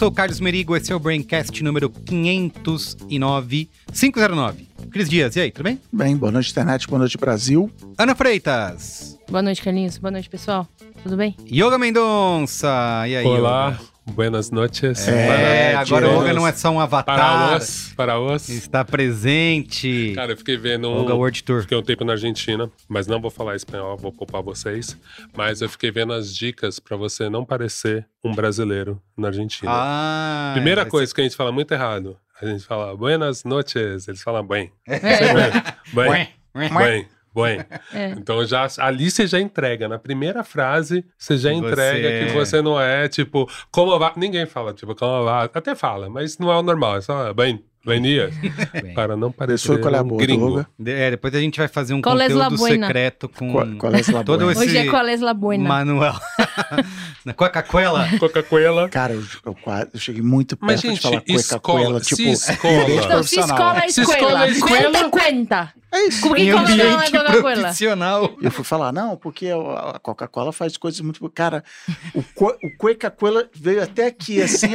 sou o Carlos Merigo, esse é o Braincast número 509, 509. Cris Dias, e aí, tudo bem? Bem, boa noite, internet, boa noite, Brasil. Ana Freitas, Boa noite, Carlinhos. Boa noite, pessoal. Tudo bem? Yoga Mendonça, e aí, Olá, Yoga? Buenas noches. É, Para agora o. Yoga não é só um para avatar, os, para os. está presente. Cara, eu fiquei vendo um... Yoga World Tour. Fiquei um tempo na Argentina, mas não vou falar espanhol, vou poupar vocês. Mas eu fiquei vendo as dicas pra você não parecer um brasileiro na Argentina. Ah, Primeira coisa que a gente fala muito errado. A gente fala buenas noches, eles falam bem. É. Bem, ser- bem, bem. É. Então já ali você já entrega. Na primeira frase, você já Você- entrega que você não é tipo, como vai. Ninguém fala, tipo, como vai. Até fala, mas não é o normal. É só bem. Bem. Para não parecer é a um boa, gringo. De- É, depois a gente vai fazer um Qual é conteúdo secreto com Qual, qual é todo esse Hoje é qual é la buena? Manuel. Na Coca-Cola. Coca-Cola. Cara, eu, eu eu cheguei muito perto Mas, de gente, falar escola, coela, se tipo, escola- Então, se escola é Se escola escola. é escola- Conta, conta. É isso. Como que Em é ambiente Coca-Cola? profissional. Eu fui falar, não, porque a Coca-Cola faz coisas muito. Cara, o, co- o coela veio até aqui, assim,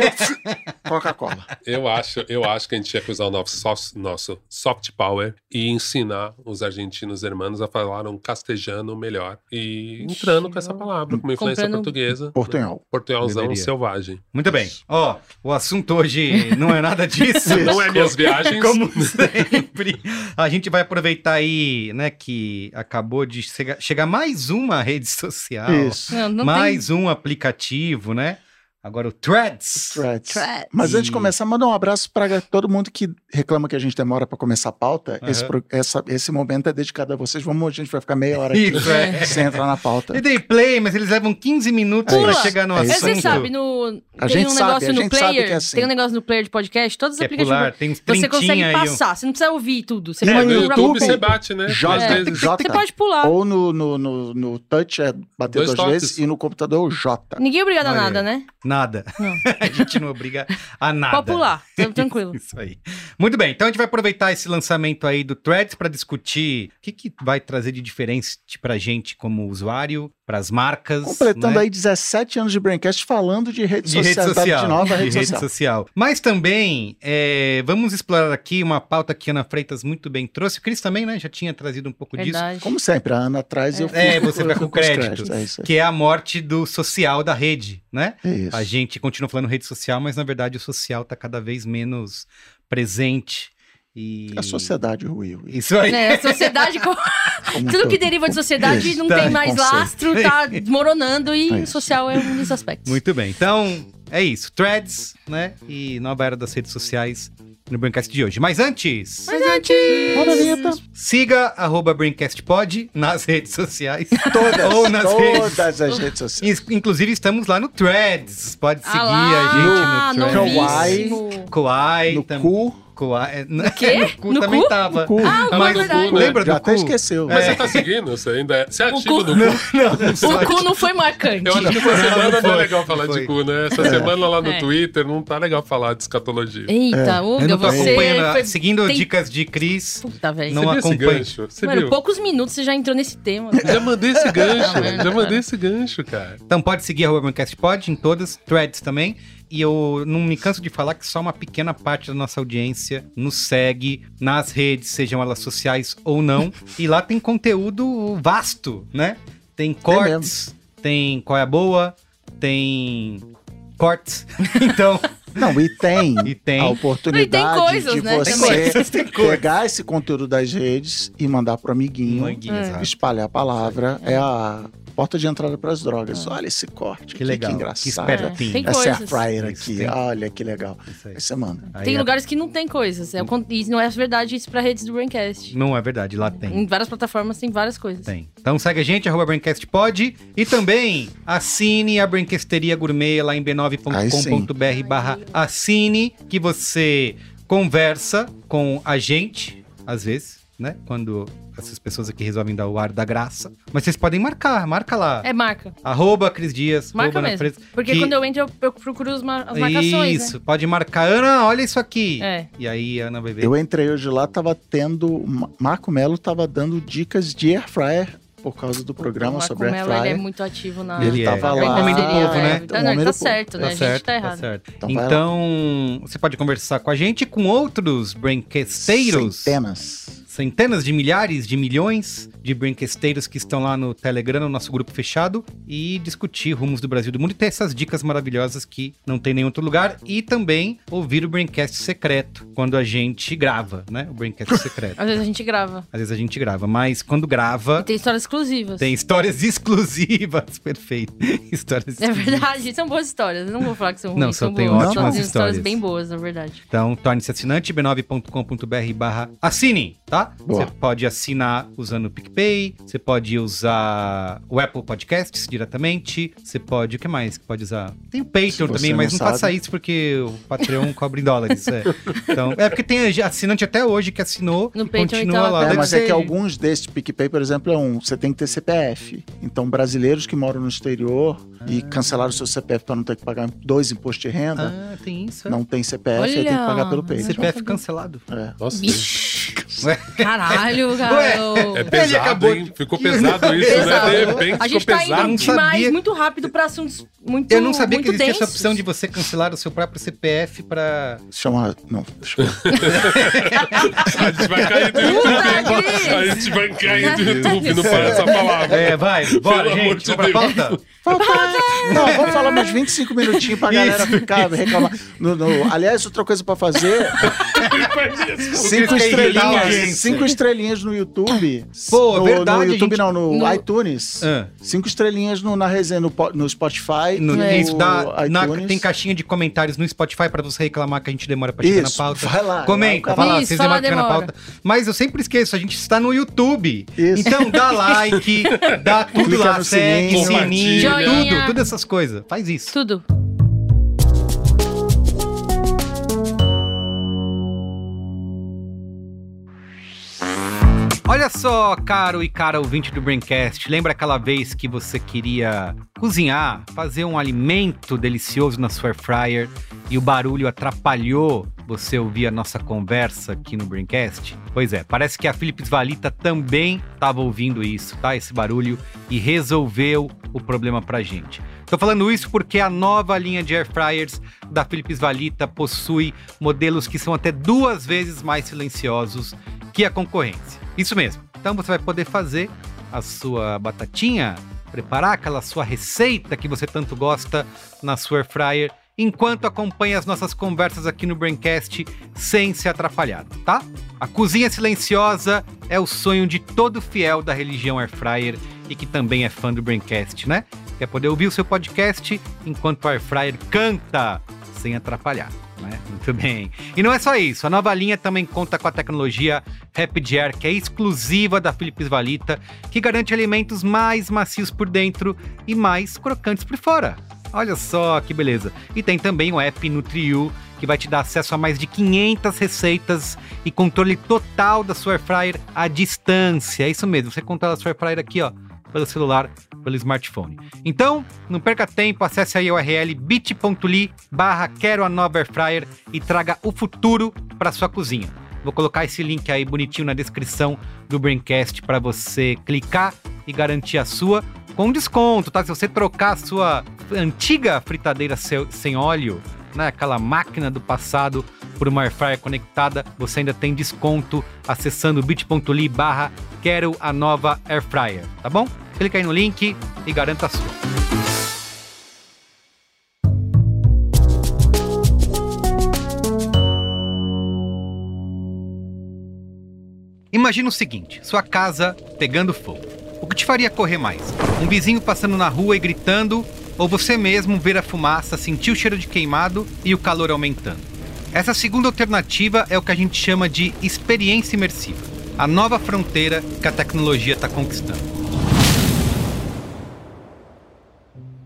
Coca-Cola. Eu acho, eu acho que a gente tinha que usar o nosso soft, nosso soft power e ensinar os argentinos hermanos a falar um castejano melhor. E entrando com essa palavra, com uma influência Comprando- portuguesa. Portunhol. Portunholzão Deveria. selvagem. Muito bem. Ó, o assunto hoje não é nada disso. Não é minhas viagens. Como sempre, a gente vai aproveitar aí, né, que acabou de chega- chegar mais uma rede social, Isso. Não, não mais um aplicativo, né? Agora o Threads. Threads. Threads. Mas antes de começar, manda um abraço para todo mundo que reclama que a gente demora para começar a pauta. Esse, Aham. pro- essa- esse momento é dedicado a vocês. Vamos, a gente vai ficar meia hora aqui Isso, é. sem entrar na pauta. E dei play, mas eles levam 15 minutos É pra isso. chegar no É É, assunto. Você sabe, no, A tem gente um sabe, negócio a no gente sabe player, que é assim. tem um negócio no player de podcast, todos os Que é aplicativos. pular, tem você consegue passar, você não precisa ouvir tudo. Você É, pode no YouTube um você bate, né? J, vezes. J. Você pode pular. Ou no, no, no, no touch é bater Dois duas toques. vezes e no computador o J. Ninguém é obrigado a nada, né? Nada. Não. a gente não obriga a nada. Pode pular, tá tranquilo. Isso aí. Muito bem, então a gente vai aproveitar esse lançamento aí do Threads para discutir o que, que vai trazer de diferente pra gente como usuário, pras marcas. Completando né? aí 17 anos de Braincast falando de rede de rede social, social. de nova de rede, rede social. social. Mas também é, vamos explorar aqui uma pauta que a Ana Freitas muito bem trouxe. O Cris também, né? Já tinha trazido um pouco disso. Verdade. Como sempre, a Ana atrás eu É, fico você vai com os crédito. É isso aí. Que é a morte do social da rede, né? É isso. A gente continua falando rede social, mas na verdade o social está cada vez menos presente. E... A sociedade ruiu. Isso aí. É, a sociedade. Tudo que deriva de sociedade Isso. não Tá, tem mais conceito. lastro, tá desmoronando e É social é um dos aspectos. Muito bem. Então, é isso. Threads, né? E nova era das redes sociais no Braincast de hoje. Mas antes, Mas antes. Siga arroba BraincastPod nas redes sociais. Todas, Ou nas todas as redes sociais. In- Inclusive, estamos lá no Threads. Pode seguir Ah a gente no no Threads. No Kawaii também. cu, Kawaii. No quê? No cu No também cu? tava. no cu. Ah, Ah, Mas no verdade. cu, né? lembra Já do até cu? esqueceu. Mas É. você tá seguindo? Você ainda é. Você é O ativo cu- do Não, cu? não, não O cu não foi marcante. Eu acho que essa Não, semana não, foi. é legal falar de cu, né? Essa semana lá no É. Twitter não tá legal falar de escatologia. Eita, É. Uga, não você. acompanhando, foi- seguindo tem- dicas de Cris. Puta, velho. Não? Você Mano, viu? poucos minutos você já entrou nesse tema. Já mandei esse gancho, Não, já mandei esse gancho, cara. Então pode seguir arroba BraincastPod em todas, threads também. E eu não me canso de falar que só uma pequena parte da nossa audiência nos segue nas redes, sejam elas sociais ou não. e lá tem conteúdo vasto, né? Tem cortes, tem qual é a boa, tem cortes. então, Não, e tem, E tem. a oportunidade E tem coisas, de né, você coisas, tem coisas. pegar esse conteúdo das redes e mandar pro amiguinho, Manguinha, É. exato. espalhar a palavra. É a porta de entrada para as drogas. Olha esse corte. Que legal. Que Que engraçado. espertinho. É, tem Essa coisas. fryer Isso, aqui. tem. Olha que legal. Isso aí. Você manda. Aí Tem é- lugares que não tem coisas. É, e não é verdade isso pra redes do Braincast. Não é verdade, lá tem. Em várias plataformas tem várias coisas. Tem. Então segue a gente, arroba BraincastPod. E também assine a Brinquesteria Gourmet lá em b9.com.br barra assine, que você conversa com a gente, às vezes, né? Quando essas pessoas aqui resolvem dar o ar da graça. Mas vocês podem marcar, marca lá. É marca. Arroba Cris Dias, Marca mesmo. Fresa, Porque que- quando eu entro, eu, eu procuro os mar- as marcações, Isso, pode marcar. Ana, olha isso aqui. né? É. E aí a Ana vai ver. Eu entrei hoje lá, tava tendo. Ma- Marco Melo tava dando dicas de air fryer por causa do programa o Marco sobre air Mello, ele é fryer. muito ativo na... Ele é. tava na lá. Homem do povo, é. né? Tá, Um não, tá certo, né? Tá a gente certo, tá errado. certo. Então. Então, você pode conversar com a gente e com outros brainquesteiros. Centenas. Centenas de milhares de milhões de brinquesteiros que estão lá no Telegram, no nosso grupo fechado, e discutir rumos do Brasil e do mundo e ter essas dicas maravilhosas que não tem em nenhum outro lugar. E também ouvir o Braincast secreto, quando a gente grava, né? O Braincast secreto. Às vezes a gente grava. Às vezes a gente grava, mas quando E grava, tem histórias exclusivas. tem histórias exclusivas. Perfeito. Histórias É verdade, são boas histórias. Eu não vou falar que são ruins, Não, só são tem boas. ótimas São histórias. bem boas, na verdade. Então, torne-se assinante, b9.com.br barra assine, tá? Boa. Você pode assinar usando o PicPay, você pode usar o Apple Podcasts diretamente, você pode, o que mais que pode usar? Tem o Patreon também, não mas não sabe. faça isso porque o Patreon cobra em dólares, é. Então, é porque tem assinante até hoje que assinou No e Patreon continua tá lá. É, Deve mas é ser- que alguns desses PicPay, por exemplo, é um. Você tem que ter CPF. Então, brasileiros que moram no exterior e cancelaram seu CPF para não ter que pagar dois impostos de renda, Ah, tem isso. é. não tem CPF, aí tem que Olha. pagar pelo Patreon. CPF cancelado. É. Nossa, Bicho. Caralho, garoto. é pesado, acabou hein? Ficou pesado isso, Pesado. né? De repente A gente ficou tá pesado. Indo demais, sabia. muito rápido pra assuntos muito Eu não sabia que muito existia essa densos. opção de você cancelar o seu próprio CPF pra. Se chama. Não, deixa eu... A gente vai cair do YouTube. Cris! A gente vai cair do YouTube, não fala essa palavra. É, vai, bora, Pelo amor gente. de Vamos pra Deus. pauta? Não, vamos falar mais 25 minutinhos pra galera Isso. ficar reclamar. No, no- aliás, outra coisa pra fazer: cinco estrelinhas. Audiência. Cinco estrelinhas no YouTube. Pô, no, verdade, No YouTube, gente. não, no, No- iTunes. Ah. Cinco estrelinhas no, na resenha no, no Spotify. No, É. Isso, dá, na- tem caixinha de comentários no Spotify pra você reclamar que a gente demora pra chegar Isso, na pauta. vai lá. Comenta, vai fala, lá. Isso, vocês demoram pra chegar na pauta. Mas eu sempre esqueço, a gente está no YouTube. Isso. Então dá like, dá tudo Clica lá, segue, sininho. sininho, tudo, todas essas coisas. Faz isso. Tudo. Olha só, caro e cara ouvinte do Braincast, lembra aquela vez que você queria cozinhar, fazer um alimento delicioso na sua air fryer e o barulho atrapalhou você ouvir a nossa conversa aqui no Braincast? Pois é, parece que a Philips Valita também estava ouvindo isso, tá? Esse barulho e resolveu o problema pra gente. Tô falando isso porque a nova linha de air fryers da Philips Valita possui modelos que são até duas vezes mais silenciosos que a concorrência. Isso mesmo. Então você vai poder fazer a sua batatinha, preparar aquela sua receita que você tanto gosta na sua air fryer, enquanto acompanha as nossas conversas aqui no Braincast sem se atrapalhar, tá? A cozinha silenciosa é o sonho de todo fiel da religião air fryer e que também é fã do Braincast, né? Quer poder ouvir o seu podcast enquanto o air fryer canta sem atrapalhar. Né? Muito bem. E não é só isso, a nova linha também conta com a tecnologia Rapid Air, que é exclusiva da Philips Valita, que garante alimentos mais macios por dentro e mais crocantes por fora. Olha só que beleza. E tem também o app NutriU, que vai te dar acesso a mais de 500 receitas e controle total da sua fryer à distância. É isso mesmo, você controla a sua fryer aqui, ó, pelo celular, pelo smartphone. Então, não perca tempo, acesse aí a URL bit.ly barra quero a nova air fryer e traga o futuro para sua cozinha. Vou colocar esse link aí bonitinho na descrição do Braincast para você clicar e garantir a sua com desconto, tá? Se você trocar a sua antiga fritadeira sem óleo, né, aquela máquina do passado por uma air fryer conectada, você ainda tem desconto acessando bit.ly barra quero a nova air fryer, tá bom? Clica aí no link e garanta a sua. Imagina o seguinte: sua casa pegando fogo. O que te faria correr mais? Um vizinho passando na rua e gritando, ou você mesmo ver a fumaça, sentir o cheiro de queimado e o calor aumentando? Essa segunda alternativa é o que a gente chama de experiência imersiva, a nova fronteira que a tecnologia está conquistando.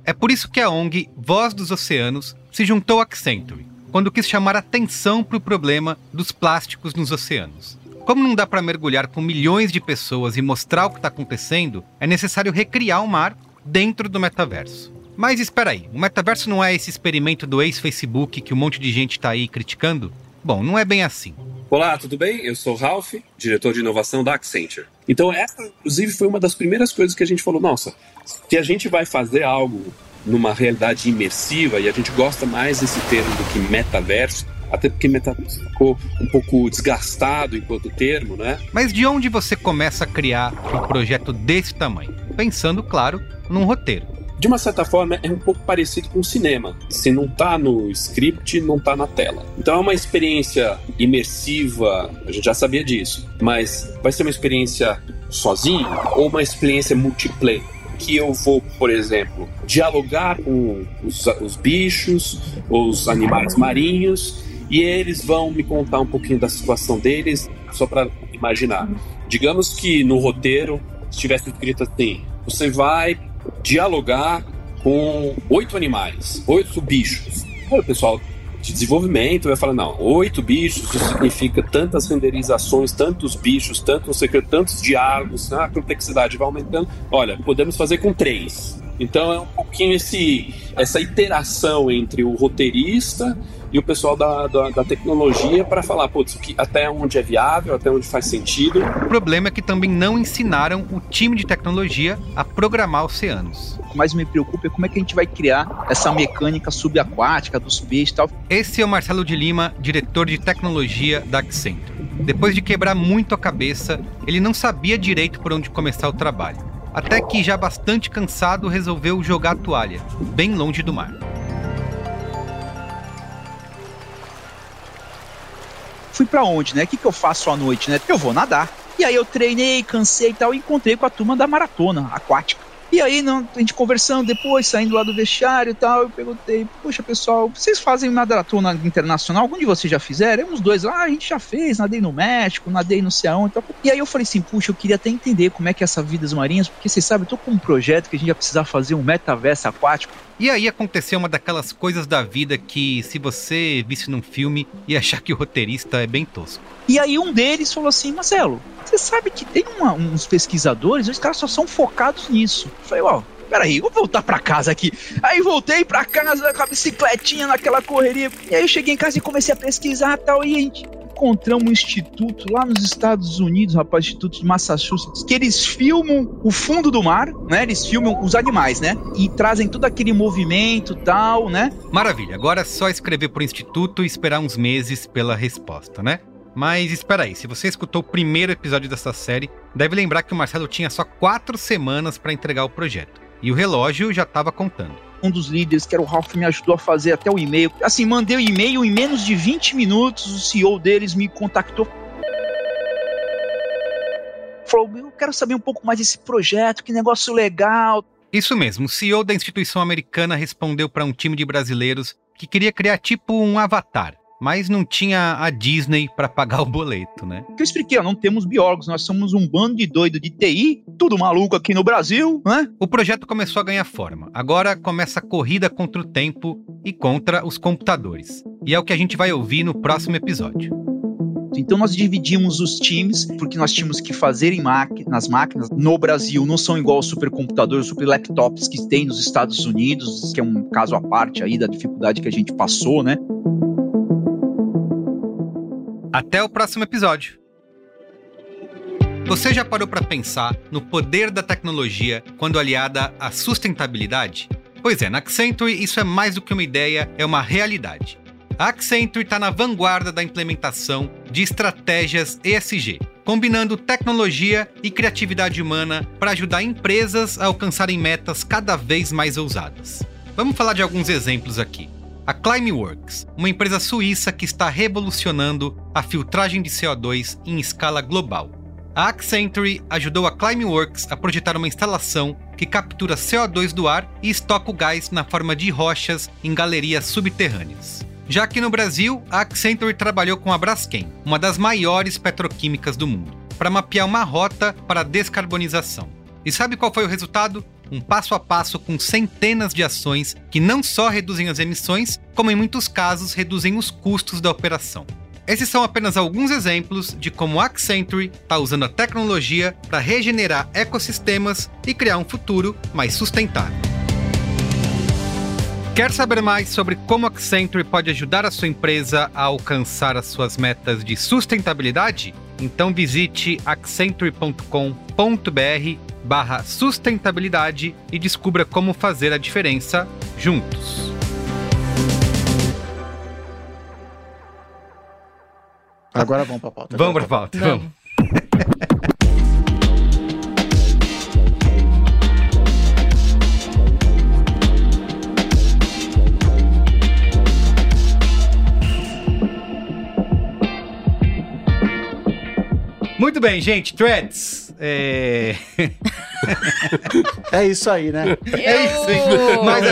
É por isso que a ONG Voz dos Oceanos se juntou à Accenture, quando quis chamar atenção para o problema dos plásticos nos oceanos. Como não dá para mergulhar com milhões de pessoas e mostrar o que está acontecendo, é necessário recriar o mar dentro do metaverso. Mas espera aí, o metaverso não é esse experimento do ex-Facebook que um monte de gente está aí criticando? Bom, não é bem assim. Olá, tudo bem? Eu sou Ralph, diretor de inovação da Accenture. Então, essa, inclusive, foi uma das primeiras coisas que a gente falou: nossa, se a gente vai fazer algo numa realidade imersiva, e a gente gosta mais desse termo do que metaverso, até porque metaverso ficou um pouco desgastado enquanto termo, né? Mas de onde você começa a criar um projeto desse tamanho? Pensando, claro, num roteiro. De uma certa forma, é um pouco parecido com o cinema. Se não tá no script, não tá na tela. Então é uma experiência imersiva, a gente já sabia disso, mas vai ser uma experiência sozinho ou uma experiência multiplayer? que eu vou, por exemplo, dialogar com os, os bichos, os animais marinhos, e eles vão me contar um pouquinho da situação deles, só para imaginar. Digamos que no roteiro estivesse escrito assim: você vai dialogar com oito animais, oito bichos. Aí o pessoal de desenvolvimento vai falar, não, oito bichos, isso significa tantas renderizações, tantos bichos, tanto, sei, tantos diálogos, né? a complexidade vai aumentando. Olha, podemos fazer com três. Então é um pouquinho esse, essa iteração entre o roteirista e o pessoal da, da, da tecnologia para falar, putz, que, até onde é viável, até onde faz sentido. O problema é que também não ensinaram o time de tecnologia a programar oceanos. O que mais me preocupa é como é que a gente vai criar essa mecânica subaquática dos peixes e tal. Esse é o Marcelo de Lima, diretor de tecnologia da Accenture. Depois de quebrar muito a cabeça, ele não sabia direito por onde começar o trabalho. Até que, já bastante cansado, resolveu jogar a toalha, bem longe do mar. Fui para onde, né? O que, que eu faço à noite, né? Eu vou nadar. E aí eu treinei, cansei e tal, e encontrei com a turma da maratona aquática. E aí, não, a gente conversando depois, saindo lá do vestiário e tal, eu perguntei, poxa pessoal, vocês fazem maratona internacional? Algum de vocês já fizeram? Uns dois lá, ah, a gente já fez, nadei no México, nadei no Ceão e tal. E aí eu falei assim, puxa, eu queria até entender como é que é essa Vidas Marinhas, porque vocês sabem, eu tô com um projeto que a gente vai precisar fazer um metaverso aquático. E aí aconteceu uma daquelas coisas da vida que, se você visse num filme, ia achar que o roteirista é bem tosco. E aí um deles falou assim, Marcelo, você sabe que tem uma, uns pesquisadores, os caras só são focados nisso. Eu falei, ó, peraí, vou voltar pra casa aqui. Aí voltei pra casa com a bicicletinha naquela correria. E aí eu cheguei em casa e comecei a pesquisar tal. E a gente encontramos um instituto lá nos Estados Unidos, rapaz, Instituto de Massachusetts, que eles filmam o fundo do mar, né? Eles filmam os animais, né? E trazem todo aquele movimento tal, né? Maravilha, agora é só escrever pro instituto e esperar uns meses pela resposta, né? Mas espera aí, se você escutou o primeiro episódio dessa série, deve lembrar que o Marcelo tinha só quatro semanas para entregar o projeto. E o relógio já estava contando. Um dos líderes, que era o Ralph, me ajudou a fazer até o e-mail. Assim, mandei o e-mail em menos de 20 minutos, o CEO deles me contactou. Falou, eu quero saber um pouco mais desse projeto, que negócio legal. Isso mesmo, o CEO da instituição americana respondeu para um time de brasileiros que queria criar tipo um avatar mas não tinha a Disney para pagar o boleto, né? Eu expliquei, ó, não temos biólogos, nós somos um bando de doido de TI, tudo maluco aqui no Brasil, né? O projeto começou a ganhar forma. Agora começa a corrida contra o tempo e contra os computadores. E é o que a gente vai ouvir no próximo episódio. Então nós dividimos os times, porque nós tínhamos que fazer em nas máquinas. No Brasil não são igual os supercomputadores, super laptops que tem nos Estados Unidos, que é um caso à parte aí da dificuldade que a gente passou, né? Até o próximo episódio. Você já parou para pensar no poder da tecnologia quando aliada à sustentabilidade? Pois é, na Accenture isso é mais do que uma ideia, é uma realidade. A Accenture está na vanguarda da implementação de estratégias ESG, combinando tecnologia e criatividade humana para ajudar empresas a alcançarem metas cada vez mais ousadas. Vamos falar de alguns exemplos aqui a Climeworks, uma empresa suíça que está revolucionando a filtragem de CO2 em escala global. A Accenture ajudou a Climeworks a projetar uma instalação que captura CO2 do ar e estoca o gás na forma de rochas em galerias subterrâneas. Já aqui no Brasil, a Accenture trabalhou com a Braskem, uma das maiores petroquímicas do mundo, para mapear uma rota para a descarbonização. E sabe qual foi o resultado? Um passo a passo com centenas de ações que não só reduzem as emissões, como em muitos casos reduzem os custos da operação. Esses são apenas alguns exemplos de como a Accenture está usando a tecnologia para regenerar ecossistemas e criar um futuro mais sustentável. Quer saber mais sobre como a Accenture pode ajudar a sua empresa a alcançar as suas metas de sustentabilidade? Então visite accenture.com.br barra sustentabilidade e descubra como fazer a diferença juntos. Agora vamos pra pauta. Vamos para a pauta, vamos. Muito bem, gente, threads. É, É isso aí, né? é isso, hein? Mas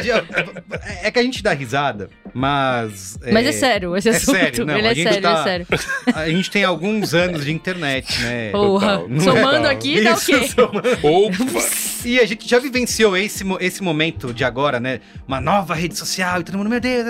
é que a gente dá risada, mas. Mas é sério, esse é assunto. sério, não, Ele a é gente sério, tá- é sério. A gente tem alguns anos de internet, né? Porra. Total. Somando aqui, dá o Isso, quê? somando. Opa! E a gente já vivenciou esse, esse momento de agora, né? Uma nova rede social e todo mundo, meu Deus,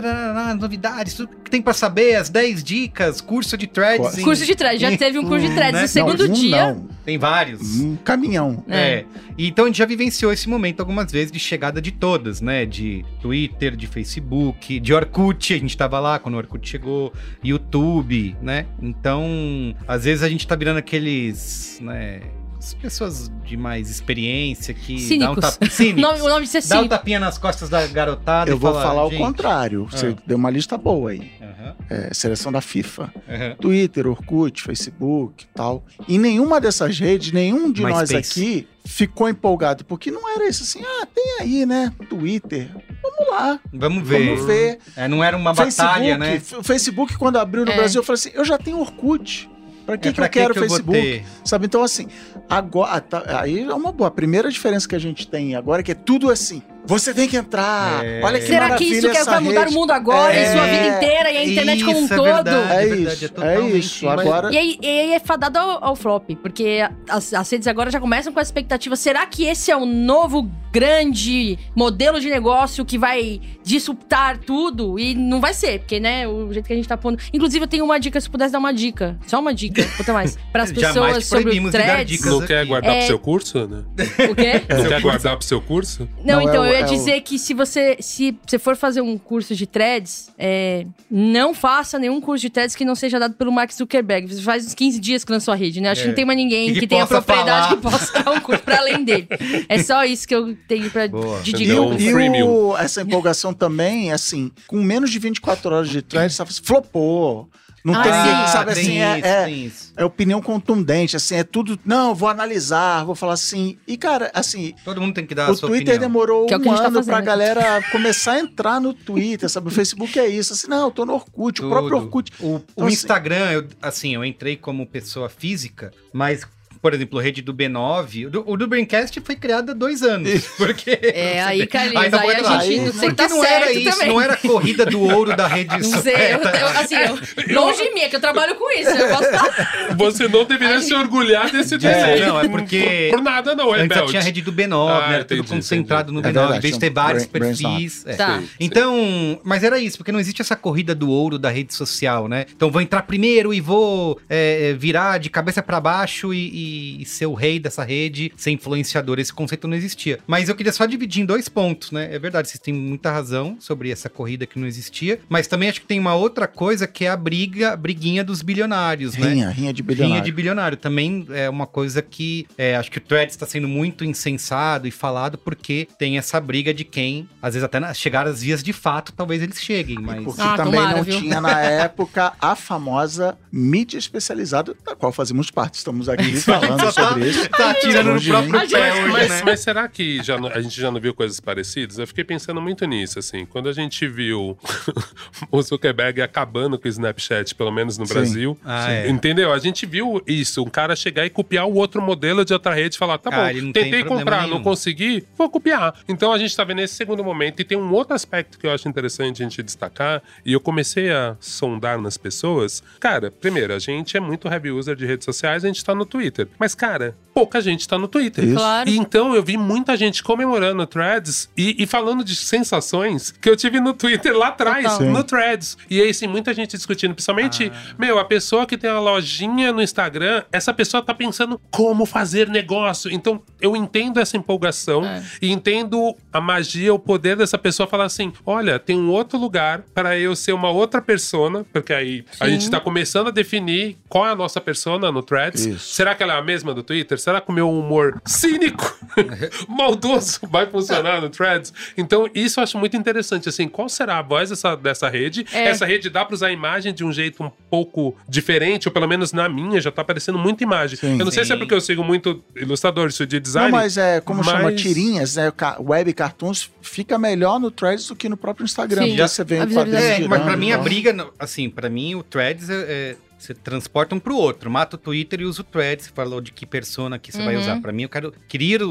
novidades, tudo que tem pra saber, as 10 dicas, curso de threads. em- Curso de threads, já teve um curso de threads. né? No segundo Não, um dia. Não, Tem vários. um caminhão. É. E Então a gente já vivenciou esse momento algumas vezes de chegada de todas, né? De Twitter, de Facebook, de Orkut, a gente tava lá quando o Orkut chegou, YouTube, né? Então, às vezes a gente tá virando aqueles, né? As pessoas de mais experiência que dá um Cínicos. O cínicos, nome, o nome disso é dá um tapinha nas costas da garotada Eu e vou fala, falar o contrário. Você Ah. deu uma lista boa aí. aham, É, seleção da FIFA. aham. Twitter, Orkut, Facebook e tal. E nenhuma dessas redes, nenhum de nós MySpace. aqui ficou empolgado, porque não era isso assim, ah, tem aí, né? Twitter. Vamos lá, Vamos ver. vamos ver. É, não era uma Facebook, batalha, né? Facebook, quando abriu no É. Brasil, eu falei assim: eu já tenho Orkut. Pra que, É, que eu quero que eu Facebook? Sabe? Então, assim, agora. tá- aí é uma boa. A primeira diferença que a gente tem agora é que é tudo assim. Você tem que entrar. É. Olha que Será que isso quer vai mudar rede. o mundo agora É. e sua vida inteira e a internet como um Isso, é todo? verdade. É, verdade, isso, é é, isso. isso. Agora. E aí, e aí é fadado ao, ao flop, porque as, as redes agora já começam com a expectativa: será que esse é o novo grande modelo de negócio que vai disruptar tudo? E não vai ser, porque, né, o jeito que a gente tá pondo. Inclusive, eu tenho uma dica, se pudesse dar uma dica, só uma dica, puta mais, para as pessoas sobre o threads. Não quer guardar É. pro seu curso, né? O quê? Não quer guardar pro seu curso? Não, Não, então, é eu ia é o- dizer que se você, se você for fazer um curso de threads, é, não faça nenhum curso de threads que não seja dado pelo Mark Zuckerberg. Você faz uns 15 dias que lançou a rede, né? Acho que É. não tem mais ninguém que, que tenha propriedade falar. que possa dar um curso pra além dele. É só isso que eu tenho pra, Boa. de E, dica. O- pra e você. o- essa empolgação também, assim, com menos de 24 horas de thread, sabe, flopou. Não Ah, tem sim. ninguém, sabe tem assim, é, isso, é, tem isso. é opinião contundente, assim, é tudo. Não, vou analisar, vou falar assim. E, cara, assim, Todo mundo tem que dar a o sua Twitter opinião. demorou Que é o que um a tá ano pra fazendo. galera começar a entrar no Twitter, sabe? O Facebook é isso. Assim, não, eu tô no Orkut, o próprio Tudo. Orkut. O, o Então, assim- Instagram, eu, assim, eu entrei como pessoa física, mas, por exemplo, a rede do B9, o do, o do Braincast foi criado há dois anos. Porque. É, aí, Carlinhos, Ainda aí pode a lá. gente Aí- não sei tá não era isso, também. não era a corrida do ouro da rede Não sei, eu, secreta. eu- assim, eu, longe de mim, é que eu trabalho com isso. Eu posso estar. Você não deveria se orgulhar desse É, desenho. não, é porque- Por nada não, é Antes tinha a rede do B9, Ah? Era tudo entendi, concentrado no entendi. B9, É em verdade, vez de ter vários brain- perfis. é. Tá. Então, mas era isso, porque não existe essa corrida do ouro da rede social, né? Então vou entrar primeiro e vou é, virar de cabeça pra baixo e, e- ser o rei dessa rede, ser influenciador. Esse conceito não existia. Mas eu queria só dividir em dois pontos, né? É verdade, vocês têm muita razão sobre essa corrida que não existia, mas também acho que tem uma outra coisa que é a briga, a briguinha dos bilionários, né? Rinha, rinha de bilionário. Rinha de bilionário. Também é uma coisa que é, acho que o Threads está sendo muito incensado e falado porque tem essa briga de quem, às vezes até na- chegar às vias de fato, talvez eles cheguem, mas... Porque Ah, também tomara, não viu? tinha na época a famosa mídia especializada, da qual fazemos parte. Estamos aqui Isso, falando Só tá- sobre isso. Tá atirando no próprio pé hoje, Mas, né? mas será que já não- a gente já não viu coisas parecidas? Eu fiquei pensando muito nisso, assim. Quando a gente viu o Zuckerberg acabando com o Snapchat, pelo menos no Sim. Brasil, Ah, é. entendeu? A gente viu isso, um cara chegar e copiar o outro modelo de outra rede e falar, tá Ah, bom, tentei comprar, nenhum. não consegui, vou copiar. Então a gente tá vendo esse segundo momento e tem um outro aspecto que eu acho interessante a gente destacar, e eu comecei a sondar nas pessoas. Cara, primeiro, a gente é muito heavy user de redes sociais, a gente tá no Twitter. Mas, cara, pouca gente tá no Twitter. Isso. Claro. E então eu vi muita gente comemorando o Threads e, e falando de sensações que eu tive no Twitter lá atrás, Total. Sim. no Threads. E aí, sim, muita gente discutindo, principalmente, Ah. meu, a pessoa que tem uma lojinha no Instagram, essa pessoa tá pensando como fazer negócio. Então, eu entendo essa empolgação É. e entendo a magia, o poder dessa pessoa falar assim: olha, tem um outro lugar para eu ser uma outra persona, porque aí a Sim. gente tá começando a definir qual é a nossa persona no Threads. Isso. Será que ela é a mesma do Twitter? Será que o meu humor cínico, maldoso, vai funcionar no Threads? Então, isso eu acho muito interessante. Assim, qual será a voz dessa, dessa rede? É. Essa rede dá pra usar a imagem de um jeito um pouco diferente, ou pelo menos na minha já tá aparecendo muita imagem. Sim. eu não sei se é porque eu sigo muito ilustrador, isso de design. Não, mas é, como chama, mas- tirinhas, né? Web cartoons fica melhor no Threads do que no próprio Instagram. Sim. porque você vê. É, mas pra mim a briga, não- assim, pra mim o Threads é, é- você transporta um pro outro. Mata o Twitter e usa o Threads. Você falou de que persona que você vai Uhum. usar. Pra mim, eu quero queria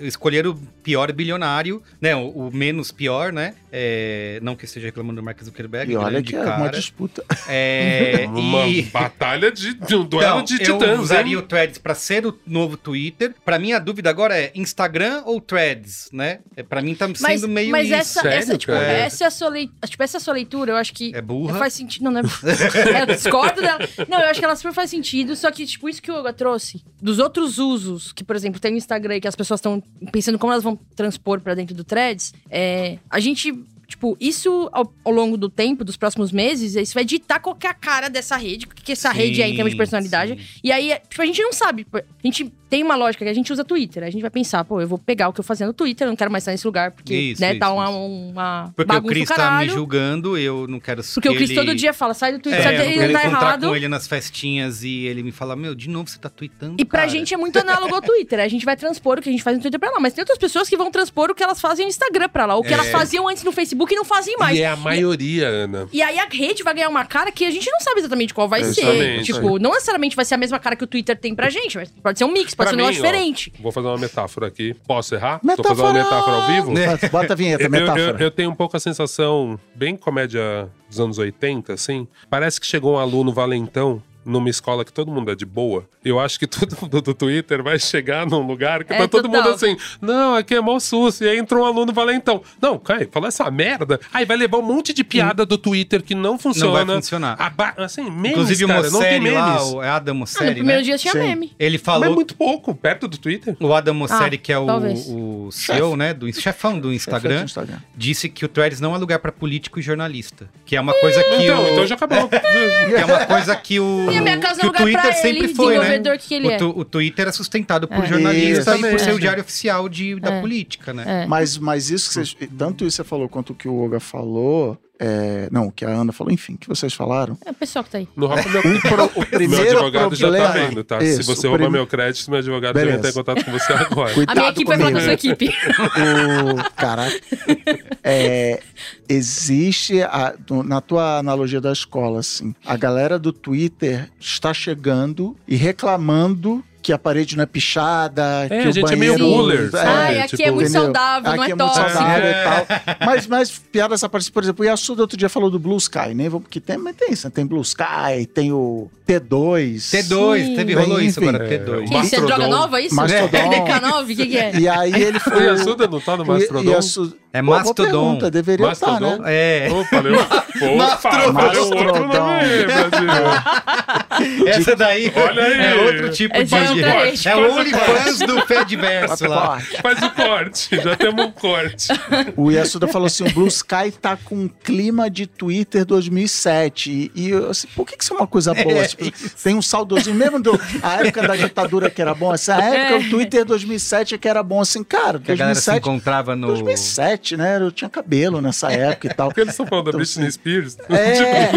escolher o pior bilionário, né? O, o menos pior, né? É, não que eu esteja reclamando do Mark Zuckerberg, E olha que é cara. uma disputa. É, Uma e... batalha de, de um duelo Então, de eu titãs, usaria hein? o Threads pra ser o novo Twitter. Pra mim, a dúvida agora é Instagram ou Threads, né? É, pra mim tá sendo Mas, meio mas isso. essa, Sério, essa, tipo, essa, é a sua lei- tipo, essa é a sua leitura, eu acho que É burra. faz sentido. Não, não é... eu discordo dela. Não, eu acho que ela super faz sentido, só que, tipo, isso que o Yoga trouxe, dos outros usos, que, por exemplo, tem o Instagram e que as pessoas estão pensando como elas vão transpor pra dentro do Threads, é, a gente. Tipo, isso ao, ao longo do tempo, dos próximos meses, isso vai ditar qual é a cara dessa rede, o que, essa Sim, rede é em termos de personalidade. sim. E aí, tipo, a gente não sabe. A gente tem uma lógica que a gente usa Twitter. A gente vai pensar, pô, eu vou pegar o que eu fazia no Twitter, eu não quero mais estar nesse lugar, porque, Isso, né, isso, tá uma, uma Porque o Cris tá me julgando, eu não quero Porque o Cris ele- todo dia fala, sai do Twitter, É, sai Twitter, quero tá errado. com ele nas festinhas e ele me fala, meu, de novo você tá tweetando, E pra cara." gente é muito análogo ao Twitter. A gente vai transpor o que a gente faz no Twitter pra lá. Mas tem outras pessoas que vão transpor o que elas fazem no Instagram pra lá. O que É. elas faziam antes no Facebook e não fazem mais. E é a maioria, Ana. E aí a rede vai ganhar uma cara que a gente não sabe exatamente qual vai ser. Exatamente. Tipo, não necessariamente vai ser a mesma cara que o Twitter tem pra gente. mas Pode ser um mix, pode Pra ser um negócio ó, diferente. Vou fazer uma metáfora aqui. Posso errar? Tô Metáfora! fazendo uma metáfora ao vivo? Bota- Bota a vinheta, Eu, eu, metáfora. eu tenho um pouco a sensação, bem comédia dos anos 80, assim. Parece que chegou um aluno valentão numa escola que todo mundo é de boa. Eu acho que todo mundo do Twitter vai chegar num lugar que É, tá todo total. mundo assim, não, aqui é mó susto. E aí entrou um aluno valentão. Não, Caio, falou essa merda. Aí vai levar um monte de piada do Twitter que não funciona. Não vai funcionar. Aba- assim, memes, Inclusive o cara, não tem Mosseri memes. lá, o é Adam Ah, no Mosseri, primeiro né? dia tinha Sim. meme. Ele Mas é falou, muito pouco, perto do Twitter. o Adam Mosseri, Ah, que é o, talvez. o CEO, né, do chefão do Instagram, Instagram. disse que o Threads não é lugar pra político e jornalista. Que é uma coisa que Então, o... então já acabou. Que é uma coisa que o, a minha casa é o lugar Twitter pra sempre ele, foi, né? desenvolvedor que ele o, é. tu- o Twitter é sustentado por É. jornalista e por ser o diário oficial de, da É. política, né? É. Mas, mas isso que vocês. Tanto isso que você falou quanto o que o Olga falou. É, não, o que a Ana falou, enfim, o que vocês falaram. É o pessoal que tá aí. Rouba meu O, pro- o Meu primeiro advogado já problema. tá vendo, tá? Isso, Se você roubar prim- meu crédito, meu advogado já vai Beleza. entrar em contato com você agora. A Cuidado minha equipe vai falar comigo. da sua equipe. o caraca é, existe a- no- na tua analogia da escola assim a galera do Twitter está chegando e reclamando que a parede não é pichada É, que a o gente é meio banheiro buller, sabe? Ai, aqui é muito entendeu? saudável, não Aqui é é muito tóxico. saudável e tal. Mas, mas piada essa parte, por exemplo, o Yasuda outro dia falou do Blue Sky, né? Porque tem, mas tem isso, né? tem Blue Sky, tem o T2. T2, Sim. teve, rolou isso Enfim. agora, É, T2. Que isso é droga nova, isso? Mastrodon. DK9? O que, que é? E aí ele O foi. Yasuda não tá no o Mastrodon? É Pô, boa Mastodon. pergunta, deveria estar, Mastodon? né? É, Opa, valeu. Opa, valeu outro nome Brasil. essa daí Olha aí. é outro tipo É de... rede. É o OnlyFans do Fediverso lá. Faz o corte, já temos um corte. O Yasuda falou assim: o Blue Sky tá com um clima de Twitter 2007. E, eu, assim, por que, que isso é uma coisa boa? É, tem um saudosinho, mesmo do, a época da ditadura que era bom, essa época, É. o Twitter 2007 é que era bom. Assim, cara, Que a galera se 2007. encontrava no... 2007, né? Eu tinha cabelo nessa época e tal. Porque eles estão falando da Então, Britney Spears. É,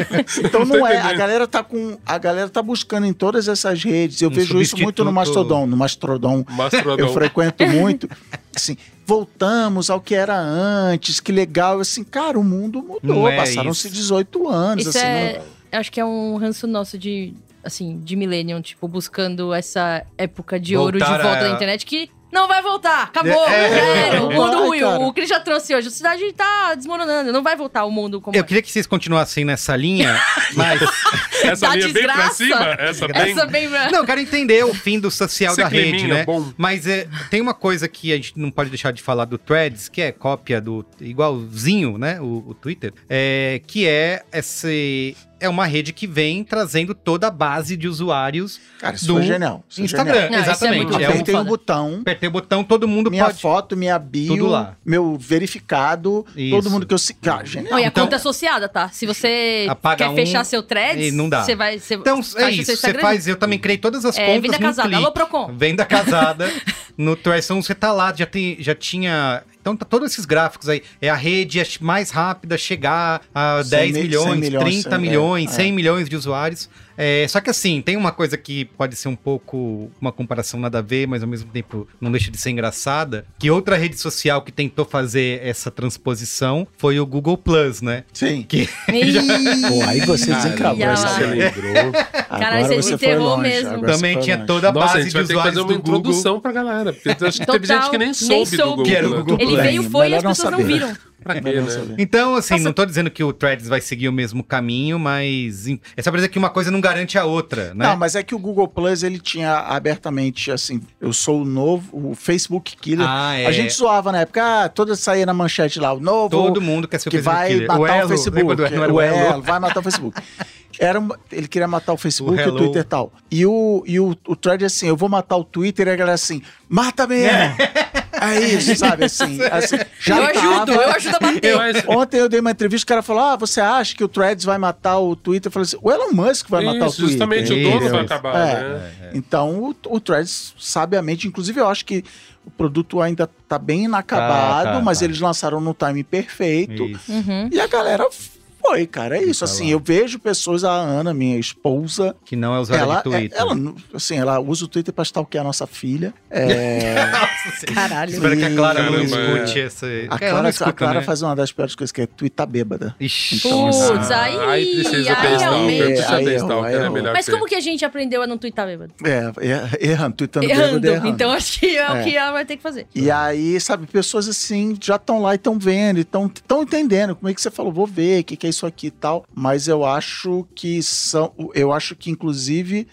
então Não é. A galera tá com. A galera tá buscando em todas essas redes. Eu Um vejo isso muito no. Mastodon. No Mastodon eu Mastrodon. frequento muito. Assim, voltamos ao que era antes, que legal. Assim, cara, o mundo mudou. É Passaram-se isso. 18 anos. Isso assim, é. não- eu Acho que é um ranço nosso de. Assim, de Millennium, tipo, buscando essa época de ouro de Voltar volta a- da internet que não vai voltar. Acabou. É, já era. O vai, mundo ruim. cara. O Cris já trouxe hoje. A cidade tá desmoronando. Não vai voltar o mundo como Eu é. queria que vocês continuassem nessa linha, mas. Essa Da linha bem pra desgraça. cima, essa bem... Essa bem. Não, eu quero entender o fim do social Esse da rede, né? bom. Mas é, tem uma coisa que a gente não pode deixar de falar do Threads, que é cópia do. igualzinho, né? O, o Twitter. É, que é esse. É uma rede que vem trazendo toda a base de usuários Cara, isso do foi genial. isso é Instagram. genial. Não, isso é exatamente. muito É, um, Apertei o foda. botão. apertei o botão, todo mundo Minha pode. foto, minha bio, Tudo lá. meu verificado, Isso. todo mundo que eu sigo. Cara, genial. Não, e a Então- conta associada, tá? Se você Apaga quer um fechar seu threads, e não dá. você vai. Você Então, é isso. Você faz. Eu também criei todas as É, contas. venda casada. clique. Alô, Procon. Venda casada no Threads. Então você tá lá, já, tem, já tinha. Então, tá todos esses gráficos aí. É a rede é mais rápida chegar a 100 10 mi- milhões, 100 milhões, 30 100, milhões, é, 100 milhões de usuários. É, só que assim, tem uma coisa que pode ser um pouco uma comparação nada a ver, mas ao mesmo tempo não deixa de ser engraçada. Que outra rede social que tentou fazer essa transposição foi o Google Plus, né? Sim. Que Ih, Pô, aí você desencravou essa. Você lembrou. Caralho, você Agora foi longe, mesmo. agora também você tinha longe. toda a Nossa, a base gente de vai ter que usuários fazer uma do Google. introdução pra galera. Porque eu acho que teve Total, gente que nem nem soube do soube. Google. Que era o? Google Ele veio, foi e as não pessoas não viram. Pra quê, Melhor né? Então, assim, não tô dizendo que o Threads vai seguir o mesmo caminho, mas é só pra dizer que uma coisa não garante a outra, né? Não, mas é que o Google Plus, ele tinha abertamente, assim, eu sou o novo, o Facebook Killer. Ah, é. A gente zoava na época, ah, toda saía na manchete lá, o novo Todo mundo quer ser o que Facebook vai Killer. matar o, Elo, Facebook. lembra do Elo? O o Elo. Elo, vai matar o Facebook. Era uma- ele queria matar o Facebook, O o. Twitter e tal. E o, e o, o thread assim, eu vou matar o Twitter e a galera assim, mata mesmo. É, isso, sabe, assim. assim já eu ajudo, tava- eu ajudo a bater. Ontem eu dei uma entrevista, o cara falou: Ah, você acha que o Threads vai matar o Twitter? Eu falei assim: o Elon Musk vai matar o Isso, Twitter. justamente, o Isso. dono vai acabar, É. né? Então, o, o Threads, sabiamente, inclusive eu acho que o produto ainda tá bem inacabado, Tá, tá, mas tá. eles lançaram no time perfeito. Isso. Uhum. E a galera foi, cara. É isso. Tá assim, lá. eu vejo pessoas, a Ana, minha esposa, Que não é usuário ela, de Twitter. ela, assim, ela usa o Twitter pra stalkear a nossa filha. É, Caralho. Espero que a Clara não é. escute essa. a Clara, escuta, a Clara né? faz uma das piores coisas, que é twittar bêbada. Ixi. Então, Putz, aí, Aí precisa aí ter realmente. stalker, precisa ter é Mas como que a gente aprendeu a não twittar bêbado? É, er- errando, tweetando Errando. bêbado, errando. Então acho que é, o É. que ela vai ter que fazer. E aí, sabe, pessoas assim já estão lá e estão vendo, estão entendendo como é que você falou, vou ver o que, que é isso aqui e tal. Mas eu acho que são. Eu acho que, inclusive,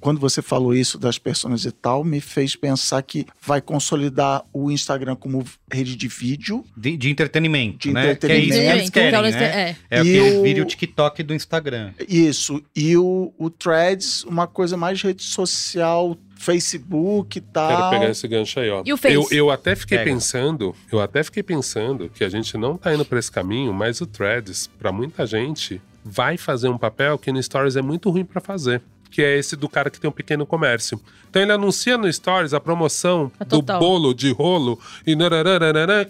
quando você falou isso das pessoas e tal, me fez pensar que vai consolidar o Instagram como rede de vídeo. De, de entretenimento, De né? Que é isso que entretenimento. eles querem, né? querem- É, E aquele o- vídeo TikTok do Instagram. Isso. E o, o Threads, uma coisa mais rede social, Facebook e tal. Quero pegar esse gancho aí, ó. E o Face? Eu, eu até fiquei Pega. pensando, eu até fiquei pensando que a gente não tá indo pra esse caminho, mas o Threads, pra muita gente, vai fazer um papel que no Stories é muito ruim pra fazer. Que é esse do cara que tem um pequeno comércio. Então ele anuncia no Stories a promoção É do bolo de rolo e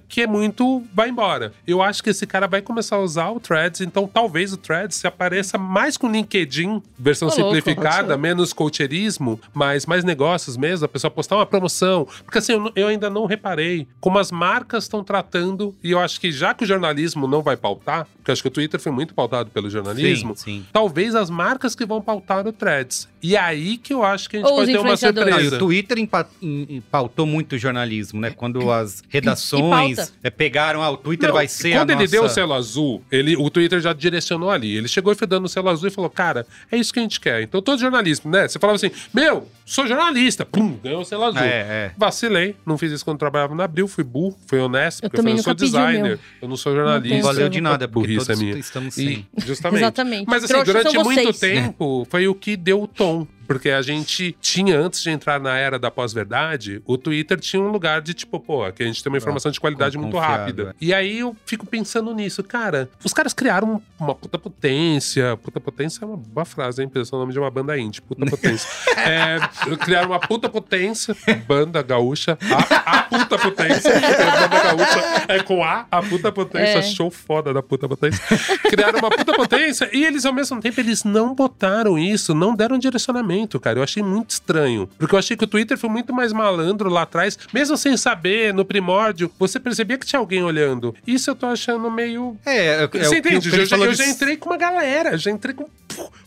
que é muito. vai embora. Eu acho que esse cara vai começar a usar o Threads, então talvez o Threads se apareça mais com LinkedIn, versão Ô, louco. simplificada, menos coacheirismo, mas mais negócios mesmo, a pessoa postar uma promoção. Porque assim, eu, eu ainda não reparei como as marcas estão tratando, e eu acho que já que o jornalismo não vai pautar, porque eu acho que o Twitter foi muito pautado pelo jornalismo, Sim, sim. talvez as marcas que vão pautar o Threads. E aí que eu acho que a gente Ou pode ter uma. Não, surpresa. o Twitter empa- em- em- pautou muito o jornalismo, né? Quando as redações é, pegaram, ah, o Twitter Não, vai ser quando a ele nossa... deu o selo azul, ele, o Twitter já direcionou ali. Ele chegou e foi dando o selo azul e falou: Cara, é isso que a gente quer. Então, todo jornalismo, né? Você falava assim: Meu, sou jornalista. Pum, ganhou o selo azul. É, é. Vacilei, não fiz isso quando trabalhava na Abril, fui burro, fui honesto, Eu porque eu, falei, eu sou designer, meu. eu não sou Não jornalista. tem Valeu de nada, porque burrice é minha. estamos E, justamente. Exatamente. Mas assim, Trouxas durante muito vocês. tempo, foi o que deu o tom Porque a gente tinha, antes de entrar na era da pós-verdade, o Twitter tinha um lugar de tipo, pô, aqui a gente tem uma informação de qualidade muito rápida. é. E aí eu fico pensando nisso, cara. Os caras criaram uma puta potência. Puta potência é uma boa frase, hein? Pensando no nome de uma banda indie. Puta potência. é, criaram uma puta potência, banda gaúcha. A, a puta potência. É, banda gaúcha é com A, a puta potência. É. Show foda da puta potência. Criaram uma puta potência e eles, ao mesmo tempo, eles não botaram isso, não deram direcionamento, cara. Eu achei muito estranho. Porque eu achei que o Twitter foi muito mais malandro lá atrás, mesmo sem saber, no primórdio, você percebia que tinha alguém olhando. Isso eu tô achando meio. É, é, Você que- o que entende? ele Eu, já, eu de- já entrei com uma galera, já entrei com,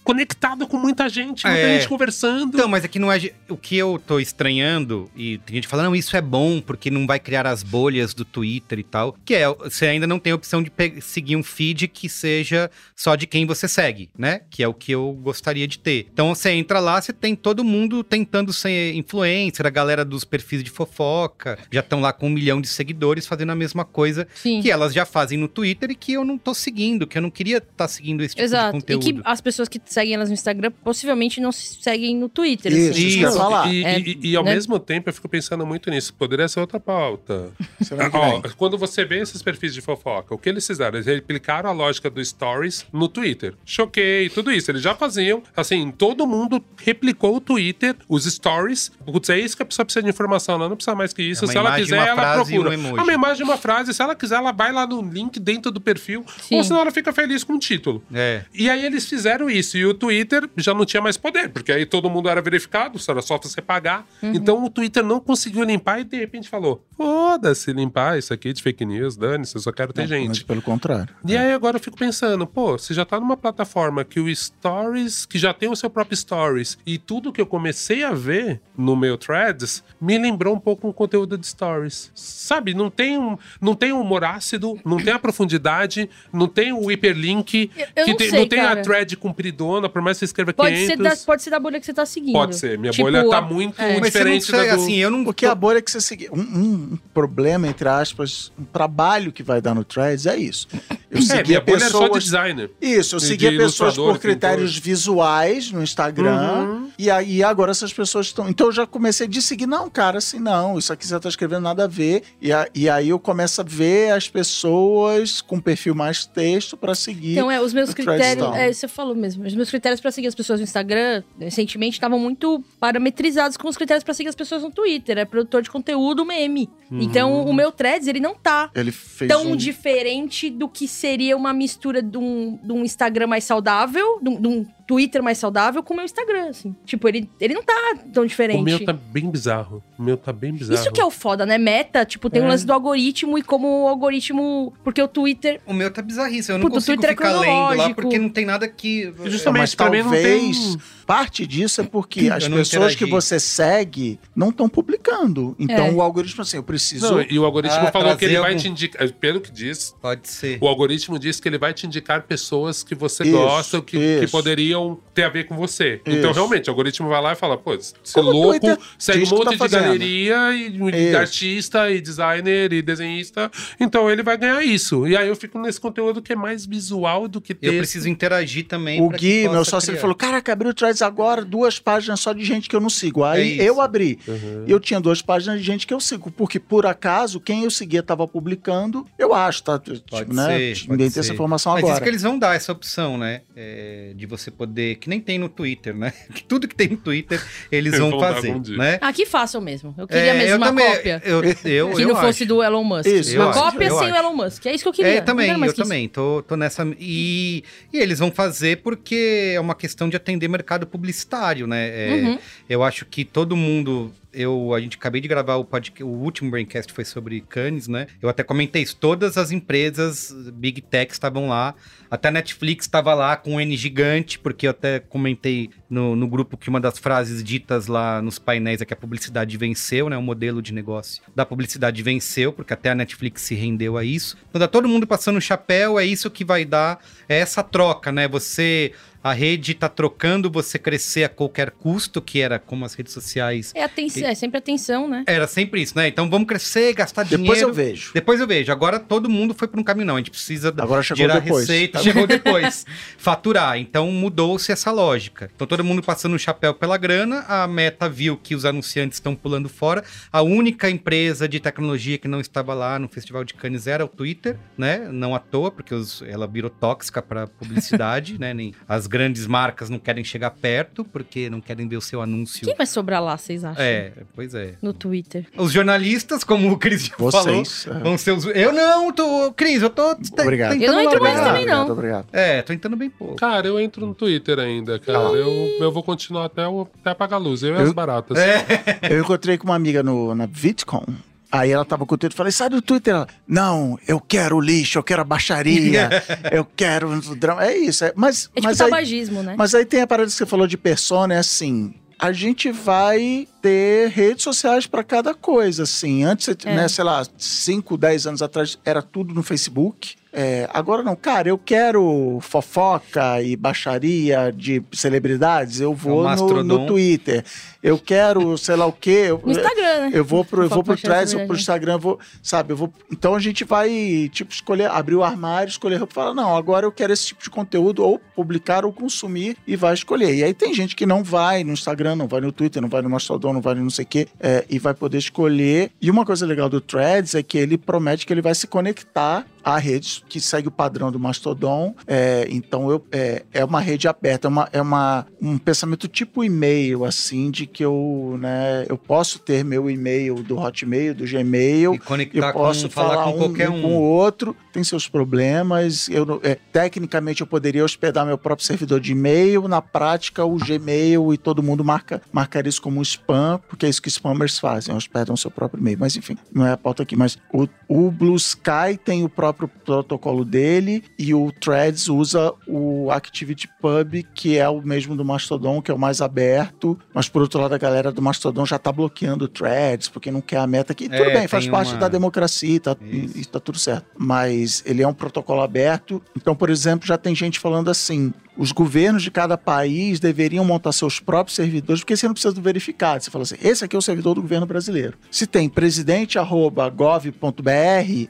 conectado com muita gente, muita É. gente conversando. Então, mas aqui não é. O que eu tô estranhando, e tem gente falando, não, isso é bom, porque não vai criar as bolhas do Twitter e tal. Que é, você ainda não tem a opção de seguir um feed que seja só de quem você segue, né? Que é o que eu gostaria de ter. Então você entra lá, você tem todo mundo tentando ser influencer, a galera dos perfis de fofoca, já estão lá com um milhão de seguidores fazendo a mesma coisa Sim. que elas já fazem no Twitter e que eu não tô seguindo, que eu não queria estar seguindo esse tipo Exato. de E conteúdo. que as pessoas que seguem elas no Instagram possivelmente não se seguem no Twitter. Isso, assim. isso falar. E, É, e- e ao né? mesmo tempo eu fico pensando muito nisso. Poderia ser outra pauta. Ó, quando você vê esses perfis de fofoca, o que eles fizeram? Eles replicaram a lógica do Stories no Twitter. Choquei, tudo isso. Eles já faziam. Assim, todo mundo replicou o Twitter, os Stories. Putz, é isso que a pessoa precisa de informação. Ela não precisa mais que isso. É Se ela quiser, ela procura. um. É uma imagem, uma frase. Se ela quiser, ela vai lá no link dentro do perfil. Sim. Ou senão ela fica feliz com o título. É. E aí eles fizeram isso. E o Twitter já não tinha mais poder, porque aí todo mundo era verificado, era só você pagar. Uhum. Então o Twitter não conseguiu limpar e de repente falou: foda-se limpar isso aqui de fake news, dane-se, eu só quero ter Mas gente. pelo contrário. E aí agora eu fico pensando, pô, você já tá numa plataforma que o Stories, que já tem o seu próprio Stories, e tudo que eu comecei a ver no meu Threads me lembrou um pouco um conteúdo de Stories. Sabe, não tem um, não tem um humor ácido, não tem a profundidade, não tem o hiperlink, Eu- eu que não tem- sei, tem cara. a thread compridona, por mais que você escreva Pode 500. ser, da, pode ser da bolha que você tá seguindo. Pode ser, minha Tipo, bolha tá a- muito é. Mas você não diferente sei, da do... assim, eu não. Porque a bolha que você seguir. Um, um problema, entre aspas, um trabalho que vai dar no Threads é isso. Eu É, seguia minha bolha é só de pessoas. designer. Isso, eu de seguia pessoas por critérios pintor. visuais no Instagram. Uhum. E aí agora essas pessoas estão. Então eu já comecei a seguir, não, cara, assim, não, isso aqui você tá escrevendo nada a ver. E, a- e aí eu começo a ver as pessoas com perfil mais texto pra seguir. Então, é, os meus critérios. É, você falou mesmo. Os meus critérios pra seguir as pessoas no Instagram, recentemente, estavam muito parametrizados com os critérios pra seguir as pessoas no Twitter. É produtor de conteúdo meme. Então, o meu threads, ele não tá Ele fez tão um... diferente do que seria uma mistura de um, de um Instagram mais saudável, de um, de um Twitter mais saudável com o meu Instagram, assim. Tipo, ele, ele não tá tão diferente. O meu tá bem bizarro. O meu tá bem bizarro. Isso que é o foda, né? Meta, tipo, tem o É. lance do algoritmo e como o algoritmo. Porque o Twitter. O meu tá bizarríssimo. Eu não Puta, o consigo é ficar lendo lá porque não tem nada que. Justamente, Mas pra mim não talvez tem- parte disso é porque Eu as pessoas que interagi. você segue não estão publicando. Então É. o algoritmo, assim, eu preciso. Não, e o algoritmo Ah, falou que ele vai algum- te indicar. Pelo que diz, Pode ser. o algoritmo diz que ele vai te indicar pessoas que você Isso, gosta, que, que isso. Poderiam ter a ver com você. Então, Isso. realmente, o algoritmo vai lá e fala: pô, você é louco, Twitter segue um monte tá de galeria, e, Isso. artista, e designer, e desenhista. Então, ele vai ganhar isso. E aí eu fico nesse conteúdo que é mais visual do que texto. Eu preciso interagir também. O Gui, meu sócio, ele criar. falou: Caraca, abri o Threads agora, duas páginas só de gente que eu não sigo. Aí É eu abri. Uhum. Eu tinha duas páginas de gente que eu sigo, porque por acaso, quem eu seguia estava publicando, eu acho, tá? Pode Tipo, né? ser, Ninguém pode tem essa informação Mas agora. isso que eles vão dar essa opção, né? É, de você poder. Que nem tem no Twitter, né? Que tudo que tem no Twitter eles vão fazer, né? Ah, que façam mesmo. Eu queria É, mesmo eu uma também, cópia. Eu, eu, que eu não fosse acho. do Elon Musk. Isso, uma acho, cópia eu sem acho. o Elon Musk. É isso que eu queria. É, também, eu isso. também. Tô, tô nessa. E, e eles vão fazer porque é uma questão de atender mercado publicitário, né? É, Uhum. Eu acho que todo mundo. Eu, a gente acabei de gravar o podcast, o último Braincast foi sobre Cannes, né? Eu até comentei isso. Todas as empresas Big Tech estavam lá. Até a Netflix estava lá com um N gigante, porque eu até comentei no, no grupo que uma das frases ditas lá nos painéis é que a publicidade venceu, né? O modelo de negócio da publicidade venceu, porque até a Netflix se rendeu a isso. Então tá todo mundo passando o chapéu, é isso que vai dar, é essa troca, né? Você A rede tá trocando você crescer a qualquer custo, que era como as redes sociais. É, atenção, é sempre atenção, né? Era sempre isso, né? Então vamos crescer, gastar Depois dinheiro. eu vejo. Depois eu vejo. Agora todo mundo foi para um caminho, não. A gente precisa Agora chegou gerar depois. receita. Tá Chegou depois. Faturar. Então mudou-se essa lógica. Então todo mundo passando o chapéu pela grana. A Meta viu que os anunciantes estão pulando fora. A única empresa de tecnologia que não estava lá no Festival de Cannes era o Twitter, né? Não à toa, porque os- ela virou tóxica para publicidade, né? Nem, as grandes marcas não querem chegar perto porque não querem ver o seu anúncio. Quem vai sobrar lá, vocês acham? É, pois é. No Twitter. Os jornalistas, como o Cris falou, Vocês. é. vão ser os. Eu não, tô. Cris, eu tô. Obrigado. Eu não entro mais também, não. Obrigado, obrigado. É, tô entrando bem pouco. Cara, eu entro no Twitter ainda, cara. Eu, eu vou continuar até, o- até apagar a luz. Eu e Eu- as baratas. É. Eu encontrei com uma amiga no, na VidCon. Aí ela tava com o Twitter, falei, sai do Twitter. Ela, não, eu quero lixo, eu quero a baixaria, eu quero o drama. É isso. É, mas, É tipo mas, aí, tabagismo, né? mas aí tem a parada que você falou de persona, é assim. A gente vai ter redes sociais para cada coisa, assim. Antes, É. né, sei lá, 5, 10 anos atrás, era tudo no Facebook. É, agora não, cara, eu quero fofoca e baixaria de celebridades, eu vou no, Mastodon. no Twitter. Eu quero, sei lá o quê. eu- No Instagram, né? eu vou pro, eu vou pro Threads, eu vou pro. Instagram, vou, sabe, eu vou. Então a gente vai, tipo, escolher, abrir o armário, escolher roupa e falar, não, agora eu quero esse tipo de conteúdo, ou publicar ou consumir, e vai escolher. E aí tem gente que não vai no Instagram, não vai no Twitter, não vai no Mastodon, não vai no não sei o quê, é, e vai poder escolher. E uma coisa legal do Threads é que ele promete que ele vai se conectar à rede que segue o padrão do Mastodon. É, então eu, é, é uma rede aberta, é, uma, é uma, um pensamento tipo e-mail, assim, de que eu, né, eu posso ter meu e-mail do Hotmail, do Gmail, E conectar eu posso com, falar, com um, qualquer um um. com o outro, tem seus problemas. Eu, é, tecnicamente, eu poderia hospedar meu próprio servidor de e-mail. Na prática, o Gmail e todo mundo marca, marcar isso como spam, porque é isso que spammers fazem, hospedam seu próprio e-mail. Mas enfim, não é a pauta aqui. Mas o, o Blue Sky tem o próprio protocolo dele e o Threads usa o ActivityPub, que é o mesmo do Mastodon, que é o mais aberto. Mas por outro lado, a galera do Mastodon já tá bloqueando Threads, porque não quer a meta que tudo É, bem, faz parte uma- da democracia, tá, Isso. e tá tudo certo. Mas ele é um protocolo aberto. Então, por exemplo, já tem gente falando assim: os governos de cada país deveriam montar seus próprios servidores, porque você não precisa do verificado. Você fala assim: esse aqui é o servidor do governo brasileiro. Se tem presidente.gov.br,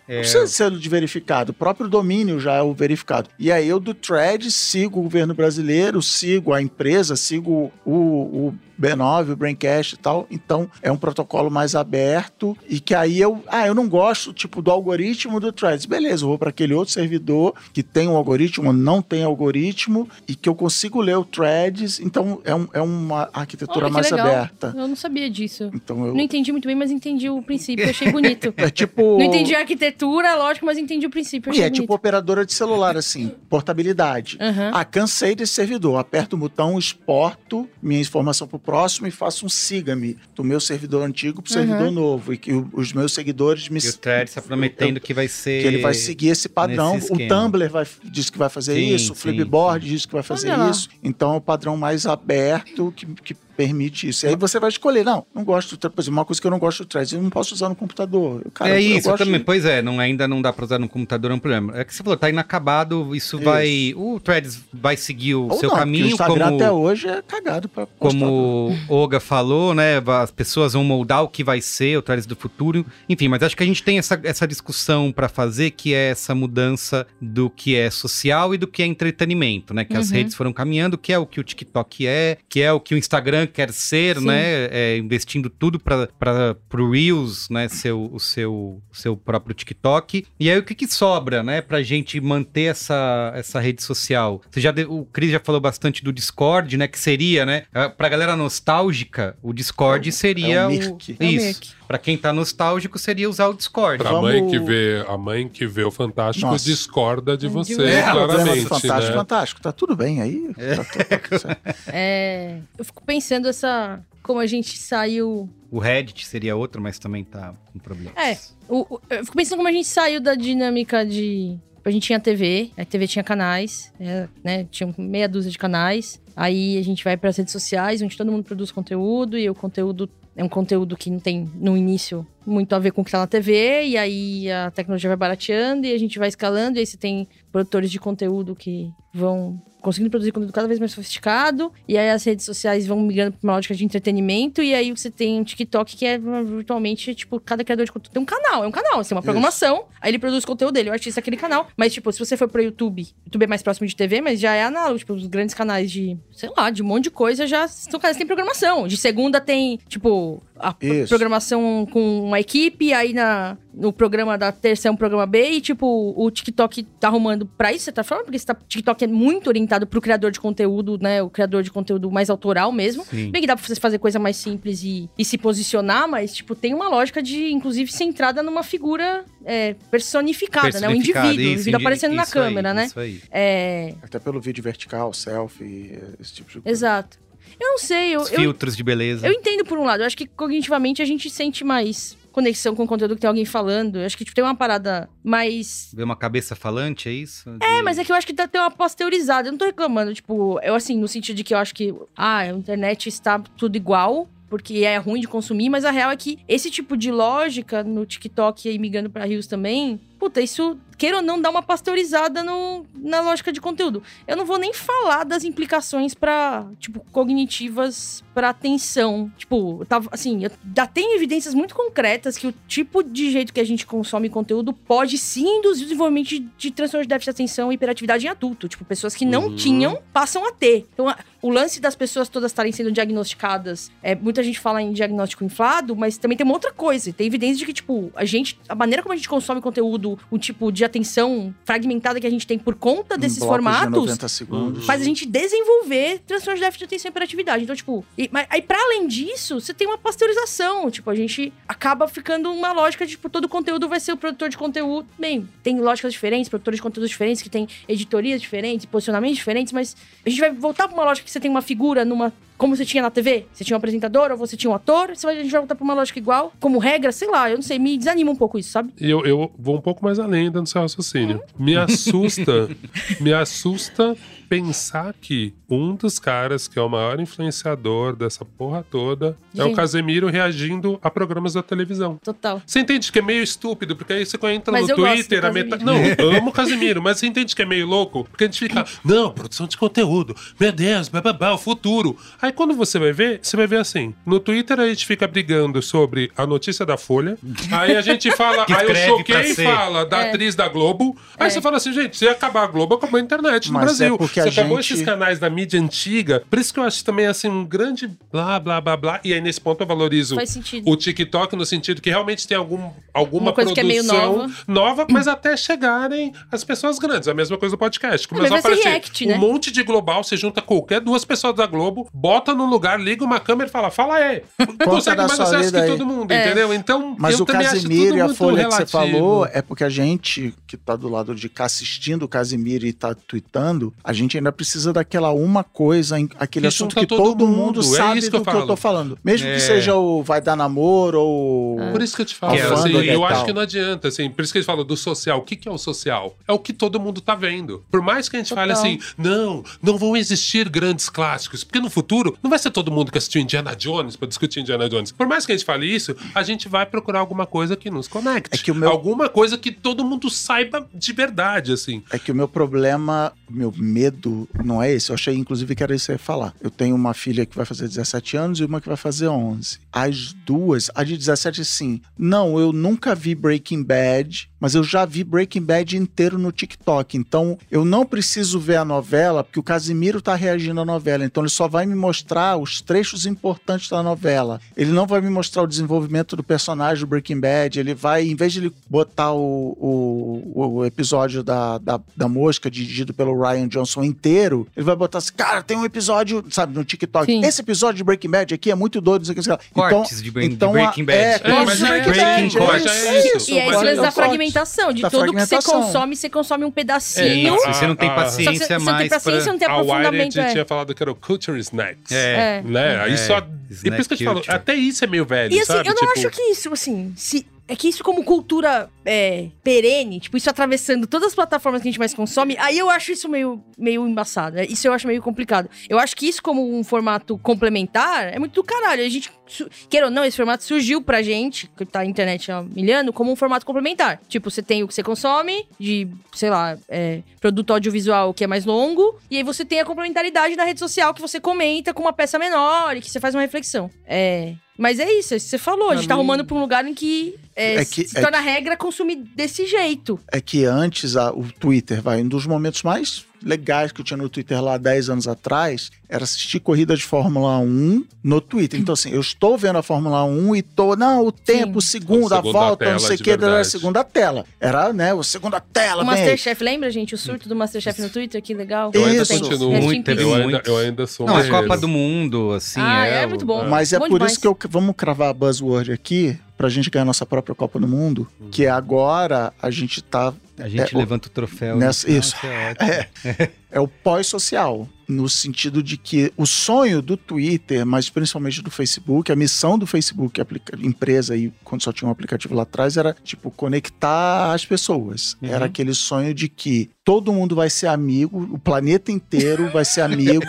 É. não precisa ser de verificado. O próprio domínio já é o verificado. E aí eu do Thread sigo o governo brasileiro, sigo a empresa, sigo o, o B9, o Braincast e tal. Então é um protocolo mais aberto e que aí eu, ah, eu não gosto tipo do algoritmo do Threads. Beleza, eu vou para aquele outro servidor que tem um algoritmo não tem algoritmo e que eu consigo ler o Threads. Então é, um- é uma arquitetura Olha, mais legal. aberta. Eu não sabia disso. Então eu Não entendi muito bem, mas entendi o princípio. Achei bonito. é tipo Não entendi a arquitetura, lógico, mas entendi o princípio. E é bonito. tipo operadora de celular, assim, portabilidade. Aham. Ah, cansei desse servidor. Aperto o botão, exporto minha informação pro próximo e faço um siga-me do meu servidor antigo pro Uhum. servidor novo. E que os meus seguidores me E o Threads está prometendo que vai ser. que ele vai seguir esse padrão. O. Tumblr vai, diz que vai fazer Sim, isso, o sim, Flipboard diz que vai fazer isso. Então é o padrão mais aberto que, que permite isso. E aí você vai escolher. Não, não gosto. Por exemplo, uma coisa que eu não gosto do Threads, eu não posso usar no computador. Cara, é isso, eu também. de- Pois é, não, ainda não dá pra usar no computador, é um problema. É que você falou, tá inacabado, isso, Isso. vai. O Threads vai seguir o Ou seu não, caminho, o Instagram como. até hoje é cagado pra postar. Como o Olga falou, né? As pessoas vão moldar o que vai ser o Threads do futuro. Enfim, mas acho que a gente tem essa, essa discussão pra fazer, que é essa mudança do que é social e do que é entretenimento, né? Que as Uhum. redes foram caminhando, que é o que o TikTok é, que é o que o Instagram quer ser, Sim. né? É, investindo tudo para pro Reels, né? Seu, o seu, o seu próprio TikTok. E aí o que, que sobra, né? Pra gente manter essa, essa rede social? Você já, o Cris já falou bastante do Discord, né? Que seria, né? ah, Pra galera nostálgica, o Discord seria é o o. Mirk. É o Isso. Mirk. Pra quem tá nostálgico, seria usar o Discord. Pra Vamos- mãe que vê, a mãe que vê o Fantástico Nossa. discorda de você. É, claramente, Fantástico, né? Fantástico. Tá tudo bem aí. Tá tudo certo. É, eu fico pensando essa. Como a gente saiu. O Reddit seria outro, mas também tá com problemas. É. o- o- eu fico pensando como a gente saiu da dinâmica de. A gente tinha TV, a TV tinha canais, é, né? Tinha meia dúzia de canais. Aí a gente vai para as redes sociais, onde todo mundo produz conteúdo e o conteúdo é um conteúdo que não tem no início muito a ver com o que tá na TV, e aí a tecnologia vai barateando e a gente vai escalando, e aí você tem produtores de conteúdo que vão conseguindo produzir conteúdo cada vez mais sofisticado, e aí as redes sociais vão migrando pra uma lógica de entretenimento, e aí você tem um TikTok que é virtualmente, tipo, cada criador de conteúdo tem um canal, é um canal, assim, uma programação, aí ele produz conteúdo dele, o artista é aquele canal, mas, tipo, se você for pro YouTube, YouTube é mais próximo de TV, mas já é análogo, tipo, os grandes canais de, sei lá, de um monte de coisa já são canais que tem programação, de segunda tem, tipo, a Isso. programação com uma equipe, aí na, no programa da terça é um programa B, e tipo, o TikTok tá arrumando pra isso, você tá falando? Porque tá- TikTok é muito orientado pro criador de conteúdo, né? O criador de conteúdo mais autoral mesmo. Sim. Bem que dá pra você fazer coisa mais simples e, e se posicionar, mas, tipo, tem uma lógica de, inclusive, centrada numa figura é, personificada, né? Um indivíduo, um isso, indivíduo indi- aparecendo na isso aí, câmera, né? Isso aí. É, Até pelo vídeo vertical, selfie, esse tipo de coisa. exato. Eu não sei, eu, Os eu, filtros de beleza. eu entendo por um lado. Eu acho que cognitivamente a gente sente mais conexão com o conteúdo que tem alguém falando. Eu acho que tipo, tem uma parada mais. Ver uma cabeça falante, é isso? É, mas é que eu acho que tá tem uma pasteurizada. Eu não tô reclamando, tipo, eu assim, no sentido de que eu acho que ah, a internet está tudo igual. Porque é ruim de consumir, mas a real é que esse tipo de lógica no TikTok e aí migrando pra Rios também, puta, isso, queira ou não, dá uma pasteurizada no, na lógica de conteúdo. Eu não vou nem falar das implicações pra, tipo, cognitivas pra atenção. Tipo, tava, assim, eu, já tem evidências muito concretas que o tipo de jeito que a gente consome conteúdo pode sim induzir o desenvolvimento de, de transtorno de déficit de atenção e hiperatividade em adulto. Tipo, pessoas que não Uhum. tinham, passam a ter. Então, a- o lance das pessoas todas estarem sendo diagnosticadas, é, muita gente fala em diagnóstico inflado, mas também tem uma outra coisa. Tem evidência de que, tipo, a gente, a maneira como a gente consome conteúdo, o tipo de atenção fragmentada que a gente tem por conta desses de formatos, 90 segundos. faz a gente desenvolver transtorno de déficit de atenção e hiperatividade. Então, tipo, e, mas aí para além disso, você tem uma pasteurização. Tipo, a gente acaba ficando uma lógica de, tipo, todo conteúdo vai ser o produtor de conteúdo. Bem, tem lógicas diferentes, produtores de conteúdos diferentes, que tem editorias diferentes, posicionamentos diferentes, mas a gente vai voltar pra uma lógica que você tem uma figura numa. Como você tinha na TV? Você tinha um apresentador ou você tinha um ator? Você vai, a gente vai voltar pra uma lógica igual? Como regra, sei lá, eu não sei, me desanima um pouco isso, sabe? Eu, eu vou um pouco mais além no seu raciocínio. Me assusta, me assusta pensar que um dos caras que é o maior influenciador dessa porra toda é o Gente. Casemiro reagindo a programas da televisão. Total. Você entende que é meio estúpido, porque aí você entra Mas no eu gosto Twitter, do a meta... Casemiro. Não, eu amo o Casemiro, mas você entende que é meio louco? Porque a gente fica, não, produção de conteúdo, meu Deus, bababá, o futuro. Aí quando você vai ver, você vai ver assim, no Twitter a gente fica brigando sobre a notícia da Folha, aí a gente fala, Que aí o pra Choquei fala da É. atriz da Globo, aí É. você fala assim, gente, se acabar a Globo, acabou a internet no Mas é Brasil. porque Você a gente- esses canais da mídia antiga, por isso que eu acho também assim um grande blá, blá, blá, blá, e aí nesse ponto eu valorizo o TikTok no sentido que realmente tem algum, alguma Uma coisa que é meio produção nova. nova, mas até chegarem as pessoas grandes. A mesma coisa do podcast. mas Começou a aparecer react, um né? monte de global, você junta qualquer duas pessoas da Globo, bota num lugar, liga uma câmera e fala, fala aí. Consegue mais acesso que aí. todo mundo, É. entendeu? Então, Mas eu o também acho Casimiro tudo e a Folha que você relativo. falou é porque a gente que tá do lado de cá assistindo o Casimiro e tá tweetando, a gente ainda precisa daquela uma coisa, aquele Que assunto que todo todo, mundo, mundo, é sabe isso que eu do que eu tô falando. Mesmo É. que seja o vai dar namoro ou. Ah. Por isso que eu te falo, é assim, eu acho tal. que não adianta, assim, por isso que eles falam do social. O que, que é o social? É o que todo mundo tá vendo. Por mais que a gente Total. fale assim, não, não vão existir grandes clássicos, porque no futuro não vai ser todo mundo que assistiu Indiana Jones pra discutir Indiana Jones. Por mais que a gente fale isso, a gente vai procurar alguma coisa que nos conecte. É que o meu- Alguma coisa que todo mundo saiba de verdade, assim. É que o meu problema, meu medo não é esse. Eu achei, inclusive, que era isso que eu ia falar. Eu tenho uma filha que vai fazer 17 anos e uma que vai fazer 11. As duas, a de 17, sim. Não, eu nunca vi Breaking Bad, mas eu já vi Breaking Bad inteiro no TikTok. Então, eu não preciso ver a novela, porque o Casimiro tá reagindo à novela. Então, ele só vai me mostrar os trechos importantes da novela. Ele não vai me mostrar o desenvolvimento do personagem do Breaking Bad. Ele vai, em vez de ele botar o, o, o episódio da, da, da mosca dirigido pelo Ryan Johnson inteiro, ele vai botar assim, cara, tem um episódio, sabe, no TikTok. Sim. Esse episódio de Breaking Bad aqui é muito doido, não sei o que. sei. Então, Cortes de Breaking- de então, a- Breaking Bad. É, É, cortes de é Breaking Breaking Bad. Já é isso. E é é da fragmentação, de Da tudo que você consome, você consome um É pedacinho. isso, você não tem Ah, ah. paciência Só que você- não tem mais paciência, pra... não tem A aprofundamento. É. tinha falado que era o Culture Snacks. É. É. Né? Aí É, só... E por isso que eu te falo, até isso é meio velho, E assim, eu não Tipo, acho que isso, assim, se é que isso como cultura é, perene, tipo, isso atravessando todas as plataformas que a gente mais consome, aí eu acho isso meio, meio embaçado. né? Isso eu acho meio complicado. Eu acho que isso como um formato complementar é muito do caralho. A gente, queira ou não, esse formato surgiu pra gente, que tá na internet há milhando, como um formato complementar. Tipo, você tem o que você consome, de, sei lá, é, produto audiovisual que é mais longo, e aí você tem a complementaridade da rede social que você comenta com uma peça menor e que você faz uma reflexão. É. Mas é isso, é isso que você falou. A gente tá mim- arrumando pra um lugar em que, é, É que- se é torna regra consumir desse jeito. É que antes a- o Twitter, vai, um dos momentos mais legais que eu tinha no Twitter lá 10 anos atrás era assistir corrida de Fórmula 1 no Twitter. Então, assim, eu estou vendo a Fórmula 1 e tô, não, o tempo, o segundo, O a segundo volta, não tela, sei o que, era a segunda tela. Era, né, o segunda tela, O bem. Masterchef, lembra, gente? O surto do Masterchef no Twitter? Que legal. Eu ainda Isso. continuo. Muito. Eu ainda, muito. eu ainda sou Não, a guerreiro. Copa do Mundo, assim. Ah, é o- muito bom. Mas é Bom por demais. isso que eu vamos cravar a buzzword aqui pra gente ganhar nossa própria Copa do Mundo, que é agora a gente tá A gente É, levanta o troféu. nessa- né? isso. Nossa, é ótimo. é o pós-social, no sentido de que o sonho do Twitter, mas principalmente do Facebook, a missão do Facebook, empresa aí, quando só tinha um aplicativo lá atrás, era tipo conectar as pessoas. Uhum. Era aquele sonho de que todo mundo vai ser amigo, o planeta inteiro vai ser amigo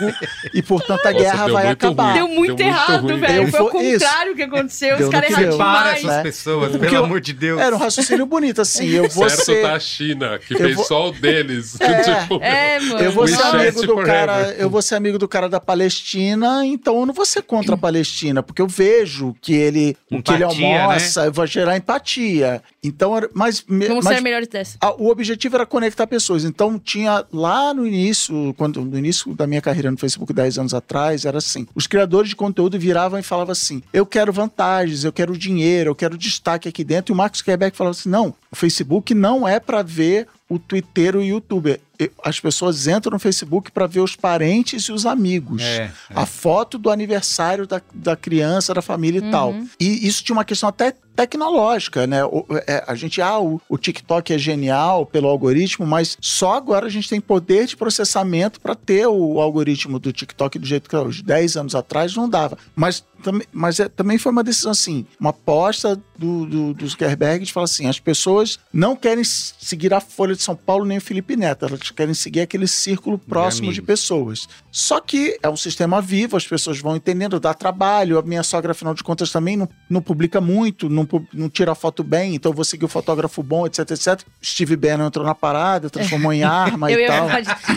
e portanto a Nossa, guerra vai muito acabar. ruim. Deu muito Deu muito errado, ruim. velho. Foi o vou- isso. contrário que aconteceu. Deu Os caras erraram demais. essas né? pessoas, Porque pelo eu- amor de Deus. Era um raciocínio bonito, assim. Eu vou certo ser. tá a China, que Eu fez vou- só o deles. É, Tipo, É, mano. Eu vou ser amigo do forever. cara, eu vou ser amigo do cara da Palestina, então eu não vou ser contra a Palestina, porque eu vejo que ele, o que ele Empatia, né? almoça, eu vou gerar empatia. Então, mas, me- Vamos mas ser melhores dessa. a- o objetivo era conectar pessoas. Então tinha lá no início, quando no início da minha carreira no Facebook 10 anos atrás, era assim: os criadores de conteúdo viravam e falavam assim: "Eu quero vantagens, eu quero dinheiro, eu quero destaque aqui dentro". E o Marcos Quebec falava assim: "Não, o Facebook não é para ver o Twitter e o YouTube. E- As pessoas entram no Facebook para ver os parentes e os amigos. É, é. A foto do aniversário da, da criança, da família e tal. E isso tinha uma questão até tecnológica, né? O- é, a gente, ah, o, o TikTok é genial pelo algoritmo, mas só agora a gente tem poder de processamento para ter o algoritmo do TikTok do jeito que hoje. 10 anos atrás não dava. Mas, também- mas é- também foi uma decisão assim, uma aposta do, do, do Zuckerberg de falar assim: as pessoas não querem seguir a Folha de São Paulo nem o Felipe Neto, elas querem seguir aquele círculo próximo de amigos. pessoas. Só que é um sistema vivo, as pessoas vão entendendo, dá trabalho. A minha sogra, afinal de contas, também não, não publica muito, não, pu- não tira foto bem, então eu vou seguir o fotógrafo bom, etc, etc. Steve Bannon entrou na parada, transformou em arma Eu e tal.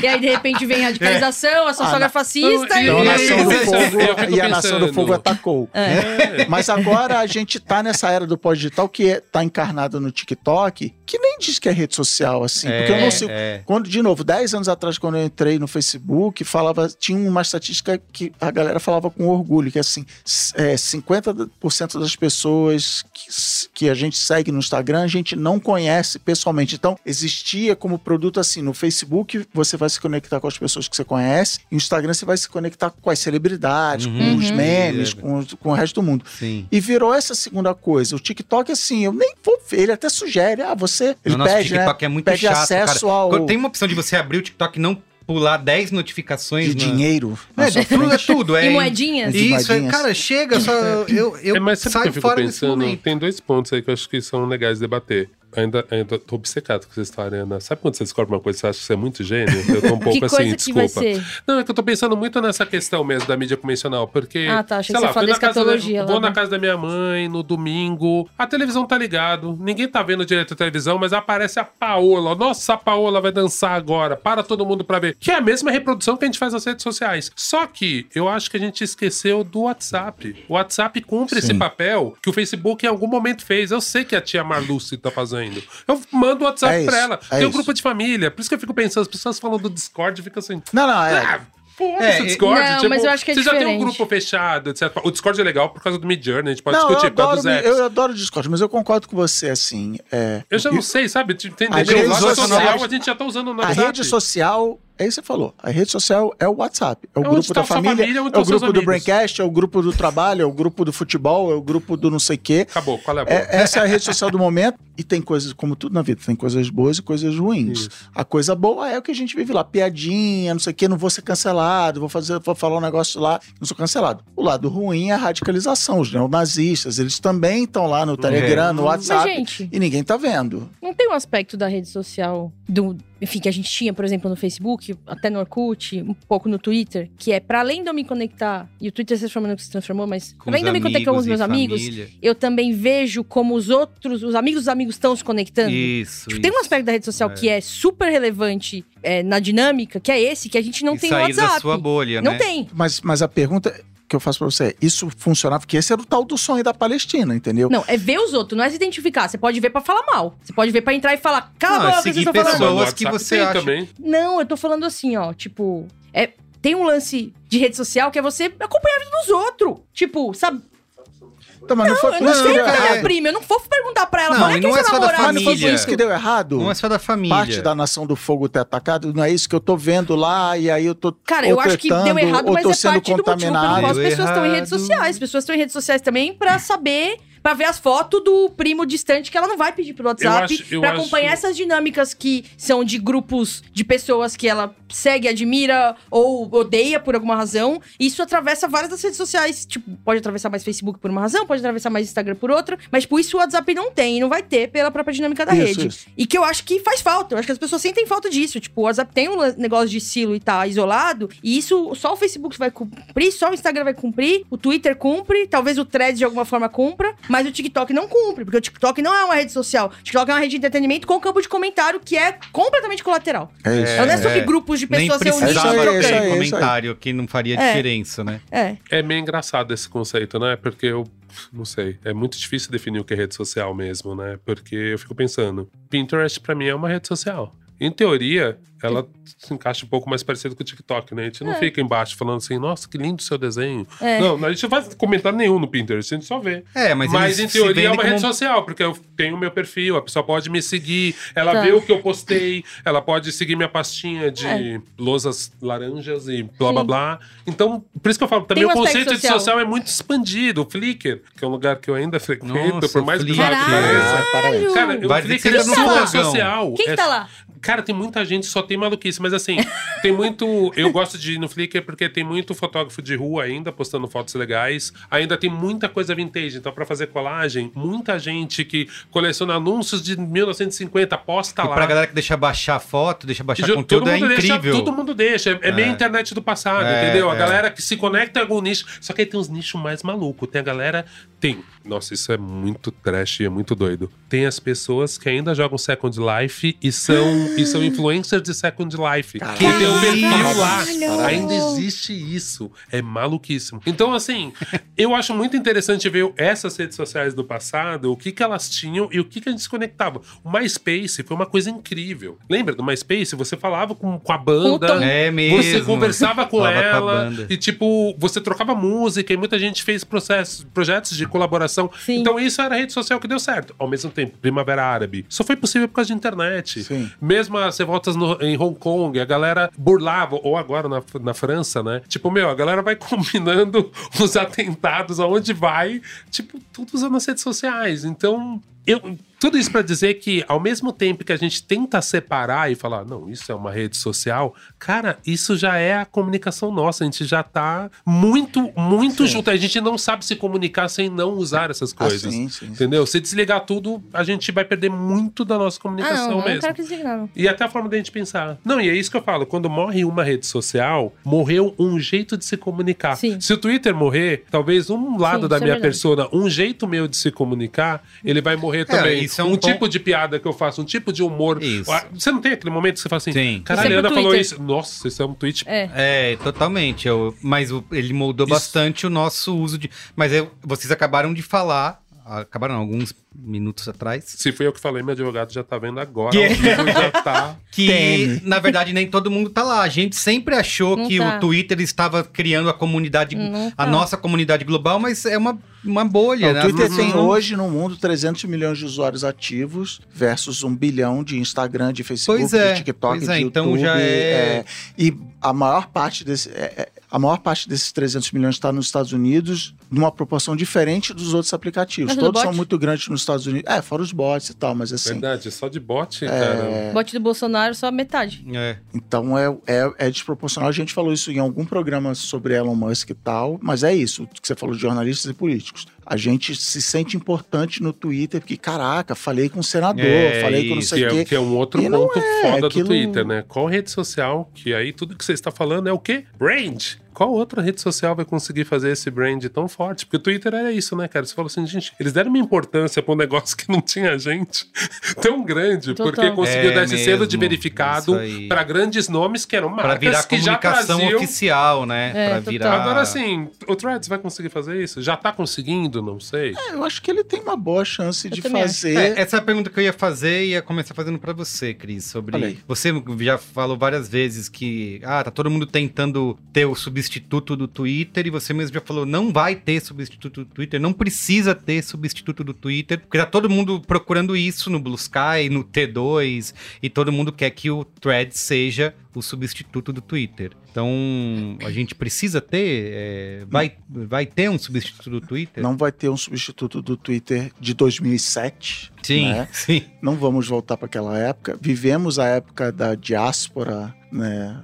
E aí, de repente, vem radicalização, a sua Ah, sogra não. fascista. Então a E- Nação do Fogo e a Nação do. Fogo atacou. É. Mas agora a gente tá nessa era do pós-digital que é, tá encarnado no TikTok, que nem diz que é rede social, assim. porque eu não sei. é. Quando, de novo, 10 anos atrás, quando eu entrei no Facebook, falava, tinha uma estatística que a galera falava com orgulho, que assim, é, 50% das pessoas que, que a gente segue no Instagram, a gente não conhece pessoalmente. Então, existia como produto assim, no Facebook você vai se conectar com as pessoas que você conhece, e no Instagram você vai se conectar com as celebridades, Uhum. com os Uhum. memes, com, os- com o resto do mundo. Sim. E virou essa segunda coisa. O TikTok, assim, eu nem vou ver, ele até sugere, ah, você. Ele o nosso pede, né? TikTok é muito pede chato, acesso cara. ao Tem uma opção de você abrir o TikTok e não pular 10 notificações de na- dinheiro. É, de tudo, é tudo. É E moedinhas? Isso, é, cara, chega, só eu, eu É, mas sabe o que saio eu fico fora pensando? momento. Tem dois pontos aí que eu acho que são legais de debater. Ainda, ainda tô obcecado com essa história, Ana. Sabe quando você descobre uma coisa e você acha que você é muito gênio? Eu tô um pouco Que assim, coisa que desculpa. vai ser? Não, é que eu tô pensando muito nessa questão mesmo da mídia convencional, porque. Ah, tá, achei sei que lá, você da na da- escatologia lá, Vou na né? casa da minha mãe no domingo, a televisão tá ligado, ninguém tá vendo direito a televisão, mas aparece a Paola. Nossa, a Paola vai dançar agora, para todo mundo pra ver. Que é a mesma reprodução que a gente faz nas redes sociais. Só que eu acho que a gente esqueceu do WhatsApp. O WhatsApp cumpre esse Sim. papel que o Facebook em algum momento fez. Eu sei que a tia Marluce tá fazendo. Eu mando o WhatsApp É pra isso, ela. é Tem um isso. grupo de família. Por isso que eu fico pensando, as pessoas falam do Discord e fica assim. Não, não, é. Ah, foda-se É, o Discord. não, tipo, mas eu acho que é Você já tem um diferente. grupo fechado, etc. O Discord é legal por causa do Mid Journey, a gente pode não, eu discutir, por causa adoro, eu adoro o Discord, mas eu concordo com você, assim. É, Eu já não e- sei, sabe? Entendeu? A A rede social social- a gente já tá usando no a WhatsApp. rede social É isso que você falou. A rede social é o WhatsApp. É o É onde grupo tá da família, família, onde é estão o grupo do. Braincast, é o grupo do trabalho, é o grupo do futebol, é o grupo do não sei o quê. Acabou, qual é a boa? É, essa é a rede social do momento. E tem coisas, como tudo na vida, tem coisas boas e coisas ruins. Isso. A coisa boa é o que a gente vive lá, piadinha, não sei o quê, não vou ser cancelado, vou fazer, vou falar um negócio lá, não sou cancelado. O lado ruim é a radicalização. Os neonazistas, eles também estão lá no Telegram, no Mas, WhatsApp, gente, e ninguém tá vendo. não tem um aspecto da rede social, do, enfim, que a gente tinha, por exemplo, no Facebook, até no Orkut, um pouco no Twitter, que é pra além de eu me conectar, e o Twitter se transformando no que se transformou, mas Com além de eu me conectar com os meus amigos, família. eu também vejo como os outros, os amigos dos amigos estão se conectando. Isso. Tipo, tem um isso. aspecto da rede social É. que é super relevante é, na dinâmica, que é esse, que a gente não E tem no sair WhatsApp. da sua bolha, não né? tem. Mas, mas a pergunta que eu faço pra você é: isso funcionava? Porque esse era o tal do sonho da Palestina, entendeu? Não, é ver os outros, não é se identificar. Você pode ver pra falar mal. Você pode ver pra entrar e falar, cala Não, a é boca, vocês seguir estão falando. Pessoas que você acha- também. Não, eu tô falando assim, ó, tipo, é tem um lance de rede social que é você acompanhar a vida dos outros. Tipo, sabe? Então, mas não, foi Eu por não isso que sei deu da minha errado. prima, eu não vou perguntar pra ela, Não, é que não é só da namorado? Mas não foi por família. isso que deu errado? Não é só da família. Parte da nação do fogo ter atacado, não é isso que eu tô vendo lá, e aí eu tô. Cara, eu acho que deu errado, mas tô é sendo parte do motivo pelo qual as pessoas estão em redes errado. sociais. As pessoas estão em redes sociais também pra saber, pra ver as fotos do primo distante que ela não vai pedir pelo WhatsApp, acho- eu pra acho- acompanhar essas dinâmicas que são de grupos de pessoas que ela segue, admira ou odeia por alguma razão. Isso atravessa várias das redes sociais. Tipo, pode atravessar mais Facebook por uma razão, pode atravessar mais Instagram por outra, mas tipo, isso o WhatsApp não tem e não vai ter pela própria dinâmica da Isso, rede. isso. E que eu acho que faz falta. Eu acho que as pessoas sentem falta disso. Tipo, o WhatsApp tem um negócio de silo e tá isolado. E isso só o Facebook vai cumprir, só o Instagram vai cumprir, o Twitter cumpre, talvez o Threads de alguma forma cumpra, mas o TikTok não cumpre, porque o TikTok não é uma rede social. O TikTok é uma rede de entretenimento com campo de comentário que é completamente colateral. É isso. É, não é sobre é. grupos de Nem pessoas reunidas É isso precisava é trocando. é aí. comentário que não faria É. diferença, né? É. É meio engraçado esse conceito, né? Porque eu não sei, é muito difícil definir o que é rede social mesmo, né? Porque eu fico pensando, Pinterest pra mim é uma rede social. Em teoria, ela se encaixa um pouco mais parecido com o TikTok, né? A gente não É. fica embaixo falando assim, nossa, que lindo o seu desenho. É. Não, a gente não faz comentário nenhum no Pinterest, a gente só vê. É, mas, Mas, em teoria é uma rede como- social, porque eu tenho o meu perfil, a pessoa pode me seguir, ela Tá. vê o que eu postei, ela pode seguir minha pastinha de É. lousas laranjas e blá blá Sim. blá. Então, por isso que eu falo, também Tem o conceito de social. social é muito expandido. O Flickr, que é um lugar que eu ainda frequento, Nossa, por mais bizarro que Flickr. pareça. Ah, parabéns. Cara, o Vai Flickr é super social. Quem que É- tá lá? Cara, tem muita gente, só tem maluquice, mas assim, tem muito. Eu gosto de ir no Flickr porque tem muito fotógrafo de rua ainda postando fotos legais. Ainda tem muita coisa vintage. Então, pra fazer colagem, muita gente que coleciona anúncios de 1950 posta E lá. pra galera que deixa baixar foto, deixa baixar Ju- conteúdo, é deixa, incrível. todo mundo deixa. É, é meio É. internet do passado, É, entendeu? A é. galera que se conecta em algum nicho. Só que aí tem uns nichos mais malucos. Tem a galera. Tem. Nossa, isso é muito trash e é muito doido. Tem as pessoas que ainda jogam Second Life e são, e são influencers de Second Life. Que tem um perfil lá. Caralho! Ainda existe isso. É maluquíssimo. Então, assim, eu acho muito interessante ver essas redes sociais do passado, o que, que elas tinham e o que, que a gente se conectava. O MySpace foi uma coisa incrível. Lembra do MySpace? Você falava com, com a banda. É mesmo. Você conversava com Falava com a ela banda. e, tipo, você trocava música e muita gente fez processos, projetos de colaboração. Sim. Então, isso era a rede social que deu certo. Ao mesmo tempo, Primavera Árabe. Só foi possível por causa de internet. Sim. Mesmo as revoltas no- em Hong Kong, a galera burlava, ou agora na, na França, né? Tipo, meu, a galera vai combinando os atentados aonde vai, tipo, tudo usando as redes sociais. Então, eu, tudo isso pra dizer que, ao mesmo tempo que a gente tenta separar e falar, não, isso é uma rede social, cara, isso já é a comunicação nossa. A gente já tá muito, muito junto. A gente não sabe se comunicar sem não usar essas Ah, coisas. sim, sim, sim. Entendeu? Se desligar tudo, a gente vai perder muito da nossa Ah, comunicação não, não mesmo. quero que desligar, não. E até a forma da gente pensar. Não, e é isso que eu falo. Quando morre uma rede social, morreu um jeito de se comunicar. Sim. Se o Twitter morrer, talvez um lado Sim, da é minha verdade. persona, um jeito meu de se comunicar, ele vai morrer também. Isso é um um tipo de piada que eu faço, um tipo de humor. Isso. Ah, Você não tem aquele momento que você fala assim, Sim. caralho, é a Ana falou isso. Nossa, isso é um tweet. É. É, totalmente. Eu, mas ele moldou Isso. bastante o nosso uso de. Mas eu- vocês acabaram de falar. Acabaram, alguns minutos atrás. Se foi eu que falei, meu advogado já tá vendo agora. Que- já tá. Que, na verdade, nem todo mundo tá lá. A gente sempre achou Não que tá. o Twitter estava criando a comunidade, Não a tá. nossa comunidade global, mas é uma, uma bolha, Não, né? o Twitter tem não- hoje no mundo 300 milhões de usuários ativos versus um bilhão de Instagram, de Facebook, Pois é, de TikTok, pois é, de então YouTube. já é- E a maior parte desse, é- é- a maior parte desses 300 milhões está nos Estados Unidos, numa proporção diferente dos outros aplicativos. Mas é do Todos são muito grandes nos Estados Unidos. É, fora os bots e tal, mas assim. Verdade, só de bot, cara. Bote do Bolsonaro só metade. É. Então é, é, é desproporcional. A gente falou isso em algum programa sobre Elon Musk e tal, mas é isso, o que você falou de jornalistas e políticos. A gente se sente importante no Twitter, porque, caraca, falei com o senador, É falei com não sei Que o é, quê. que é um outro E ponto é, foda aquilo- do Twitter, né? Qual rede social que aí tudo que você está falando é o quê? Brand. Qual outra rede social vai conseguir fazer esse brand tão forte? Porque o Twitter era isso, né, cara? Você falou assim, gente, eles deram uma importância pra um negócio que não tinha gente tão grande, Total. porque conseguiu É dar esse selo de verificado pra grandes nomes que eram Pra marcas virar que já comunicação traziam oficial, né? É, pra total. virar. Agora sim, o Threads vai conseguir fazer isso? Já tá conseguindo? Não sei. É, eu acho que ele tem uma boa chance Eu de fazer. É, essa é a pergunta que eu ia fazer e ia começar fazendo pra você, Cris, sobre você já falou várias vezes que ah, tá todo mundo tentando ter o substituto do Twitter e você mesmo já falou não vai ter substituto do Twitter, não precisa ter substituto do Twitter, porque tá todo mundo procurando isso no Blue Sky, no T2 e todo mundo quer que o Thread seja o substituto do Twitter. Então, a gente precisa ter, é, vai, vai ter um substituto do Twitter? Não vai ter um substituto do Twitter de 2007. Sim, né? sim. Não vamos voltar para aquela época. Vivemos a época da diáspora, né?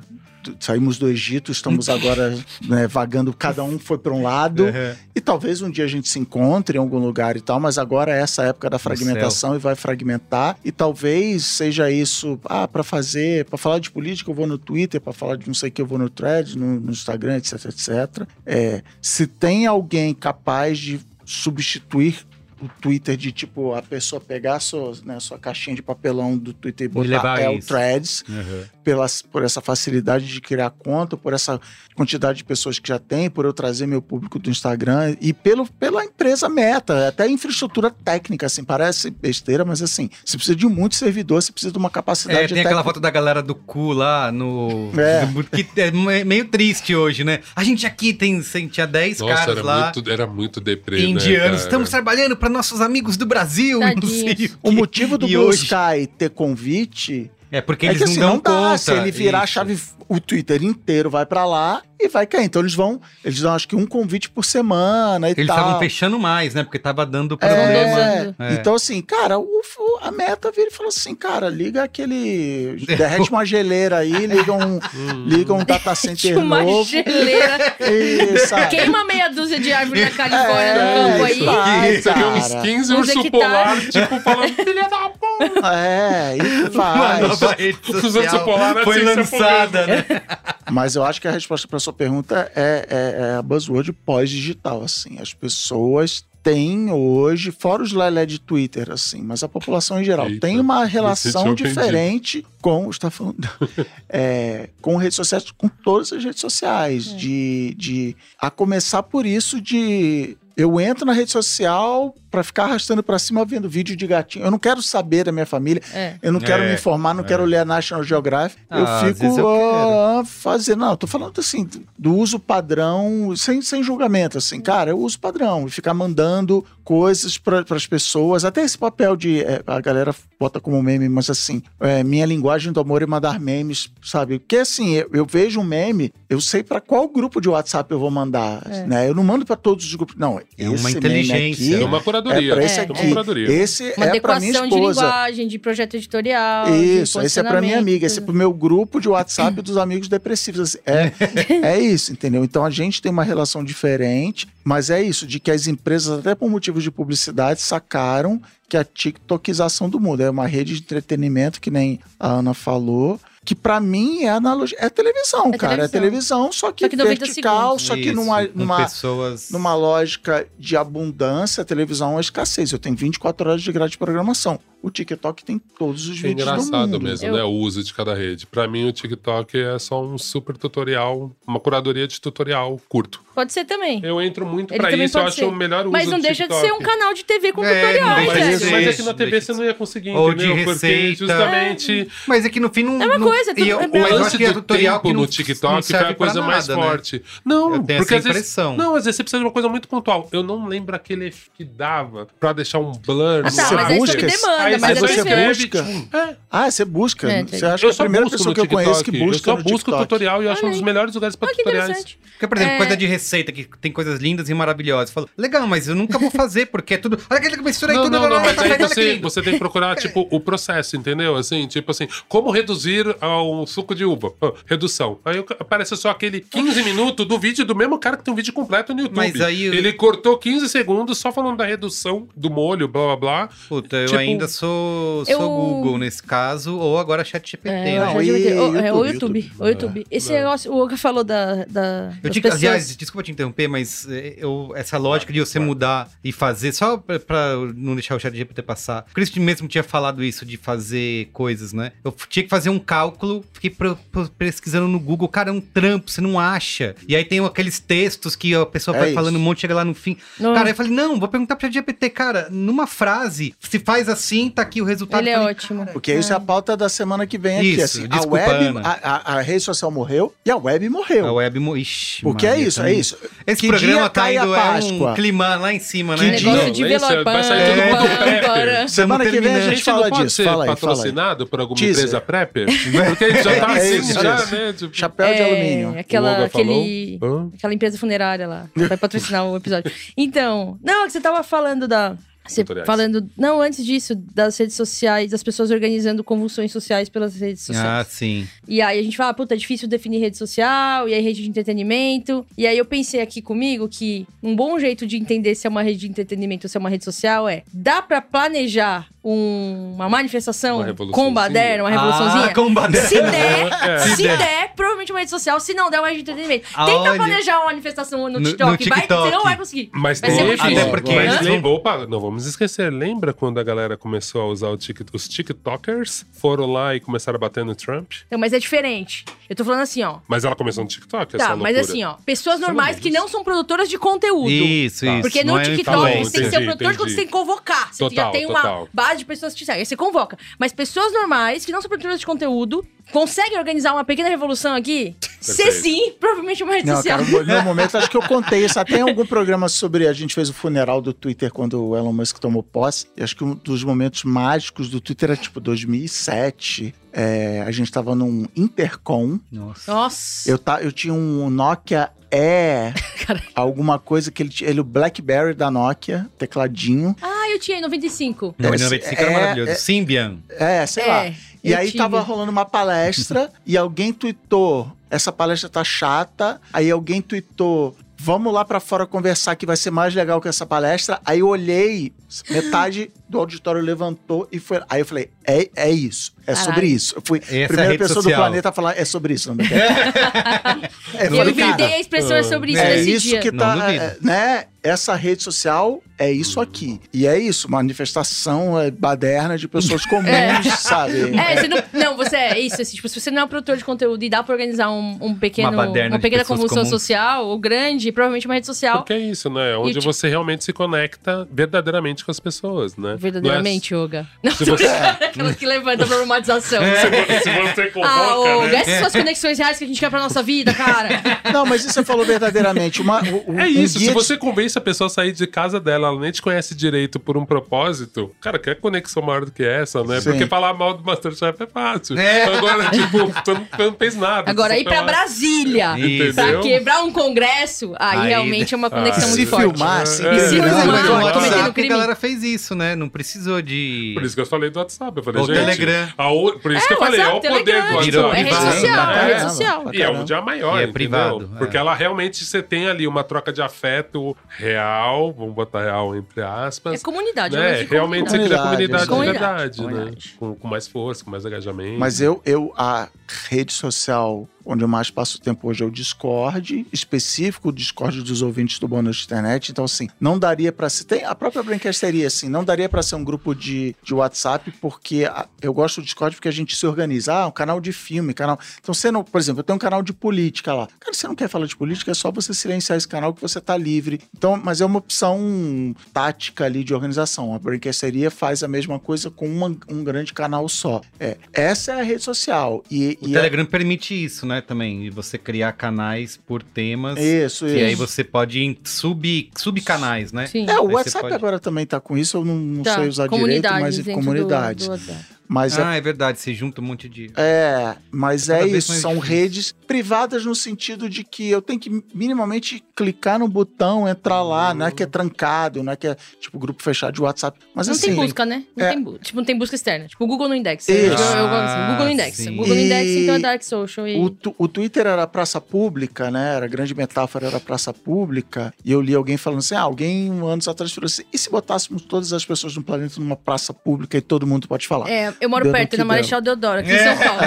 Saímos do Egito, estamos agora né, vagando, cada um foi para um lado. Uhum. E talvez um dia a gente se encontre em algum lugar e tal, mas agora é essa época da fragmentação e vai fragmentar. E talvez seja isso, ah, para fazer, para falar de política eu vou no Twitter, para falar de não sei o que eu vou no Thread, no, no Instagram, etc, etc. É, se tem alguém capaz de substituir o Twitter de tipo a pessoa pegar a sua, né, sua caixinha de papelão do Twitter e botar é o. Threads, Uhum. Pelas, por essa facilidade de criar conta, por essa quantidade de pessoas que já tem, por eu trazer meu público do Instagram e pelo, pela empresa meta, até infraestrutura técnica, assim, parece besteira, mas assim, você precisa de muito servidor, você precisa de uma capacidade É, tem aquela técnica. foto da galera do cu lá no. É. que é me- meio triste hoje, né? A gente aqui tem, tem- tinha 10 Nossa, caras era lá. muito, era muito deprê, né, Indianos, cara? estamos trabalhando para nossos amigos do Brasil, sei o O motivo do E Blue hoje- Sky ter convite É porque é eles que não assim, dão não dá, conta. se ele virar a Isso. chave, o Twitter inteiro vai pra lá e vai cair. Então eles vão, eles dão acho que um convite por semana e Eles tal. estavam fechando mais, né? Porque tava dando problema. É, É. Então, assim, cara, o, o- a meta vira e falou assim, cara, liga aquele. Derrete uma geleira aí, liga um, liga um data center uma novo. geleira. E, sabe? Queima meia dúzia de árvore na Califórnia É, no campo aí. isso vai, Você vê uns cara. 15 Uns urso polar, tipo, falando, filha da puta! É, e Uma vai. ursos social polares foi assim, lançada, né? Mas eu acho que a resposta para sua pergunta é, é- é a buzzword pós-digital, assim. As pessoas têm hoje, fora os lelé de Twitter, assim, mas a população em geral Eita, tem uma relação diferente com, está falando, é, com redes sociais, com todas as redes sociais, de, de a começar por isso de eu entro na rede social para ficar arrastando para cima vendo vídeo de gatinho. Eu não quero saber da minha família, É. eu não quero É, me informar, não é. quero ler a National Geographic. Ah, eu fico eu ah, fazendo. Não, eu tô falando assim, do uso padrão, sem, sem julgamento, assim, cara, eu uso padrão, e ficar mandando coisas para as pessoas, até esse papel de. é, a galera bota como meme, mas assim, é, minha linguagem do amor é mandar memes, sabe? Porque assim, eu, eu vejo um meme, eu sei para qual grupo de WhatsApp eu vou mandar, É. né? Eu não mando para todos os grupos. Não, É uma inteligência. aqui É uma curadoria. é pra esse É aqui. uma curadoria. Esse Uma é para minha adequação de esposa. linguagem, de projeto editorial. Isso, esse é pra minha amiga, esse é pro meu grupo de WhatsApp dos amigos depressivos. assim, É, é isso, entendeu? Então a gente tem uma relação diferente, mas é isso, de que as empresas, até por motivos de publicidade, sacaram que a TikTokização do mundo é uma rede de entretenimento, que nem a Ana falou. Que pra mim é analogia. É televisão, É cara. É televisão. televisão, só que, Só que 90 vertical, só que numa, numa, pessoas... numa lógica de abundância, a televisão é escassez. Eu tenho 24 horas de grade de programação. O TikTok tem todos os É vídeos do engraçado mundo. mesmo, Eu- né? O uso de cada rede. Pra mim, o TikTok é só um super tutorial, uma curadoria de tutorial curto. Pode ser também. Eu entro muito Ele pra isso, eu acho o melhor uso Mas não do deixa de TikTok. ser um canal de TV com É, tutorial, não Mas, velho. de é, ser. mas é que na TV de você não ia conseguir, Ou de entendeu? Porque receita. justamente Mas é que no fim não. É uma coisa, e eu, é mas eu o acho que é lance do tutorial tempo no TikTok foi a coisa pra mais nada, né? forte. Não, Eu tenho porque essa às vezes, não, às vezes você precisa de uma coisa muito pontual. Eu não lembro aquele que dava pra deixar um blur Ah, no tá, mas é que esse- demanda, Mas é você busca. tipo, é, Ah, você busca. É, você acha que eu é a primeira pessoa que eu conheço que busca Eu só busco tutorial e eu acho Olha um dos melhores lugares que tutoriais. interessante. Porque, por exemplo, É. coisa de receita, que tem coisas lindas e maravilhosas. Falo, legal, mas eu nunca vou fazer, porque é tudo. Olha aquele que mistura aí Não, tudo. não, não, tá mas aí você, você tem que procurar, tipo, o processo, entendeu? Assim, tipo assim, como reduzir ao suco de uva? Ah, redução. Aí aparece só aquele 15 minutos do vídeo do mesmo cara que tem um vídeo completo no YouTube. Mas aí eu- Ele cortou 15 segundos só falando da redução do molho, blá blá blá. Puta, eu Tipo, ainda sou, sou eu- Google nesse caso, ou agora ChatGPT, É, né? não, o e ChatGPT. O- é, o YouTube, YouTube. YouTube. O YouTube. Esse negócio, o Oga falou da. da Eu das tinha, pessoas- aliás, desculpa te interromper, mas eh, eu, essa lógica de você mudar e fazer, só pra, pra não deixar o chat GPT passar. O Christian mesmo tinha falado isso, de fazer coisas, né? Eu tinha que fazer um cálculo, fiquei pro- pro- pesquisando no Google, cara, é um trampo, você não acha. E aí tem aqueles textos que a pessoa É vai isso. falando um monte, chega lá no fim. Não. Cara, eu falei, não, vou perguntar pro chat GPT, cara, numa frase, se faz assim, tá aqui o resultado. Ele Eu é falei, ótimo. Porque isso é a pauta da semana que vem aqui. Isso, Assim, a desculpa, web, a, a- a rede social morreu e a web morreu. A web... mo- Ixi, Porque é isso, é também. isso. Esse Que programa tá indo, é Páscoa? um clima lá em cima, Que né? dia? Negócio de velopã. vai sair todo mundo prepper. Semana que vem a gente fala disso. ser Fala aí, patrocinado por alguma empresa prepper? Porque a gente já tá É assim, isso, já, né? Tipo, Chapéu de É, alumínio. Aquela, aquele, aquela empresa funerária lá. Vai patrocinar o episódio. Então, não, que você tava falando da. Você falando. Não, antes disso, das redes sociais, das pessoas organizando convulsões sociais pelas redes sociais. Ah, sim. E aí a gente fala, puta, é difícil definir rede social, e aí rede de entretenimento. E aí eu pensei aqui comigo que um bom jeito de entender se é uma rede de entretenimento ou se é uma rede social é: dá pra planejar um- uma manifestação Uma com baderna, uma revoluçãozinha? Ah, com baderna. Se der, É. se Se der. der. provavelmente uma rede social. Se não der, uma rede de entretenimento. Ah, Tenta olha. planejar uma manifestação no, No- TikTok. no Vai, TikTok. você não vai conseguir. Mas Vai difícil. Até porque mas lembra, opa, não vamos esquecer, lembra quando a galera começou a usar o Tik- os TikTokers, foram lá e começaram a bater no Trump? Então, mas é diferente. Eu tô falando assim, ó. Mas ela começou no TikTok, essa Tá, mas assim, ó. Pessoas Você normais não que não são produtoras de conteúdo. Isso, isso. Porque não no TikTok Tá bom, você tem que ser um entendi, produtor de conteúdo, você tem que convocar. Você Total, já tem total. uma base de pessoas que te seguem. Aí você convoca. Mas pessoas normais, que não são produtoras de conteúdo, conseguem organizar uma pequena revolução aqui? Se sim, provavelmente uma rede Não, social. cara, no momento, acho que eu contei isso. Até em algum programa sobre. A gente fez o funeral do Twitter quando o Elon Musk tomou posse. E acho que um dos momentos mágicos do Twitter era tipo 2007. É, a gente tava num Intercom. Nossa. Nossa. Eu, tá, eu tinha um Nokia Caralho. alguma coisa que ele tinha. Ele, o Blackberry da Nokia, tecladinho. Ah, eu tinha em 95. Não, É, mas 95 era é, maravilhoso. é- Symbian. É, sei É, lá. E aí tive. tava rolando uma palestra e alguém tweetou: essa palestra tá chata. Aí alguém tweetou: vamos lá pra fora conversar que vai ser mais legal que essa palestra. Aí eu olhei, metade do auditório levantou e foi. Aí eu falei: é, é isso, é Caralho. sobre isso. Eu fui é a primeira pessoa social. do planeta a falar: é sobre isso, não me é, Eu falei, inventei cara, a expressão é sobre isso é nesse isso dia. que tá, é, né? Essa rede social é isso aqui. E é isso, manifestação é, baderna de pessoas comuns, É. sabe? É, você não, não, você é isso. assim, tipo, se você não é um produtor de conteúdo e dá pra organizar um, um pequeno, Uma uma pequena convulsão comuns. social, ou grande, provavelmente uma rede social. Porque é isso, né? Onde E, tipo- você realmente se conecta verdadeiramente com as pessoas, né? Verdadeiramente, Yoga. Não, Se você- aquelas que levantam a problematização. É- se você convoca, Ah, Olga, né? essas são as conexões reais que a gente quer pra nossa vida, cara. Não, mas isso você falou verdadeiramente. Uma, o- É um isso, se guia de- você convence a pessoa a sair de casa dela, ela nem te conhece direito por um propósito, cara, quer conexão maior do que essa, né? Sim. Porque falar mal do Masterchef é fácil. É. Agora, tipo, tu não, não fez nada. Agora, ir pra lá- Brasília Isso. pra quebrar um congresso, aí, Aí- realmente é uma conexão Ah, muito se forte. filmar, se É, E se filmar, Mas né? o Claro, cometendo WhatsApp, a crime. galera fez isso, né? Não precisou de... Por isso que eu falei do WhatsApp. Eu falei, O gente. Telegram. a o- Por isso É, que eu falei, WhatsApp, olha o poder Telegram, do Virou WhatsApp. é rede social, é rede social. E é um dia maior, E é entendeu? privado, é. Porque ela realmente, você tem ali uma troca de afeto real, vamos botar real entre aspas. É comunidade, é né? de Realmente você cria Comunidade, comunidade de comunidade. verdade, Comunidade. né? Com, com mais força, com mais engajamento. Mas eu, eu, a rede social onde eu mais passo tempo hoje é o Discord, específico o Discord dos ouvintes do Bônus de Internet. Então, assim, não daria pra se. Tem a própria brinquesteria, assim, não daria para ser um grupo de, de WhatsApp, porque a- eu gosto do Discord porque a gente se organiza. Ah, um canal de filme, canal. Então, você não, por exemplo, eu tenho um canal de política lá. Cara, você não quer falar de política, é só você silenciar esse canal que você tá livre. Então, mas é uma opção tática ali de organização. A Brinquesteria faz a mesma coisa com uma- um grande canal só. É, essa é a rede social. E, O e é- Telegram permite isso, né, também. E você criar canais por temas. isso, isso. E aí você pode ir em sub, subcanais, né? Sim. É, o Aí WhatsApp pode- agora também tá com isso, eu não, não Tá, sei usar direito, mas comunidades. do- do. Mas é Ah, é verdade, você junta um monte de. É, mas Cada é isso. São difícil. redes privadas no sentido de que eu tenho que minimamente clicar no botão, entrar lá. Não é que é trancado, não é que é tipo grupo fechado de WhatsApp. Mas Não assim. tem busca, né? Não é. tem bu- tipo, não tem busca externa. Tipo, o Google no Index. Isso. Eu, eu gosto assim. Google no Index. Ah, sim. Google no Index, E- então é Dark Social. E... O, tu- o Twitter era praça pública, né? Era a grande metáfora, era praça pública. E eu li alguém falando assim: ah, alguém anos atrás falou assim: e se botássemos todas as pessoas no planeta numa praça pública e todo mundo pode falar? É, eu moro perto deu. Marechal Deodoro, aqui em São Paulo.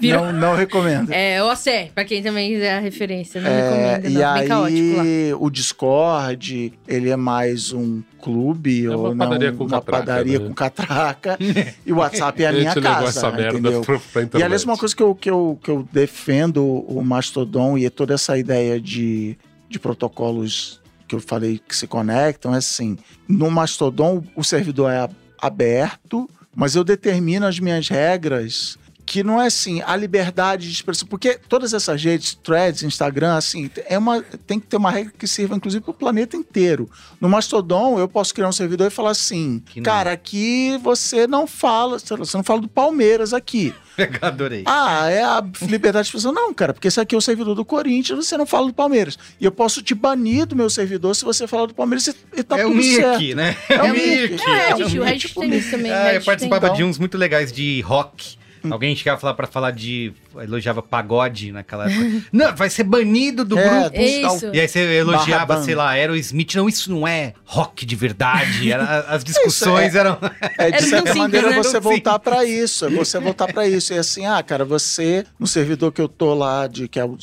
Virou- Não, não recomendo. É, o ACE, pra quem também quiser a referência. Não É, recomendo, e não. Bem caótico lá. aí, o Discord, ele é mais um clube É uma ou não, padaria com uma catraca, padaria né? com catraca. e o WhatsApp é a minha casa, essa merda entendeu? E aliás, uma coisa que eu, que, eu, que eu defendo o Mastodon e toda essa ideia de, de protocolos que eu falei que se conectam é assim: no Mastodon o servidor é aberto, mas eu determino as minhas regras. Que não é assim, a liberdade de expressão. Porque todas essas redes, threads, Instagram, assim, é uma, tem que ter uma regra que sirva, inclusive, para o planeta inteiro. No Mastodon, eu posso criar um servidor e falar assim: cara, aqui você não fala, você não fala do Palmeiras aqui. Adorei. Ah, é a liberdade de expressão. Não, cara, porque esse aqui é o servidor do Corinthians, você não fala do Palmeiras. E eu posso te banir do meu servidor se você falar do Palmeiras e, e tá é o tudo certo. Mickey, né? É o Mickey. Mickey. É, É, Reddit, o um Reddit tipo tem isso também. Ah, Reddit eu participava tem. Hum. de uns muito legais de rock. Alguém chegava falar pra falar de. elogiava pagode naquela época. não, vai ser banido do É, grupo. Isso. E aí você elogiava, Barra sei lá, Aerosmith. Não, isso não é rock de verdade. Era, as discussões eram. É, de Era certa maneira, né? você voltar pra isso. É você voltar pra isso. E assim, ah, cara, você, no servidor que eu tô lá, de, que é o, o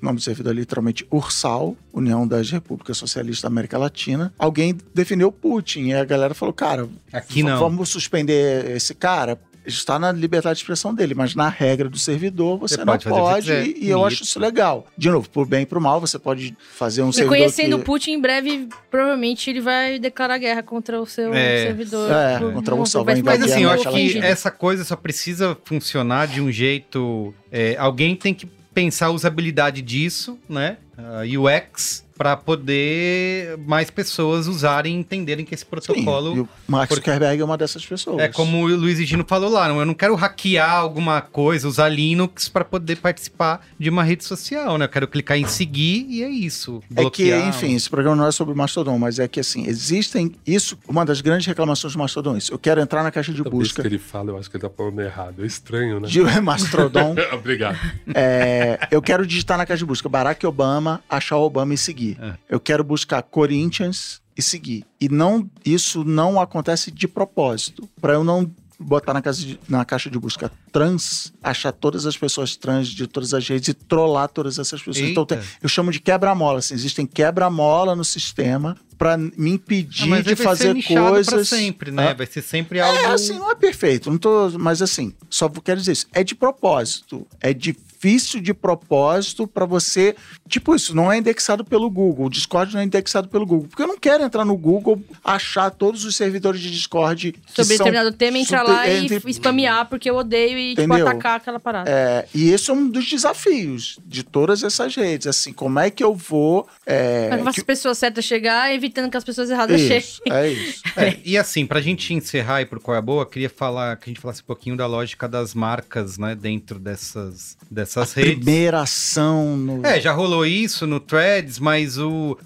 nome do servidor é literalmente URSAL, União das Repúblicas Socialistas da América Latina, alguém defendeu Putin. E a galera falou, cara, Aqui não. vamos suspender esse cara. Está na liberdade de expressão dele, mas na regra do servidor você, Você não pode pode, e, e eu E- acho isso legal. De novo, por bem e por mal, você pode fazer um E servidor conhecendo o que... Putin, em breve, provavelmente ele vai declarar guerra contra o seu É. servidor. É, Do- contra o vai- Mas invadir assim, eu acho que essa coisa só precisa funcionar de um jeito. é, alguém tem que pensar a usabilidade disso, né? A UX, para poder mais pessoas usarem e entenderem que esse Sim, protocolo. e o Mark Zuckerberg é uma dessas pessoas. É como o Luiz Gino falou lá, não, eu não quero hackear alguma coisa, usar Linux para poder participar de uma rede social, né? Eu quero clicar em seguir e é isso. É que, Bloquear. enfim, esse programa não é sobre o Mastodon, mas é que, assim, existem... Isso, uma das grandes reclamações do Mastodon é isso. Eu quero entrar na caixa de Toda vez busca que ele fala, eu acho que ele tá falando errado. É estranho, né? de Mastodon. Obrigado. É, eu quero digitar na caixa de busca Barack Obama, achar o Obama e seguir. É. Eu quero buscar Corinthians e seguir. E não, isso não acontece de propósito. Para eu não botar na, casa de- na caixa de busca trans, achar todas as pessoas trans de todas as redes e trollar todas essas pessoas. Então, Eita. tem- eu chamo de quebra-mola. Assim, existem quebra-mola no sistema para me impedir Ah, de fazer coisas. sempre, né? Ah. Vai ser sempre algo. É, assim, não é perfeito, não tô, mas assim, só quero dizer isso, é de propósito, é difícil de propósito para você, tipo isso, não é indexado pelo Google, o Discord não é indexado pelo Google, porque eu não quero entrar no Google, achar todos os servidores de Discord que Sobre são determinado tema, entrar super- lá e entre- f- spamear, porque eu odeio e, tipo, atacar aquela parada. É, e esse é um dos desafios de todas essas redes, assim, como é que eu vou... É, Mas que- as pessoas certas chegar, evitando que as pessoas erradas cheguem. isso, é isso. É, e assim, pra gente encerrar e pro Qual é a Boa, queria falar que a gente falasse um pouquinho da lógica das marcas, né, dentro dessas, dessas redes. Primeira ação no... É, já rolou isso no Threads, mas o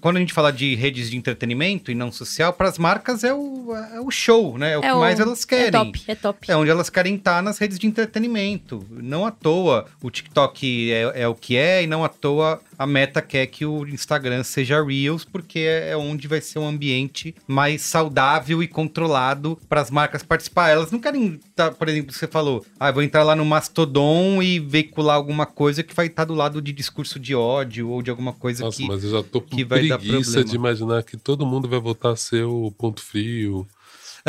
quando a gente fala de redes de entretenimento e não social, para as marcas é o, é o show, né? É o que mais elas querem. É top, é top. É onde elas querem estar nas redes de entretenimento. Não à toa o TikTok é, é o que é, e não à toa a meta quer que o Instagram seja Reels, porque é, é onde vai ser um ambiente mais saudável e controlado para as marcas participar. Elas não querem, tá, por exemplo, você falou, ah, vou entrar lá no Mastodon e veicular alguma coisa que vai estar do lado de discurso de ódio ou de alguma coisa Nossa, que. mas eu já tô com que vai preguiça de imaginar que todo mundo vai voltar a ser o ponto frio.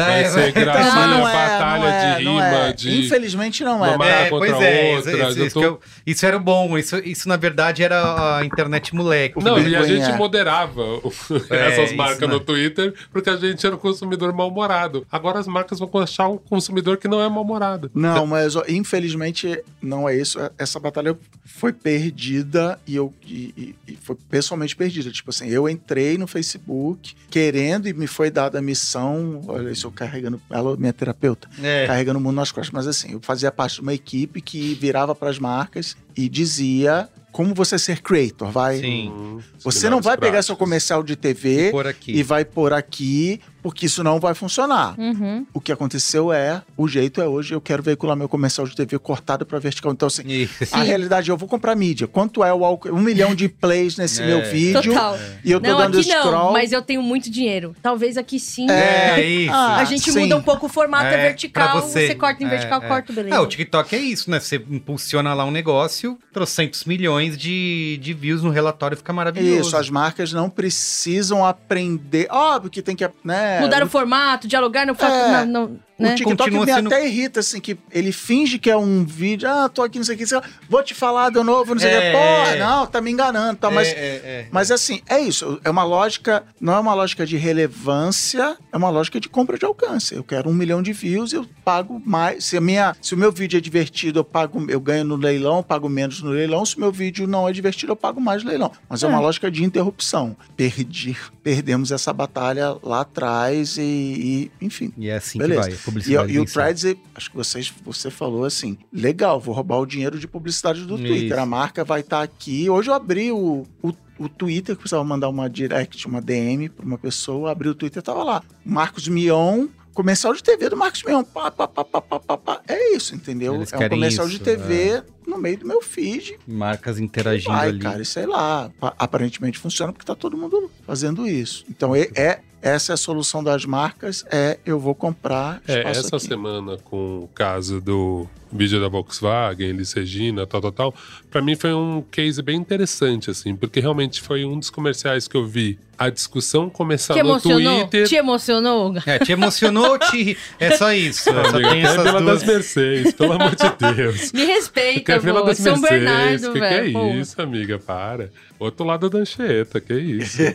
Vai É, ser vai- gracinha, Não, não é, batalha não é, de não rima, é. de. Infelizmente não uma é. É, contra pois é, outra. isso, isso, tô- eu- isso era bom. Isso, isso, na verdade, era a internet moleque. Não, e a gente moderava É, essas marcas né? no Twitter porque a gente era um consumidor mal-humorado. Agora as marcas vão achar um consumidor que não é mal-humorado. Não, mas ó, infelizmente não é isso. Essa batalha foi perdida e eu e- e foi pessoalmente perdida. Tipo assim, eu entrei no Facebook querendo e me foi dada a missão. Olha isso, eu carregando. Ela, minha terapeuta, É. carregando o mundo nas costas. Mas assim, eu fazia parte de uma equipe que virava para as marcas e dizia como você ser creator. Vai. Sim. Hum, os Você não vai pegar seu comercial de TV Por aqui. e vai pôr aqui, porque isso não vai funcionar. Uhum. O que aconteceu é, o jeito é hoje, eu quero veicular meu comercial de TV cortado para vertical. Então, assim, Isso. a realidade é, eu vou comprar mídia. Quanto é o alcance? Um milhão de plays nesse É. meu vídeo. Total. E eu tô Não, dando aqui não, scroll. mas eu tenho muito dinheiro. Talvez aqui sim. É, isso. Ah, A gente sim. muda um pouco o formato, é, É, vertical. Você, você. corta em É, vertical, é. corta, beleza. É, o TikTok é isso, né? Você impulsiona lá um negócio, trocentos milhões de, de views no relatório, fica maravilhoso. Isso, as marcas não precisam aprender. Óbvio que tem que. Né, Mudar o formato, dialogar no fato. É. não, não, O né? TikTok Continua me sendo- até irrita, assim, que ele finge que é um vídeo. Ah, tô aqui, não sei o que. sei lá, Vou te falar de novo, não sei o É. que. Porra, não, tá me enganando. Tá, mas É, é, é. Mas assim, é isso. É uma lógica, não é uma lógica de relevância, é uma lógica de compra de alcance. Eu quero um milhão de views, eu pago mais. Se, a minha, se o meu vídeo é divertido, eu pago, eu ganho no leilão, eu pago menos no leilão. Se o meu vídeo não é divertido, eu pago mais no leilão. Mas é, uma lógica de interrupção. Perdi, perdemos essa batalha lá atrás e, e, enfim. E é assim Beleza. que vai. A E, Publicidade e o. Threads, acho que vocês, você falou assim, legal, vou roubar o dinheiro de publicidade do Twitter. Isso. A marca vai estar aqui. Hoje eu abri o, o, o Twitter, que precisava mandar uma direct, uma DM para uma pessoa, abri o Twitter, tava lá. Marcos Mion, comercial de TV do Marcos Mion. Pá, pá, pá, pá, pá, pá, pá. É isso, entendeu? Eles é um comercial isso, de TV no meio do meu feed. Marcas interagindo Vai, ali. cara, sei lá. pa- Aparentemente funciona porque tá todo mundo fazendo isso. Então, é, é- essa é a solução das marcas, é eu vou comprar É, essa aqui. semana com o caso do vídeo da Volkswagen, Elis Regina, tal, tal, tal, pra mim foi um case bem interessante, assim, porque realmente foi um dos comerciais que eu vi a discussão começar Te no emocionou? Twitter. Te emocionou? É, te emocionou, te... é só isso. Só Amiga, tem essas duas. das Mercedes, pelo amor de Deus. Me respeita, pô. das São Mercedes, Bernardo, que, que é velho. isso, amiga? Para. Outro lado da Anchieta, que isso.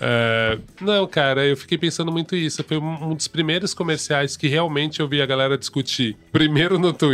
É, não, cara, eu fiquei pensando muito isso. Foi um dos primeiros comerciais que realmente eu vi a galera discutir. Primeiro no Twitter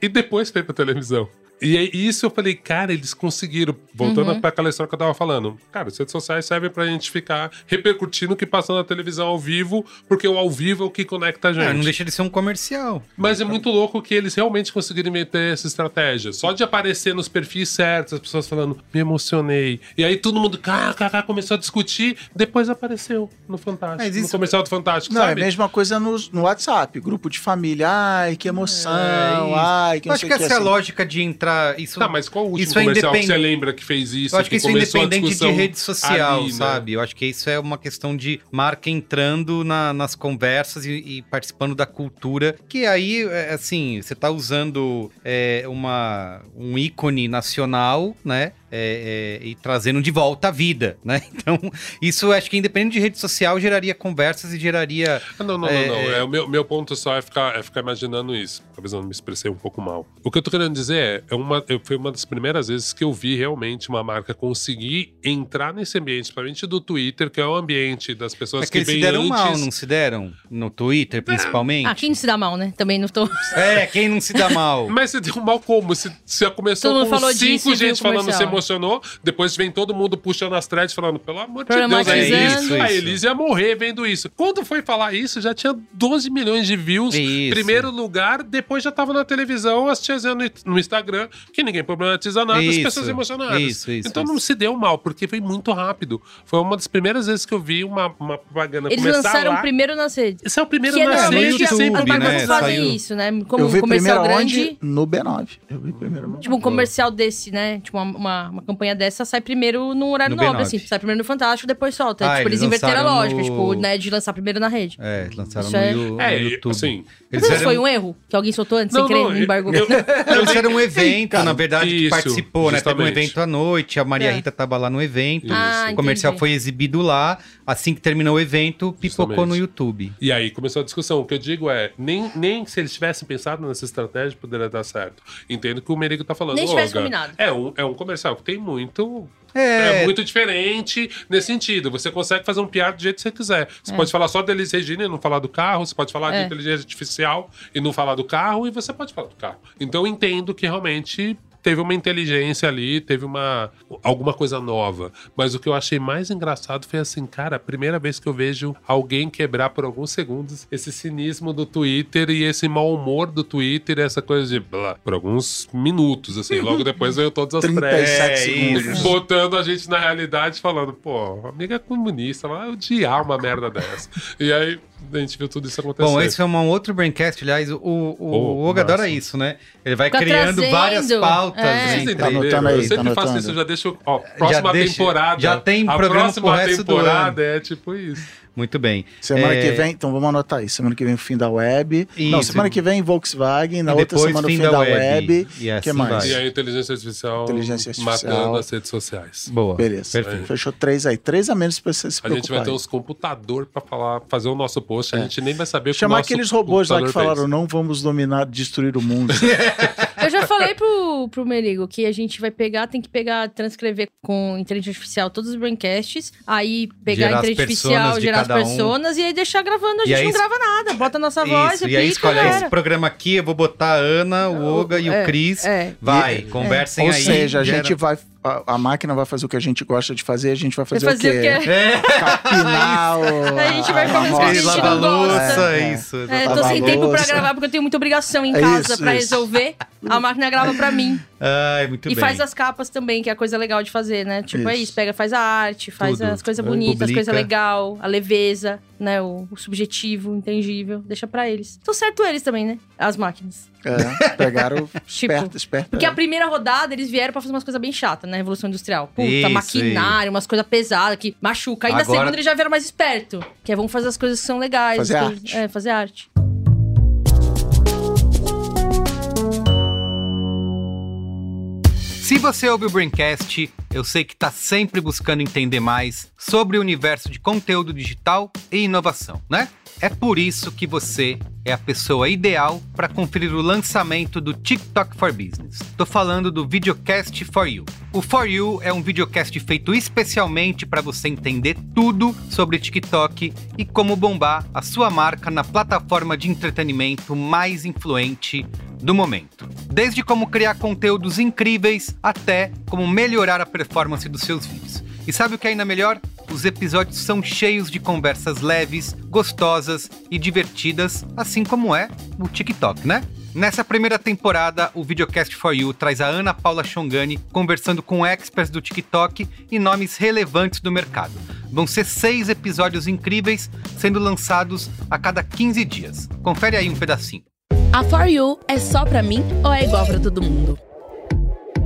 e depois foi pra televisão. E isso eu falei, cara, eles conseguiram. Voltando Uhum. pra aquela história que eu tava falando. Cara, as redes sociais servem pra gente ficar repercutindo o que passa na televisão ao vivo, porque o ao vivo é o que conecta a gente. É, não deixa de ser um comercial. Mas é muito louco que eles realmente conseguiram inventar essa estratégia. Só de aparecer nos perfis certos, as pessoas falando, me emocionei. E aí todo mundo, kkk, começou a discutir. Depois apareceu no Fantástico. Mas No isso- comercial do Fantástico, Não, sabe? é a mesma coisa no, no WhatsApp, grupo de família. Ai, que emoção. É, isso. ai, que acho sei que essa é a assim. lógica de entrar. Isso, Tá, mas qual o último isso é comercial que você lembra que fez isso? Eu acho que isso é independente de rede social, ali, né? sabe? Eu acho que isso é uma questão de marca entrando na- nas conversas e, e participando da cultura. Que aí, é, assim, você tá usando é, uma, um ícone nacional, né? É, é, e trazendo de volta a vida, né? Então, isso acho que independente de rede social, geraria conversas e geraria. Ah, não, não, É, não, não. é. É, o meu, meu ponto só é ficar, é ficar imaginando isso. Talvez eu não me expressei um pouco mal. O que eu tô querendo dizer é, é uma, eu, foi uma das primeiras vezes que eu vi realmente uma marca conseguir entrar nesse ambiente, principalmente do Twitter, que é o ambiente das pessoas É que que, eles se deram antes. mal, não se deram? No Twitter, principalmente? Ah, quem não se dá mal, né? Também não tô. É, quem não se dá mal? Mas você deu mal como? Se, se começou Todo com falou disso cinco viu gente falando se comercial. Emocionou, depois vem todo mundo puxando as threads falando, pelo amor de Deus, a Problematizando. Elise, a Isso, Elise ia morrer vendo isso. Quando foi falar isso, já tinha 12 milhões de views. Isso. Primeiro lugar, depois já tava na televisão, as tiazinhas no, no Instagram, que ninguém problematiza nada, Isso, as pessoas emocionadas. isso, isso, então isso. não se deu mal, porque foi muito rápido. Foi uma das primeiras vezes que eu vi uma, uma propaganda Eles começar lançaram lá. primeiro nas redes. Esse é o primeiro Que é na rede, YouTube, as sempre marcas né? fazem Saiu. isso, né? Como eu um vi comercial primeiro grande. onde? No B9. Eu vi primeiro Tipo um comercial desse, né? Tipo uma, uma uma campanha dessa sai primeiro no horário No nobre, B9. assim. Sai primeiro no Fantástico, depois solta. Ah, tipo, eles eles inverteram a lógica, no- tipo, né, de lançar primeiro na rede. É, lançaram Isso no, é- no É, YouTube. assim, Eles fizeram, foi um erro que alguém soltou antes, sem querer, no eu- embargo. eu- Não, eles fizeram um evento, na verdade, que isso, participou, né? Teve um justamente. evento à noite, a Maria É. Rita tava lá no evento. Ah, o comercial entendi. foi exibido lá. Assim que terminou o evento, pipocou Justamente. no YouTube. E aí começou a discussão. O que eu digo é, nem, nem se eles tivessem pensado nessa estratégia poderia dar certo. Entendo que o Merigo tá falando. Nem tivesse "Olga, combinado." É um, é um comercial tem muito. É, É, muito diferente nesse sentido. Você consegue fazer um piada do jeito que você quiser. Você É. pode falar só da Elis Regina e não falar do carro. Você pode falar É. de inteligência artificial e não falar do carro. E você pode falar do carro. Então eu entendo que realmente teve uma inteligência ali, teve uma alguma coisa nova. Mas o que eu achei mais engraçado foi assim, cara, a primeira vez que eu vejo alguém quebrar por alguns segundos esse cinismo do Twitter e esse mau humor do Twitter, essa coisa de blá, por alguns minutos, assim. Logo depois veio todas as 37 trevas, segundos. botando a gente na realidade, falando, pô, amiga é comunista, vai odiar uma merda dessa. e aí a gente viu tudo isso acontecer. Bom, esse é um outro braincast, aliás, o, o, Oh, o Oga adora isso, né? Ele vai Fica criando trazendo, várias pautas. é. Vocês Tá entenderam? anotando aí, eu sempre tá faço isso, eu já deixo. Ó, próxima deixa- temporada. já tem a programa pro próxima do temporada é tipo isso. Muito bem. Semana É, que vem, então vamos anotar aí. Semana que vem o fim da web. Não, Isso. semana que vem Volkswagen. Na E outra depois semana o fim fim da da, web. web. E assim que mais? vai. E a inteligência artificial, Inteligência artificial. matando as redes sociais. Boa. Beleza. Perfeito. Fechou três aí. Três a menos pra você se A preocupar. gente vai ter uns computador pra falar, fazer o nosso post. A gente nem vai saber o que o Chamar aqueles robôs lá que falaram, fez. não vamos dominar, destruir o mundo. Eu já falei pro, pro Merigo que a gente vai pegar, tem que pegar, transcrever com inteligência artificial todos os braincasts, aí pegar Gerar a inteligência personas artificial, gerar as cada um. personas e aí deixar gravando. A gente aí não grava nada, bota a nossa voz, Isso, e aí escolhe esse programa aqui, eu vou botar a Ana, o Olga e o É, Cris. é. Vai, E- conversem Ou aí. seja, a gera- gente vai. A, a máquina vai fazer o que a gente gosta de fazer, a gente vai fazer, Vai fazer o quê? É, Capinar o- A gente vai fazer roça. a gente não gosta. É, é. isso. É, exatamente. tô sem tempo pra gravar porque eu tenho muita obrigação em É casa isso, pra isso. resolver. A máquina grava pra mim. Ai, muito e bem. faz as capas também, que é a coisa legal de fazer, né? Tipo, é Isso. isso, pega, faz a arte, faz Tudo. as coisas É, bonitas, as coisas legais, a leveza, né? O, o subjetivo, o intangível, deixa pra eles. Tô certo eles também, né? As máquinas. É, pegaram Tipo, esperto, esperto. Porque é. a primeira rodada eles vieram pra fazer umas coisas bem chatas, né? Revolução Industrial. Puta, Isso, maquinário, umas coisas pesadas que machuca. Aí na Agora- segunda eles já vieram mais esperto. Que é vamos fazer as coisas que são legais. Fazer arte. É, fazer arte. Se você ouve o Braincast, eu sei que está sempre buscando entender mais sobre o universo de conteúdo digital e inovação, né? É por isso que você é a pessoa ideal para conferir o lançamento do TikTok for Business. Tô falando do Videocast for You. O For You é um videocast feito especialmente para você entender tudo sobre TikTok e como bombar a sua marca na plataforma de entretenimento mais influente do momento. Desde como criar conteúdos incríveis até como melhorar a performance dos seus vídeos. E sabe o que é ainda melhor? Os episódios são cheios de conversas leves, gostosas e divertidas, assim como é o TikTok, né? Nessa primeira temporada, o Videocast for You traz a Ana Paula Chongani conversando com experts do TikTok e nomes relevantes do mercado. Vão ser seis episódios incríveis, sendo lançados a cada 15 dias. Confere aí um pedacinho. A For You é só pra mim ou é igual pra todo mundo?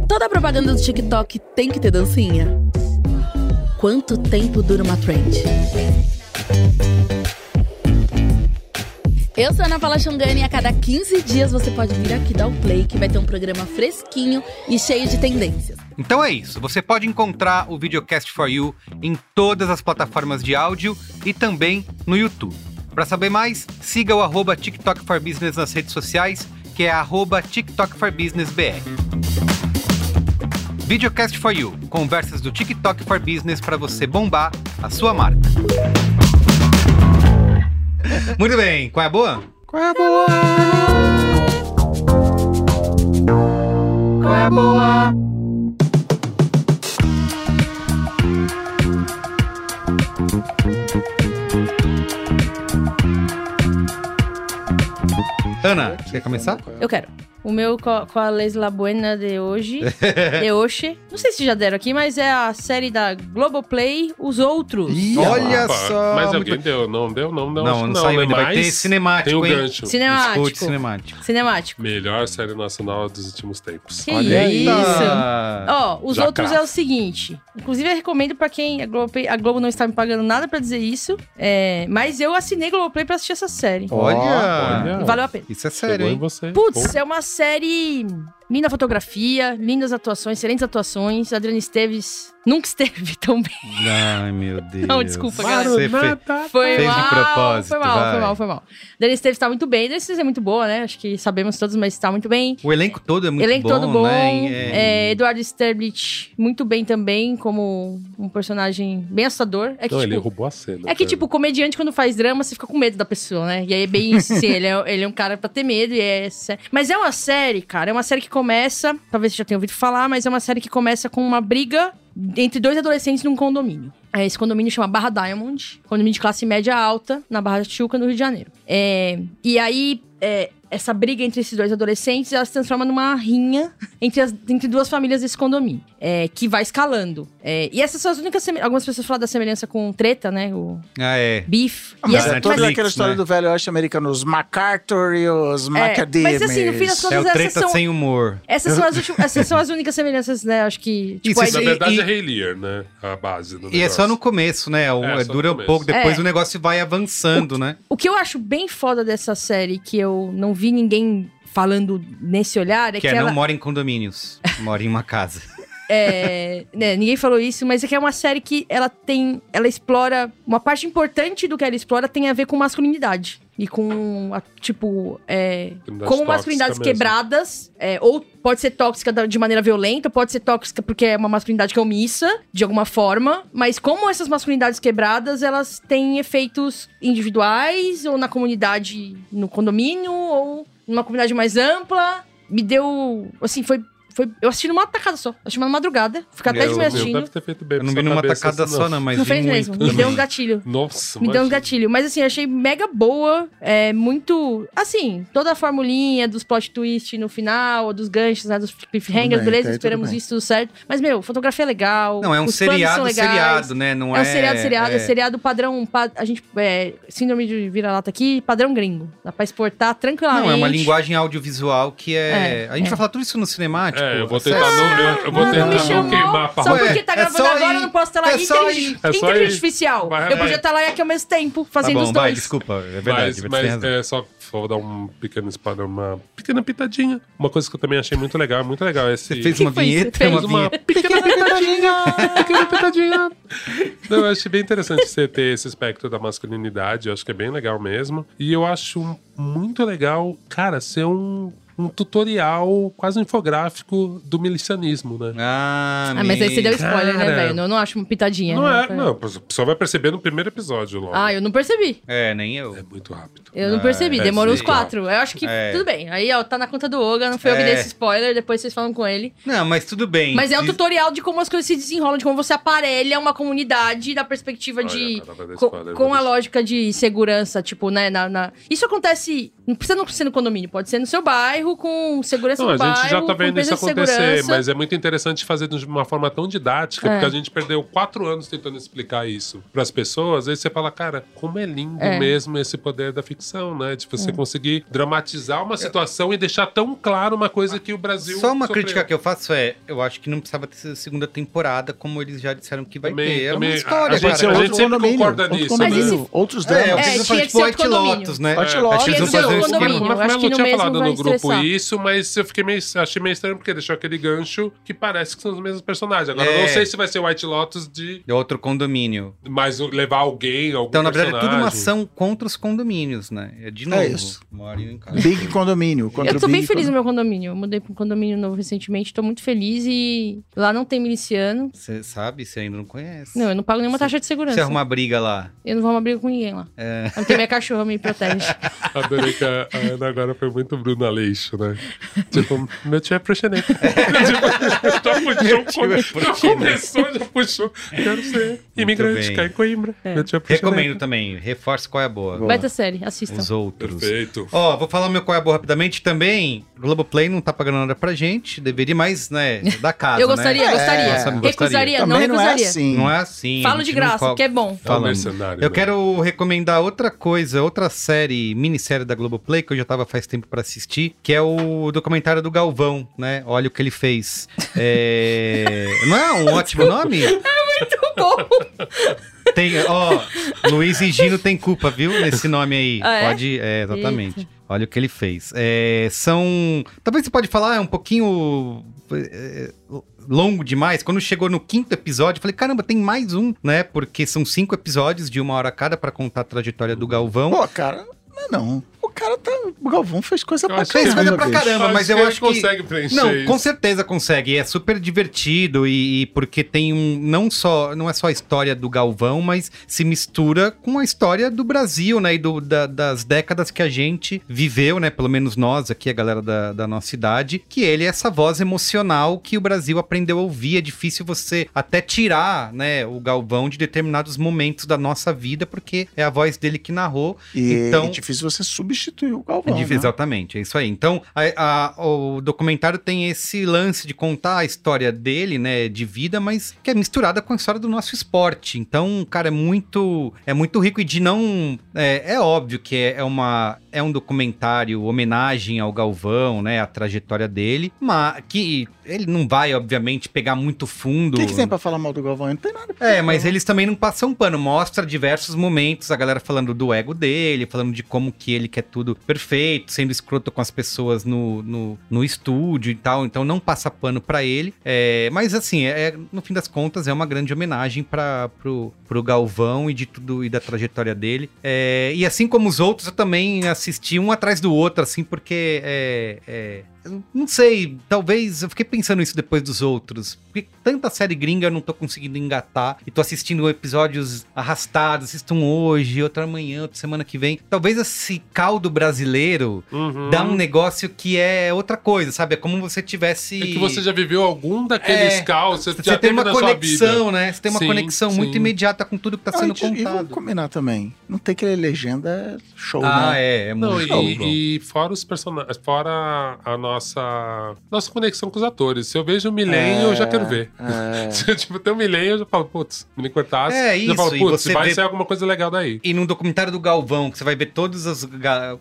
Toda propaganda do TikTok tem que ter dancinha? Quanto tempo dura uma trend? Eu sou a Ana Paula Xongani e a cada 15 dias você pode vir aqui dar o play que vai ter um programa fresquinho e cheio de tendências. Então é isso, você pode encontrar o Videocast for You em todas as plataformas de áudio e também no YouTube. Para saber mais, siga o arroba TikTok for Business nas redes sociais, que é arroba TikTok for Business BR. Videocast for You, conversas do TikTok for Business para você bombar a sua marca. Muito bem, qual é a boa? Qual é a boa? Qual é a boa? Ana, quer começar? Eu quero. O meu co- com a Lesla Buena de hoje. de hoje. Não sei se já deram aqui, mas é a série da Globoplay, Os Outros. Ih, Olha Opa, só. Mas muito- alguém deu? Não deu? Não, não, Não, que não saiu né? ainda. Mas cinemático, Tem o hein? gancho. Cinemático. Escute cinemático. Cinemático. Melhor série nacional dos últimos tempos. Que Olha isso? Ó, os Já outros cravo. é o seguinte. Inclusive, eu recomendo pra quem. A Globo, a Globo não está me pagando nada pra dizer isso. é, mas eu assinei Globoplay pra assistir essa série. Olha! Olha. Valeu a pena. Isso é sério, hein? Putz, é uma série. Linda fotografia, lindas atuações, excelentes atuações. Adriana Esteves nunca esteve tão bem. Ai, meu Deus. Não, desculpa, galera. Você Maranata. Foi Fez de mal, propósito, foi mal, vai. foi mal, foi mal. Adriana Esteves tá muito bem. Adriana Esteves é muito boa, né? Acho que sabemos todos, mas tá muito bem. O elenco todo é muito Elenco bom, todo bom. né? É, Eduardo Sterblich, muito bem também, como um personagem bem assustador. É que, Não, ele tipo, roubou a cena. é que, cara. tipo, comediante, quando faz drama, você fica com medo da pessoa, né? E aí é bem isso, assim, ele é, ele é um cara pra ter medo, e é... Mas é uma série, cara, é uma série que começa, talvez você já tenha ouvido falar, mas é uma série que começa com uma briga entre dois adolescentes num condomínio. É, Esse condomínio chama Barra Diamond, condomínio de classe média alta, na Barra da Tijuca, no Rio de Janeiro. É, e aí, é, essa briga entre esses dois adolescentes, ela se transforma numa rinha entre, as- entre duas famílias desse condomínio, é, que vai escalando. É, e essas são as únicas... Algumas pessoas falam da semelhança com treta, né? O Ah, é. Beef. Ah, E Mas essa- é toda aquela história né? do velho oeste americano, os MacArthur e os É, Macadamias. mas assim, no fim das É contas, o essas treta são, sem humor. essas, são as últimas- essas são as únicas semelhanças, né? Acho que. Tipo, Isso, Na verdade E- é Rei Lear, né? A base do E é só no começo, né? O- É, no dura um pouco, depois É. o negócio vai avançando, né? O que eu acho bem foda dessa série, que eu não vi ninguém falando nesse olhar, é Que que, é, ela. não mora em condomínios, mora em uma casa. é, né, ninguém falou isso, mas é que é uma série que ela tem. Ela explora. Uma parte importante do que ela explora tem a ver com masculinidade. E com, a- tipo, é, como masculinidades quebradas, é, ou pode ser tóxica de maneira violenta, pode ser tóxica porque é uma masculinidade que é omissa, de alguma forma, mas como essas masculinidades quebradas, elas têm efeitos individuais, ou na comunidade, no condomínio, ou numa comunidade mais ampla, me deu, assim, foi... Foi, eu assisti numa tacada só. Assisti numa madrugada. Ficar até Eu- de eu manhã Não assistindo. deve ter feito bem Eu não vi numa cabeça, tacada assim, só, não, mas Não fez muito mesmo. Me deu um gatilho. Nossa, Me deu um gatilho. Mas assim, achei mega boa. É muito. Assim, toda a formulinha dos plot twist no final, dos ganchos, né? Dos cliffhangers, bem, beleza? tá aí, Esperamos bem. isso tudo certo. Mas, meu, fotografia é legal. Não, é um os planos seriado, seriado, né? Não É é. um seriado, seriado, é é- seriado padrão. pa- a gente. É, síndrome de vira-lata aqui, padrão gringo. Dá pra exportar tranquilamente. Não, é uma linguagem audiovisual que é. É, a gente é. vai falar tudo isso no cinemático. É, eu vou tentar série. não, eu, eu vou tentar não me não chamou. queimar a Só pauta. Porque tá é gravando só agora, ir. eu não posso estar lá É. É só inteligência ir. artificial. Vai, eu vai. podia estar lá aqui ao mesmo tempo, Tá fazendo bom, os vai, dois. desculpa. É verdade, Mas, tem mas razão. é só vou dar um pequeno spoiler, uma pequena pitadinha. Uma coisa que eu também achei muito legal, muito legal. é Esse, Você fez uma vinheta, Fez uma Fez uma pequena pitadinha, pequena pitadinha. Não, eu achei bem interessante você ter esse aspecto da masculinidade, eu acho que é bem legal mesmo. E eu acho muito legal, cara, ser um, um tutorial, quase um infográfico do milicianismo, né? Ah, Ah, mas aí você deu spoiler, né, Cara. velho? Eu não acho uma pitadinha. Não né? é, não, a pessoa vai perceber no primeiro episódio logo. Ah, eu não percebi. É, nem eu. É muito rápido. Eu não Ah, percebi. é, Demorou uns quatro. Eu acho que É. tudo bem. Aí, ó, tá na conta do Oga. Não foi eu que É. dei esse spoiler. Depois vocês falam com ele. Não, mas tudo bem. Mas é um tutorial de como as coisas se desenrolam, de como você aparelha uma comunidade da perspectiva Olha, de. cara, spoiler, com vou a lógica de segurança, tipo, né? Na, na- Isso acontece. Não precisa não ser no condomínio, pode ser no seu bairro, com segurança Não, a bairro. gente já tá vendo isso acontecer, segurança. mas é muito interessante fazer de uma forma tão didática, É. porque a gente perdeu quatro anos tentando explicar isso pras pessoas. Aí você fala, cara, como é lindo É. mesmo esse poder da ficção, né? De você conseguir dramatizar uma situação e deixar tão claro uma coisa que o Brasil. Só uma sofreu. crítica que eu faço é, eu acho que não precisava ter segunda temporada, como eles já disseram que vai Também- ter. É também- uma história, a gente- cara. a gente outro sempre condomínio, concorda outro nisso, condomínio, né? Mas Outros É, dramas. eu É, falar tinha que tipo ser White outro condomínio. Lotus, né? White Lotus. Um esquema. condomínio. Mas Acho eu que não no tinha falado no grupo estressar. isso, mas eu fiquei meio, achei meio estranho porque deixou aquele gancho que parece que são os mesmos personagens. Agora, eu É. não sei se vai ser White Lotus de É outro condomínio. mais o- levar alguém, algum Então, na verdade, é tudo uma personagem. ação contra os condomínios, né? É de novo. isso. Moro em casa. Big Condomínio. contra Eu tô bem Big feliz no meu condomínio. Eu mudei pra um condomínio novo recentemente, tô muito feliz e lá não tem miliciano. Você sabe? Você ainda não conhece. Não, eu não pago nenhuma Você- taxa de segurança. Você arruma briga lá. Eu não vou arrumar briga com ninguém lá. É. Porque minha cachorra me protege. Adorei a, a Ana agora foi muito Bruno Aleixo, né? Tipo, meu tio é proxeneta. tipo, já puxou, tio é já começou, já puxou. Quero ser imigrante, cá em Coimbra. Meu tio é proxeneta. Recomendo também. Reforce qual é a boa. Boa. Baita série, assistam. Os outros. Perfeito. Ó, vou falar meu qual é a boa rapidamente também. Globoplay não tá pagando nada pra gente. Deveria mais, né? Da casa. Eu gostaria, né? gostaria. Nossa, gostaria. Recusaria, não Também não é recusaria. assim. Não é assim. Falo de não graça, co- que é bom. É um Falando. mercenário. Eu né? quero recomendar outra coisa, outra série, minissérie da Globoplay, que eu já tava faz tempo pra assistir, que é o documentário do Galvão, né? Olha o que ele fez. É... Não é um ótimo nome? Bom, Tem, ó, Luiz e Gino tem culpa, viu? Nesse nome aí. Ah, é? Pode, é, exatamente. Olha o que ele fez. É, são. Talvez você pode falar, é um pouquinho. é, longo demais. Quando chegou no quinto episódio, eu falei, caramba, tem mais um, né? Porque são cinco episódios de uma hora cada pra contar a trajetória do Galvão. Pô, cara, não não. O cara tá. O Galvão fez coisa Eu pra que Fez coisa caramba. pra bicho. caramba, mas eu ele acho que. consegue preencher Não, isso. com certeza consegue. É super divertido e, e porque tem um. Não só. Não é só a história do Galvão, mas se mistura com a história do Brasil, né? E do, da- das décadas que a gente viveu, né? Pelo menos nós aqui, a galera da, da nossa idade, que ele é essa voz emocional que o Brasil aprendeu a ouvir. É difícil você até tirar, né, o Galvão de determinados momentos da nossa vida, porque é a voz dele que narrou. E Então- é difícil você substituir o Galvão. É difícil, né? Exatamente, é isso aí. Então, a- a- o documentário tem esse lance de contar a história dele, né, de vida, mas que é misturada com a história do nosso esporte. Então, cara, é muito, é muito rico e de não, é, é óbvio que é, é uma, é um documentário homenagem ao Galvão, né, a trajetória dele, mas que ele não vai, obviamente, pegar muito O fundo. que, que tem pra falar mal do Galvão? Não tem nada pra É, mas eles também não passam pano. Mostra diversos momentos, a galera falando do ego dele, falando de como que ele quer tudo perfeito, sendo escroto com as pessoas no, no, no estúdio e tal. Então não passa pano pra ele. É, mas assim, é, é- no fim das contas, é uma grande homenagem para pro, pro Galvão e de tudo e da trajetória dele. É, e assim como os outros, eu também assisti um atrás do outro, assim, porque é, é, eu não sei, talvez eu fiquei pensando isso depois dos outros. Porque tanta série gringa eu não tô conseguindo engatar e tô assistindo episódios arrastados, assisto um hoje, outro amanhã, outra semana que vem. Talvez esse caldo brasileiro Uhum. dá um negócio que é outra coisa, sabe? É como você tivesse É que você já viveu algum daqueles É, caos, você, você já tem uma conexão, né? Você tem uma Sim, conexão sim. muito imediata com tudo que tá Ah, sendo e, e vamos contado. combinar também. Não tem aquele legenda é show, Ah, né? é, é Não, muito e, bom. e fora os personagens, fora a nossa nossa conexão com os atores. Se eu vejo o Millennium, eu já quero ver. É. Se tipo, tem o Millennium, eu já falo, putz, Millennium Cortaz. É eu já isso, falo, e putz, você vai vê- ser alguma coisa legal daí. E num documentário do Galvão, que você vai ver todos os ga-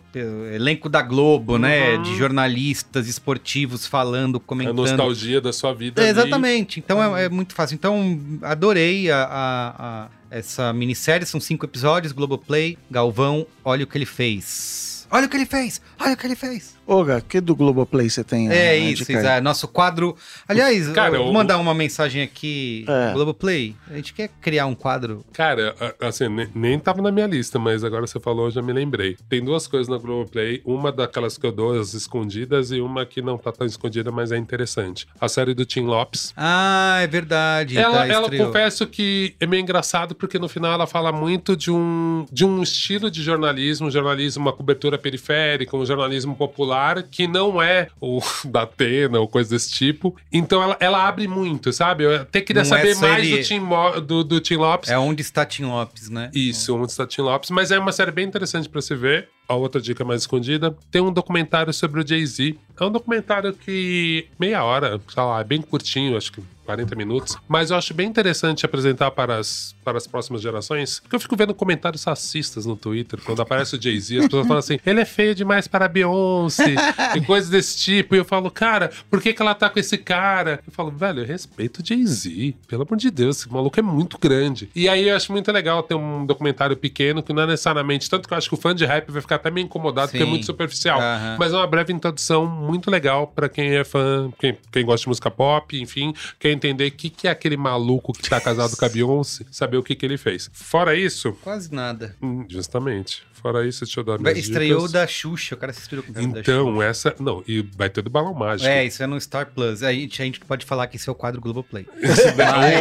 elenco da Globo, né? Uhum. De jornalistas esportivos falando, A comentando. nostalgia da sua vida. É, ali. exatamente. Então é, é muito fácil. Então, adorei a, a- a- essa minissérie. São cinco episódios, Globoplay, Galvão, olha o que ele fez. Olha o que ele fez! Olha o que ele fez! Olga, que do Globoplay você tem? É a isso, dica aí? Isa, nosso quadro. Aliás, Cara, eu vou o- mandar uma mensagem aqui, É. Globoplay. A gente quer criar um quadro. Cara, a- assim, ne- nem tava na minha lista, mas agora você falou, eu já me lembrei. Tem duas coisas na Globoplay, uma daquelas que eu dou, as escondidas, e uma que não tá tão escondida, mas é interessante. A série do Tim Lopes. Ah, é verdade. Ela, tá, ela estreou. confesso que é meio engraçado porque no final ela fala muito de um, de um estilo de jornalismo, um jornalismo, uma cobertura periférica, um jornalismo popular que não é o da Atena ou coisa desse tipo. Então ela, ela abre muito, sabe? Eu até queria Não é saber só mais do, Tim do, do Tim Lopes. É onde está Tim Lopes, né? Isso, um está Tim Lopes, mas é uma série bem interessante pra se ver. A outra dica mais escondida, tem um documentário sobre o Jay-Z. É um documentário que meia hora, sei lá, é bem curtinho, acho que 40 minutos, mas eu acho bem interessante apresentar para as, para as próximas gerações, porque eu fico vendo comentários racistas no Twitter, quando aparece o Jay-Z, as pessoas falam assim, ele é feio demais para a Beyoncé, e coisas desse tipo, e eu falo, cara, por que, que ela tá com esse cara? Eu falo, velho, eu respeito o Jay-Z, pelo amor de Deus, esse maluco é muito grande. E aí eu acho muito legal ter um documentário pequeno, que não é necessariamente, tanto que eu acho que o fã de rap vai ficar até meio incomodado, porque é Sim. muito superficial, Aham. mas é uma breve introdução muito legal pra quem é fã, quem, quem gosta de música pop, enfim, quer entender o que, que é aquele maluco que tá casado com a Beyoncé, saber o que, que ele fez. Fora isso, Quase nada. hum, justamente, fora isso, deixa eu dar minhas Estreou dicas. da Xuxa, o cara assistiu o documentário da Então, essa. Não, e vai ter do balão mágico. É, isso é no Star Plus. A gente, a gente pode falar que esse é o quadro Globoplay.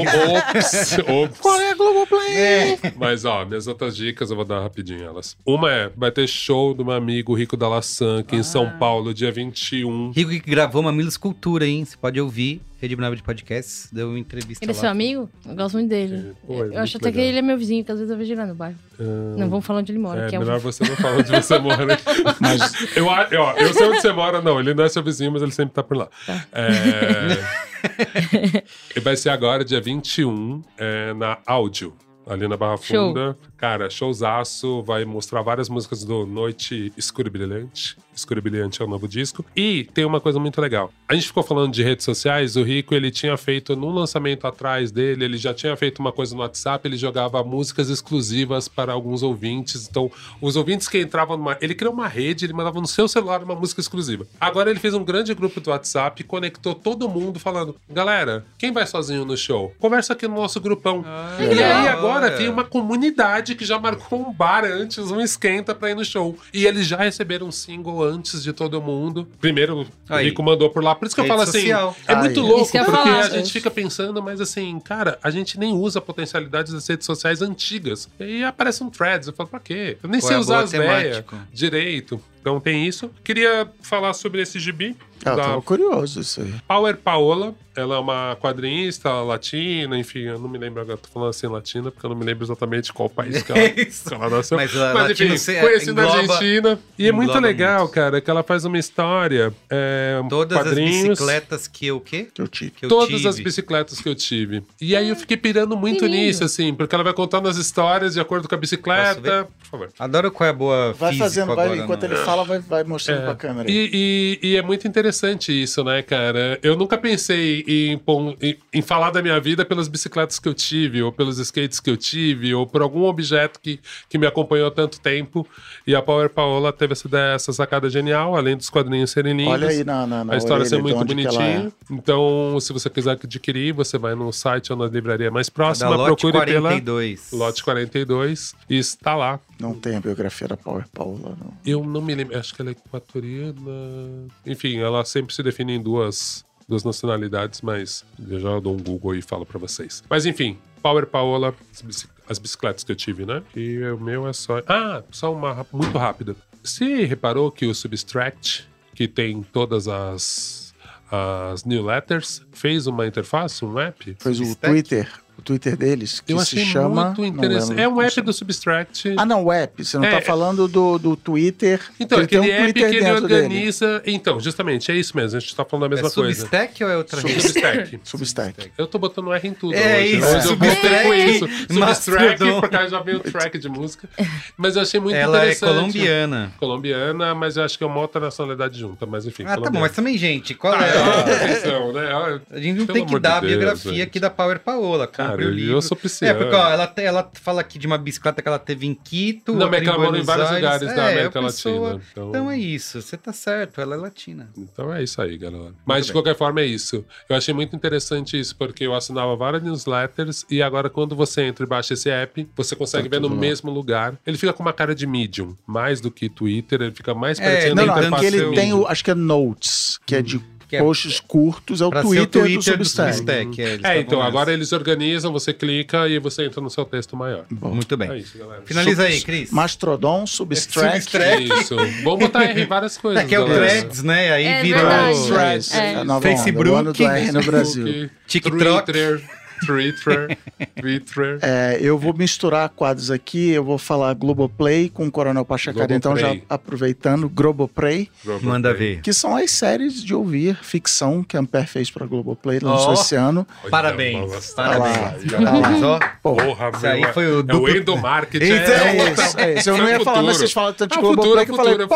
Ops, ops. Qual é a Globoplay? É. Mas, ó, minhas outras dicas eu vou dar rapidinho elas. Uma é, vai ter show do meu amigo Rico da Laçã, aqui em Ah. São Paulo, dia 21. Rico que gravou Mamilos Cultura, hein? Você pode ouvir. Rede Brava de Podcasts. Deu uma entrevista Ele é lá. seu amigo? Eu gosto muito dele. Pô, é eu acho até que legal. ele é meu vizinho, que às vezes eu vejo ele lá no bairro. Ah, Não vamos falar onde ele mora, É, que é melhor você não falar onde você mora. né? Mas Eu, ó, eu sei onde você mora, não. Ele não é seu vizinho, mas ele sempre tá por lá. É... e vai ser agora, dia 21, é, na áudio. Ali na Barra Show. Funda. Cara, showzaço. Vai mostrar várias músicas do Noite Escuro e Brilhante. Escuro e Brilhante é o novo disco. E tem uma coisa muito legal. A gente ficou falando de redes sociais. O Rico, ele tinha feito, num lançamento atrás dele, ele já tinha feito uma coisa no WhatsApp. Ele jogava músicas exclusivas para alguns ouvintes. Então, os ouvintes que entravam numa... Ele criou uma rede, ele mandava no seu celular uma música exclusiva. Agora ele fez um grande grupo do WhatsApp, conectou todo mundo falando: Galera, quem vai sozinho no show? Conversa aqui no nosso grupão. e aí agora tem uma comunidade que já marcou um bar antes, um esquenta pra ir no show. E eles já receberam um single antes de todo mundo. Primeiro, o Aí. Rico mandou por lá. Por isso que eu Rede falo assim: social. é muito Aí. louco, Isso que eu ia porque falar. a gente fica pensando, mas assim, cara, a gente nem usa a potencialidade das redes sociais antigas. E aí aparece um threads, eu falo, pra quê? Eu nem Qual sei é usar as ideias direito. Então tem isso. Queria falar sobre esse gibi. Ah, eu da tava curioso isso aí. Power Paola, ela é uma quadrinista latina, enfim, eu não me lembro agora, tô falando assim latina, porque eu não me lembro exatamente qual país que ela, Isso. que ela nasceu. Mas, a Mas enfim, se- conheci na Argentina. E é muito legal, muitos. cara, que ela faz uma história, é, Todas quadrinhos, as bicicletas que eu quê? Que eu tive. Que eu Todas tive. as bicicletas que eu tive. E aí eu fiquei pirando muito Que lindo. nisso, assim, porque ela vai contando as histórias de acordo com a Posso bicicleta. Favor. Adoro qual é a boa Vai físico fazendo, vai, agora, enquanto né? ele fala, vai, vai mostrando pra câmera. aí. E, e- e é muito interessante isso, né, cara? Eu nunca pensei em, em- em falar da minha vida pelas bicicletas que eu tive, ou pelos skates que eu tive, ou por algum objeto que, que me acompanhou há tanto tempo. E a Power Paola teve essa, ideia- essa sacada genial, além dos quadrinhos serem lindos. Olha aí na, na, na a história orelha ser muito ela é. bonitinha. Então, se você quiser adquirir, você vai no site ou na livraria mais Da próxima, lote procure 42. pela Lote 42 e está lá. Não tem a biografia da Power Paula, não. Eu não me lembro, acho que ela é equatoriana. Enfim, ela sempre se define em duas, duas nacionalidades, mas eu já dou um Google e falo pra vocês. Mas enfim, Power Paola, as bici- as bicicletas que eu tive, né? E o meu é só. Ah, só uma muito rápida. Você reparou que o Substract, que tem todas as, as newsletters, fez uma interface, um app? Fez o? Twitter, o Twitter deles, que Eu se chama... muito não interessante. lembro É um app do Substract. Ah, não, o app. Você não É. tá falando do, do Twitter. Então, ele tem aquele um app Twitter que ele dentro dele. organiza. Então, justamente, é isso mesmo. A gente tá falando a mesma é coisa. Substack ou é outra rede? Substack. Substack. Eu tô botando R em tudo É hoje. isso, eu gostei Substack, com isso. Substrack, Mastodon. porque já veio o track de música. Mas eu achei muito Ela é interessante. colombiana. Colombiana, mas eu acho que é uma outra nacionalidade junta. Mas enfim, Ah, tá bom, colombiana. mas também, gente, qual Ah, é? é a- atenção, né? Ah, A gente não Pelo tem que dar de a biografia gente. aqui da Power Paola. compre Cara, o eu sou É, pisciano. porque ó, ela, ela fala aqui de uma bicicleta que ela teve em Quito. Não, mas ela morou em vários Aires. lugares da É, América a pessoa- Latina. Então... Então é isso, você tá certo, ela é latina. Então é isso aí, galera. Mas de bem. qualquer forma é isso. Eu achei muito interessante isso, porque eu assinava várias newsletters e agora quando você entra e baixa esse app, você consegue Tá ver no lá. mesmo lugar. Ele fica com uma cara de Medium, mais do que Twitter, ele fica mais É, parecendo Não, a não, é porque ele tem o, acho que é Notes, que é de Que é- posts curtos, é o Twitter, ser o Twitter do Substack. é, eles É, estavam então agora eles organizam, você clica e você entra no seu texto maior. Muito bem. É isso, galera. Finaliza aí, Cris. Mastrodon, Substract. Substract. Isso. Vamos botar R em várias coisas. É que é o. Threads, né? Aí É virou verdade. Threads. É. nova Facebook, onda, o ano do R no Brasil. TikTok. Twitter, Twitter, Twitter. É, eu vou misturar quadros aqui, eu vou falar Globoplay com o Coronel Pachacari, então já Globoplay. aproveitando, Globoplay, Manda ver. que são as séries de ouvir ficção que a Ampere fez pra Globoplay, lançou Ó. esse ano. Parabéns. Parabéns. Olha lá. Ó, Pô, Porra, Isso aí foi o é o duplo- endomarketing. Isso é é, isso, é isso. Eu não ia falar, mas vocês falam tanto de Ah, futuro, Globoplay que eu falei, pô,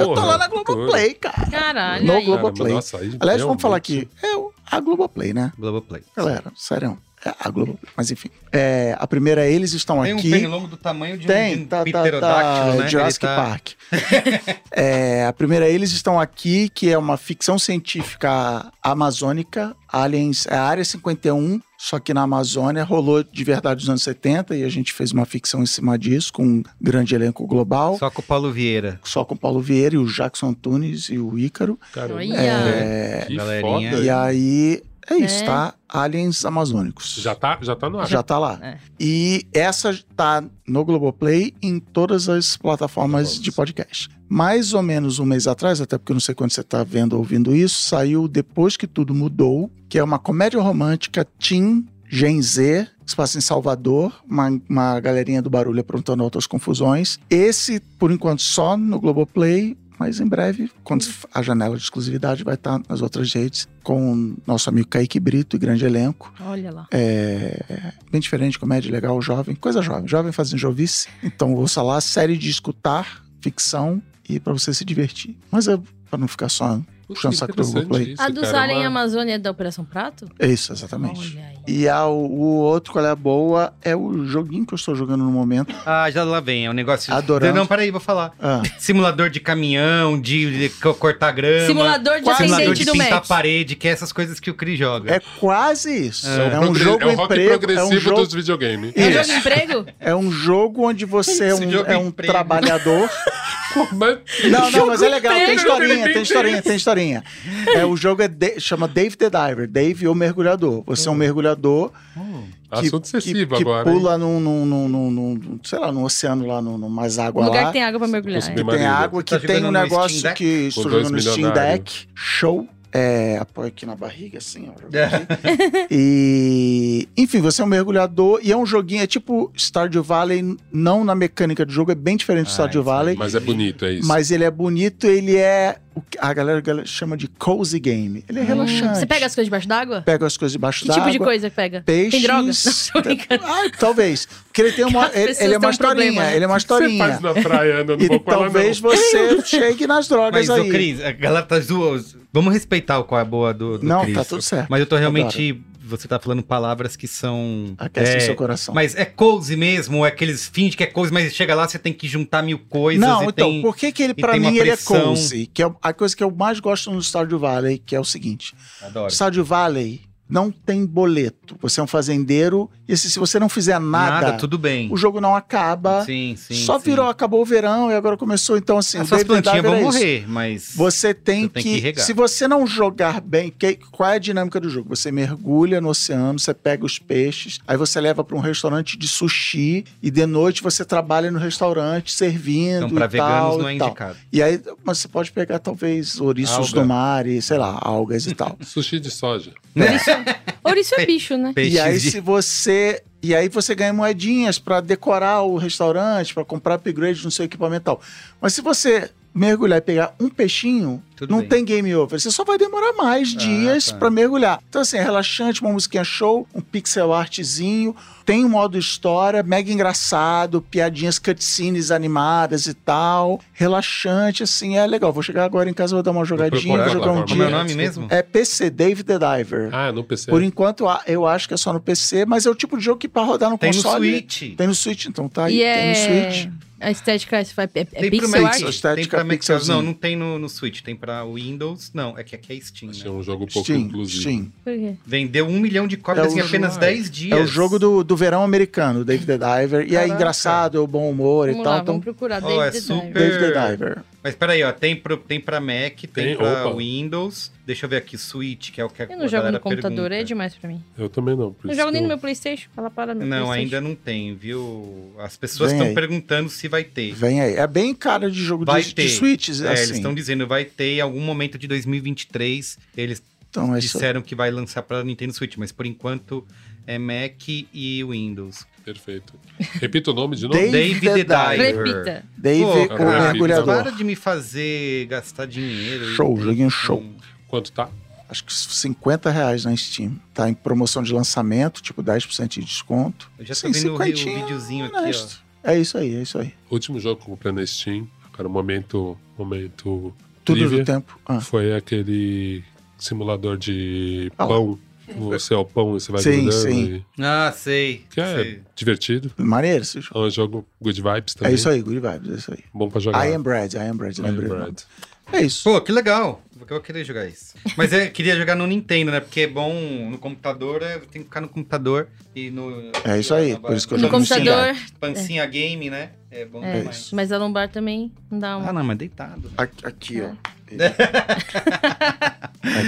eu tô lá na. Globoplay, cara. Caralho. No. Globoplay. Aliás, vamos falar aqui, é o- a Globoplay, né? Globoplay. Galera, sério. É a Globoplay. Mas enfim. É, a primeira, eles estão Tem um aqui. pernilongo do tamanho de Tem, um, tá, tá, pterodáctilo, tá, né? Jurassic tá- Park. É, a primeira, eles estão aqui, que é uma ficção científica amazônica, Aliens, é a Área 51, só que na Amazônia rolou de verdade nos anos 70 e a gente fez uma ficção em cima disso, com um grande elenco global. Só, Só com o Paulo Vieira. com o Paulo Vieira e o Jackson Antunes e o Ícaro. Cara, Olha. É, que Galerinha. foda. E aí É isso, né? tá? Aliens Amazônicos. Já tá, já tá no ar. Já tá lá. É. E essa tá no Globoplay em todas as plataformas de podcast. Mais ou menos um mês atrás, até porque eu não sei quando você tá vendo ou ouvindo isso, saiu Depois que Tudo Mudou, que é uma comédia romântica teen Gen Z, que se passa em Salvador, uma, uma galerinha do barulho aprontando outras confusões. Esse, por enquanto, só no Globoplay, mas em breve, quando a janela de exclusividade vai estar nas outras redes, com nosso amigo Kaique Brito e grande elenco. Olha lá. É bem diferente, comédia legal, jovem, coisa jovem, jovem fazendo jovice. Então ouça lá, série de escutar, ficção e pra você se divertir. Mas é pra não ficar só Puxa, puxando saco do Globoplay. isso, A dos cara, Alien uma- Amazônia é da Operação Prato? É isso, exatamente. E a- o outro, qual é a boa, é o joguinho que eu estou jogando no momento. Ah, já lá vem, é um negócio... Adorando. Não, peraí, vou falar. Ah, Simulador de caminhão, de, de co- cortar grama. Simulador de simulador de pintar Mac. parede, que é essas coisas que o Cris joga. é quase isso. É, É, o um progre- jogo é o rock emprego, é progressivo um jogo, dos videogames. É um jogo de emprego? é um jogo onde você é um, jogo é um trabalhador. Não, não, mas é legal, tem historinha, tem historinha, tem historinha. É, o jogo é de- chama Dave the Diver, Dave o mergulhador. Você é um mergulhador que, assunto excessivo que, que agora. pula num, num, num, num- num- sei lá, num oceano lá, num, num mais Um água lugar lá. que tem água pra mergulhar. Consegui é. que tem água, que tá tem um negócio que jogando no Steam. Deck. Show. É, apoio aqui na barriga, assim, ó. aqui. e, enfim, você é um mergulhador e é um joguinho, é tipo Stardew Valley, não na mecânica do jogo, é bem diferente do Ah, Stardew. Valley. Mas é bonito, é isso. Mas ele é bonito, ele é. Que A galera, a galera chama de cozy game. Ele é relaxante. Hum, Você pega as coisas debaixo d'água? Pega as coisas debaixo Que d'água. tipo de coisa que pega? Peixes. Tem droga? Não. Ah, talvez. Porque ele tem uma. Ele, ele é uma um historinha. problema? Ele é uma que você historinha. faz na praia andando E ela talvez não? você chegue nas drogas Mas, aí. ô Cris, a galera tá zoando. Vamos respeitar o qual é a boa do, do Não, tá tudo certo. Mas eu tô realmente... Você tá falando palavras que são... Aquece é, o seu coração. Mas é cozy mesmo? Ou é aqueles finge que é cozy, mas chega lá, você tem que juntar mil coisas Não, então, tem... por que que ele, pra mim, ele é cozy? Que é a coisa que eu mais gosto no Stardew Valley, que é o seguinte. Adoro. Stardew Valley não tem boleto. Você é um fazendeiro e se, se você não fizer nada, Nada, tudo bem. o jogo não acaba. Sim, sim. Só sim. virou, acabou o verão e agora começou. Então, assim, As o suas David plantinhas vão é isso. morrer, mas... Você tem, que, que regar. Se você não jogar bem, que- qual é a dinâmica do jogo? Você mergulha no oceano, você pega os peixes, aí você leva para um restaurante de sushi e de noite você trabalha no restaurante servindo Então, pra e veganos tal, não é tal. indicado. E aí, mas você pode pegar talvez ouriços Alga. do mar e, sei lá, algas e tal. Sushi de soja. Ouriço é bicho, né? Peixes e aí, de- se você. E aí você ganha moedinhas para decorar o restaurante, para comprar upgrade no seu equipamento e tal. Mas se você mergulhar e pegar um peixinho, Tudo não bem. tem game over. Você só vai demorar mais dias tá. para mergulhar. Então, assim, é relaxante, uma musiquinha show, um pixel artzinho, tem um modo história, mega engraçado, piadinhas cutscenes animadas e tal. Relaxante, assim, é legal. Vou chegar agora em casa, vou dar uma jogadinha, procurar vou jogar um plataforma. Como é o dia. nome mesmo? É PC, Dave the Diver. Ah, no PC. Por enquanto, eu acho que é só no PC, mas é o tipo de jogo que pra rodar no Tem no console. Switch. Tem no Switch, então tá aí. E Tem é... no Switch. A estética é, é, é Tem pro pixel Mac, art? Tem pra Mac. pixelzinho. Não, não tem no, no Switch, tem pra Windows. Não, é que aqui é Steam, né? um jogo pouco Steam, inclusivo. Steam. Por quê? Vendeu um milhão de cópias É em apenas jogo- 10 dias. É o jogo do, do verão americano, Dave the Diver. E é Caraca. engraçado, é o bom humor Vamos e tal. lá, Então, vamos procurar. Oh, David é the super- Diver. Dave the Diver. Mas peraí, ó, tem, pro, tem pra Mac, tem, Tem, pra opa. Windows. Deixa eu ver aqui, Switch, que é o que a Eu não jogo no computador, pergunta. é demais pra mim. Eu também não. Não jogo nem no eu- meu Playstation. Fala para no Não, Playstation. ainda não tem, viu? As pessoas estão perguntando se vai ter. Vem aí. É bem cara de jogo Vai de, ter. de Switch, É, assim. eles estão dizendo vai ter em algum momento de 2023. Eles Então, é disseram que vai lançar pra Nintendo Switch, mas por enquanto é Mac e Windows. Perfeito. Repita o nome de novo. David the the Diver. Repita. Dave, Pô, o cara, mergulhador. Para de me fazer gastar dinheiro. Show, joguinho show. Quanto tá? Acho que 50 reais na Steam. Tá em promoção de lançamento, tipo 10% de desconto. Eu já tô Sim, vendo o, o videozinho aqui, honesto. É isso aí, é isso aí. Último jogo que eu comprei na Steam. Cara, momento. Momento. Tudo trivia, do tempo. Ah. Foi aquele simulador de Ah. pão. Você é o pão e você vai Sim, grudando. sim. e- ó. Ah, sei. Que é sei. divertido. Maneiro esse jogo. É um jogo good vibes também. É isso aí, Good Vibes, é isso aí. Bom pra jogar. I am Bread, I am Bread, I am o bread. É isso. Pô, que legal. Eu vou querer jogar isso. Mas eu queria jogar no Nintendo, né? Porque é bom no computador, é, tem que ficar no computador e no. É isso aí, por isso que eu No jogo no computador, Pancinha game, né? É bom é, demais. mas a lombar também não dá Ah, uma... não, mas deitado. Aqui, aqui, ó.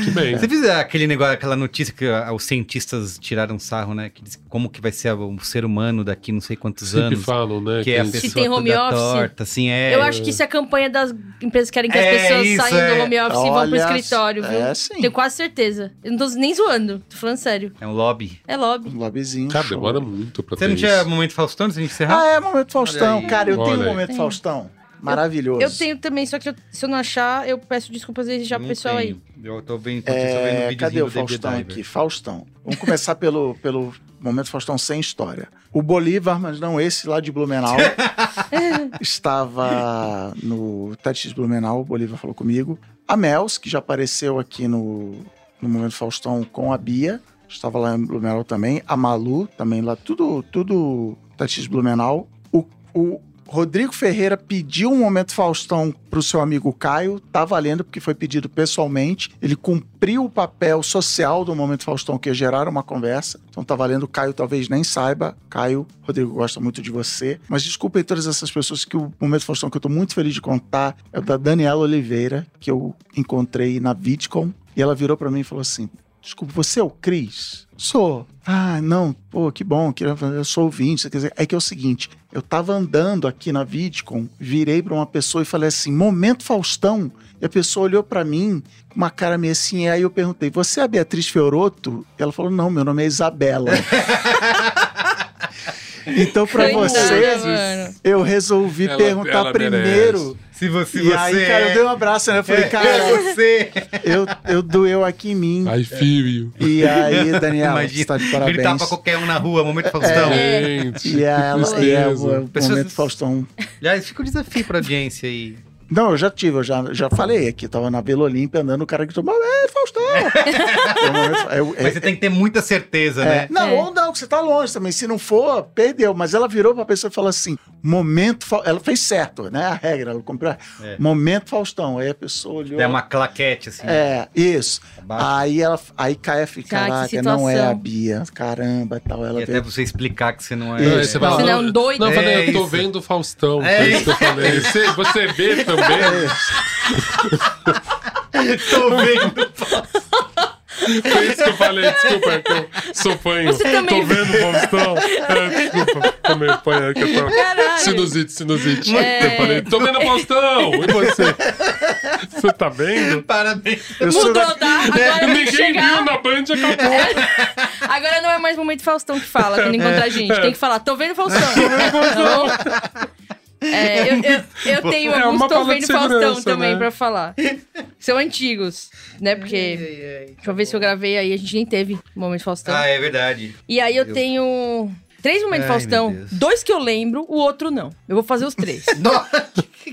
Que bem. Você viu aquele negócio, aquela notícia que ah, os cientistas tiraram sarro, né? Que diz como que vai ser o ser humano daqui não sei quantos Sempre anos. falam, né? Que é a pessoa Se tem home toda office. torta, assim, é. Eu acho que isso é a campanha das empresas que querem que as É, pessoas isso, saiam é. do home office e vão pro Olha, escritório, viu? é, sim. Tenho quase certeza. Eu não tô nem zoando, tô falando sério. É um lobby. É lobby. Um lobbyzinho. Cara, show. demora muito pra Você ter não tinha isso. momento Faustão antes de encerrar? Ah, é, Momento Faustão. Aí. Cara, eu Olha tenho um aí. Momento Faustão. Maravilhoso. Eu tenho também, só que eu- se eu não achar, eu peço desculpas desde já Eu pro pessoal aí. tenho. Eu tô vendo, enquanto eu tô vendo o É, videozinho cadê o Faustão aqui? Faustão. Vamos começar pelo, pelo Momento Faustão sem história. O Bolívar, mas não esse lá de Blumenau, estava no TEDx Blumenau, o Bolívar falou comigo. A Mels, que já apareceu aqui no, no Momento Faustão com a Bia, estava lá em Blumenau também. A Malu, também lá, tudo, tudo TEDx Blumenau. O, o Rodrigo Ferreira pediu um Momento Faustão para o seu amigo Caio, tá valendo porque foi pedido pessoalmente. Ele cumpriu o papel social do Momento Faustão, que é gerar uma conversa. Então tá valendo. Caio talvez nem saiba. Caio, Rodrigo gosta muito de você. Mas desculpem todas essas pessoas que o Momento Faustão que eu tô muito feliz de contar é o da Daniela Oliveira, que eu encontrei na VidCon. E ela virou para mim e falou assim: Desculpa, você é o Cris? Sou. Ah, não, pô, que bom, que eu sou ouvinte. Quer dizer, é que é o seguinte: eu tava andando aqui na VidCon, virei pra uma pessoa e falei assim: Momento Faustão. E a pessoa olhou pra mim uma cara meio assim. E aí eu perguntei: Você é a Beatriz Fioroto? E ela falou: Não, meu nome é Isabela. então, pra Coitada, vocês, eu resolvi Ela- perguntar ela primeiro. merece. Se você, E você aí, cara, eu dei um abraço, né? Eu falei, é, cara, você. eu, eu doeu aqui em mim. I feel you. E aí, Daniela, Imagina, você tá de gritar parabéns. pra qualquer um na rua, momento Faustão. Gente, E ela, e é o, tristeza. o Pessoas- momento Faustão. Aliás, fica o desafio pra audiência aí. Não, eu já tive, eu já, já falei aqui. Tava na Vila Olímpia andando, o cara que tomou, é, Faustão! O momento- o- é- Mas você tem que ter muita certeza, é, né? não, É. ou não, que você tá longe também. Se não for, perdeu. Mas ela virou pra pessoa e falou assim: momento. Ela fez certo, né? A regra, ela comprou. É. Momento Faustão. Aí a pessoa olhou. É uma claquete, assim. É, isso. Abaixo. Aí ela, aí Caia fica, Cara, que caraca, não é a. Bia, caramba, tal. Ela E até veio. você explicar que você não é. Isso. Você não é um doido. Não, eu falei, É eu tô isso. vendo o Faustão. É isso que eu falei. Você, você vê também? Tô vendo. Foi isso que eu falei, desculpa, é que eu sou fanho. Você também Tô vendo o Faustão. É, desculpa, tô meio fanho aqui. Eu tô... Caralho. Sinusite, sinusite. É. Eu falei, tô vendo o Faustão. E você? Você tá vendo? Parabéns. Eu Mudou, da- tá? Agora que Ninguém viu chegar. na Band e acabou. Agora não é mais momento Faustão que fala quando encontra a gente. Tem que falar, tô vendo Faustão. Então, é, eu, eu, eu tenho É vendo Faustão segurança, também né? pra falar. São antigos, né? Porque a última vez que eu gravei aí, a gente nem teve momento Faustão. Ah, é verdade. E aí eu tenho três momentos Ai, Faustão. Dois que eu lembro, o outro não. Eu vou fazer os três.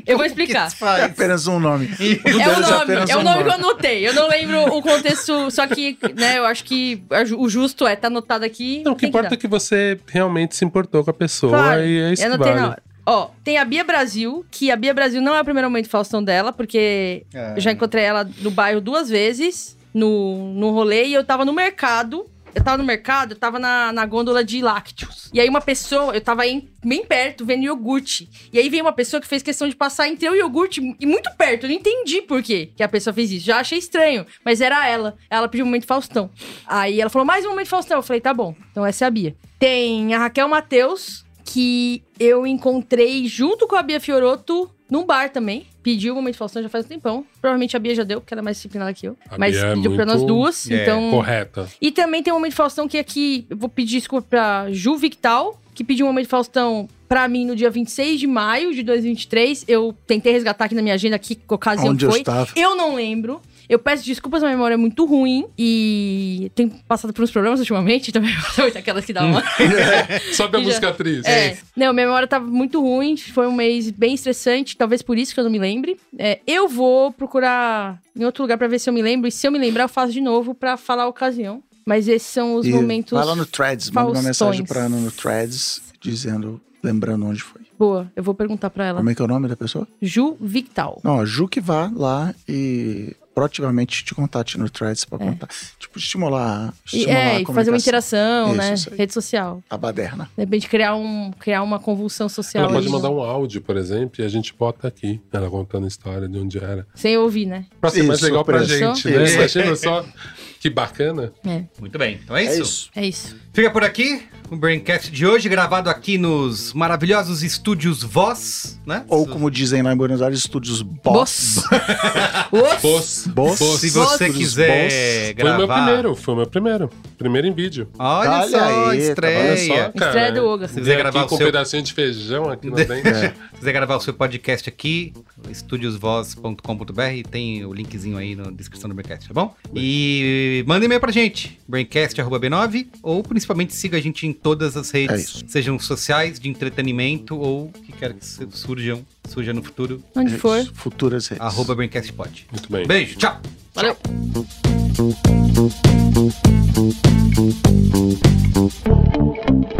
Eu vou explicar. É apenas um nome. É o é nome, apenas é o um nome que eu nome. anotei. Eu não lembro o contexto, só que, né, eu acho que o justo é tá anotado aqui. Não, o que importa dar. é que você realmente se importou com a pessoa Claro, e é isso eu que vale. na hora. Ó, tem a Bia Brasil, que a Bia Brasil não é o primeiro momento Faustão dela, porque Ah. eu já encontrei ela no bairro duas vezes, no, no rolê, e eu tava no mercado. Eu tava no mercado, eu tava na, na gôndola de lácteos. E aí uma pessoa, eu tava em- bem perto, vendo iogurte. E aí veio uma pessoa que fez questão de passar entre eu e o iogurte e muito perto. Eu não entendi por quê que a pessoa fez isso. Já achei estranho, mas era ela. Ela pediu um momento Faustão. Aí ela falou, mais um momento Faustão. Eu falei, tá bom. Então essa é a Bia. Tem a Raquel Matheus, que eu encontrei junto com a Bia Fioroto num bar também. Pediu o momento Faustão já faz um tempão. Provavelmente a Bia já deu, porque ela é mais disciplinada que eu. A Mas Bia é pediu pra nós duas. É, então. Correta. E também tem um momento Faustão que aqui eu vou pedir desculpa pra Ju Victal, que pediu um momento Faustão pra mim no dia 26 de maio de 2023. Eu tentei resgatar aqui na minha agenda que ocasião Onde eu foi. estava. Eu não lembro. Eu peço desculpas, a memória é muito ruim e tenho passado por uns problemas ultimamente, também aquelas que dá uma. Sobe a música atriz. É, não, minha memória tava muito ruim, foi um mês bem estressante, talvez por isso que eu não me lembre. É, eu vou procurar em outro lugar pra ver se eu me lembro, e se eu me lembrar, eu faço de novo pra falar a ocasião. Mas esses são os E momentos. Vai lá no Threads, manda uma mensagem Faustões. pra Ana no Threads, dizendo, lembrando onde foi. Boa, eu vou perguntar pra ela. Como é que é o nome da pessoa? Ju Victal. Não, a Ju que vá lá e proativamente te contate no Threads pra contar. Tipo, estimular, E, estimular é, a e fazer uma interação, Isso, né? isso. Rede social. A baderna. De repente criar, um, criar uma convulsão social. Ela pode mandar um áudio, por exemplo, e a gente bota aqui. Ela contando a história de onde era. Sem ouvir, né? Pra ser mais Isso, legal pra gente, né? Imagina só que bacana. É, Muito bem. Então é isso. É isso. é isso. Fica por aqui o Braincast de hoje, gravado aqui nos maravilhosos estúdios Voz, né? Ou como dizem lá em Buenos Aires, estúdios Boss. Boss. Boss. Boss. Boss. Se você Voz. quiser Foi o meu gravar... primeiro, foi o meu primeiro. Primeiro em vídeo. Olha, Olha só, aí, tá Olha estreia. só, cara. Estreia do Oga. Se quiser gravar aqui o com seu- um pedacinho de feijão aqui na frente. É. Se quiser gravar o seu podcast aqui, estudiosvoz.com.br, tem o linkzinho aí na descrição do Braincast, tá bom? E manda e-mail pra gente, braincast.b9, ou principalmente principalmente siga a gente em todas as é redes, é sejam sociais, de entretenimento ou que quer que surjam, surja no futuro. Onde for. Futuras redes. Arroba Braincastpod. Muito bem. Beijo, tchau. Valeu. Tchau.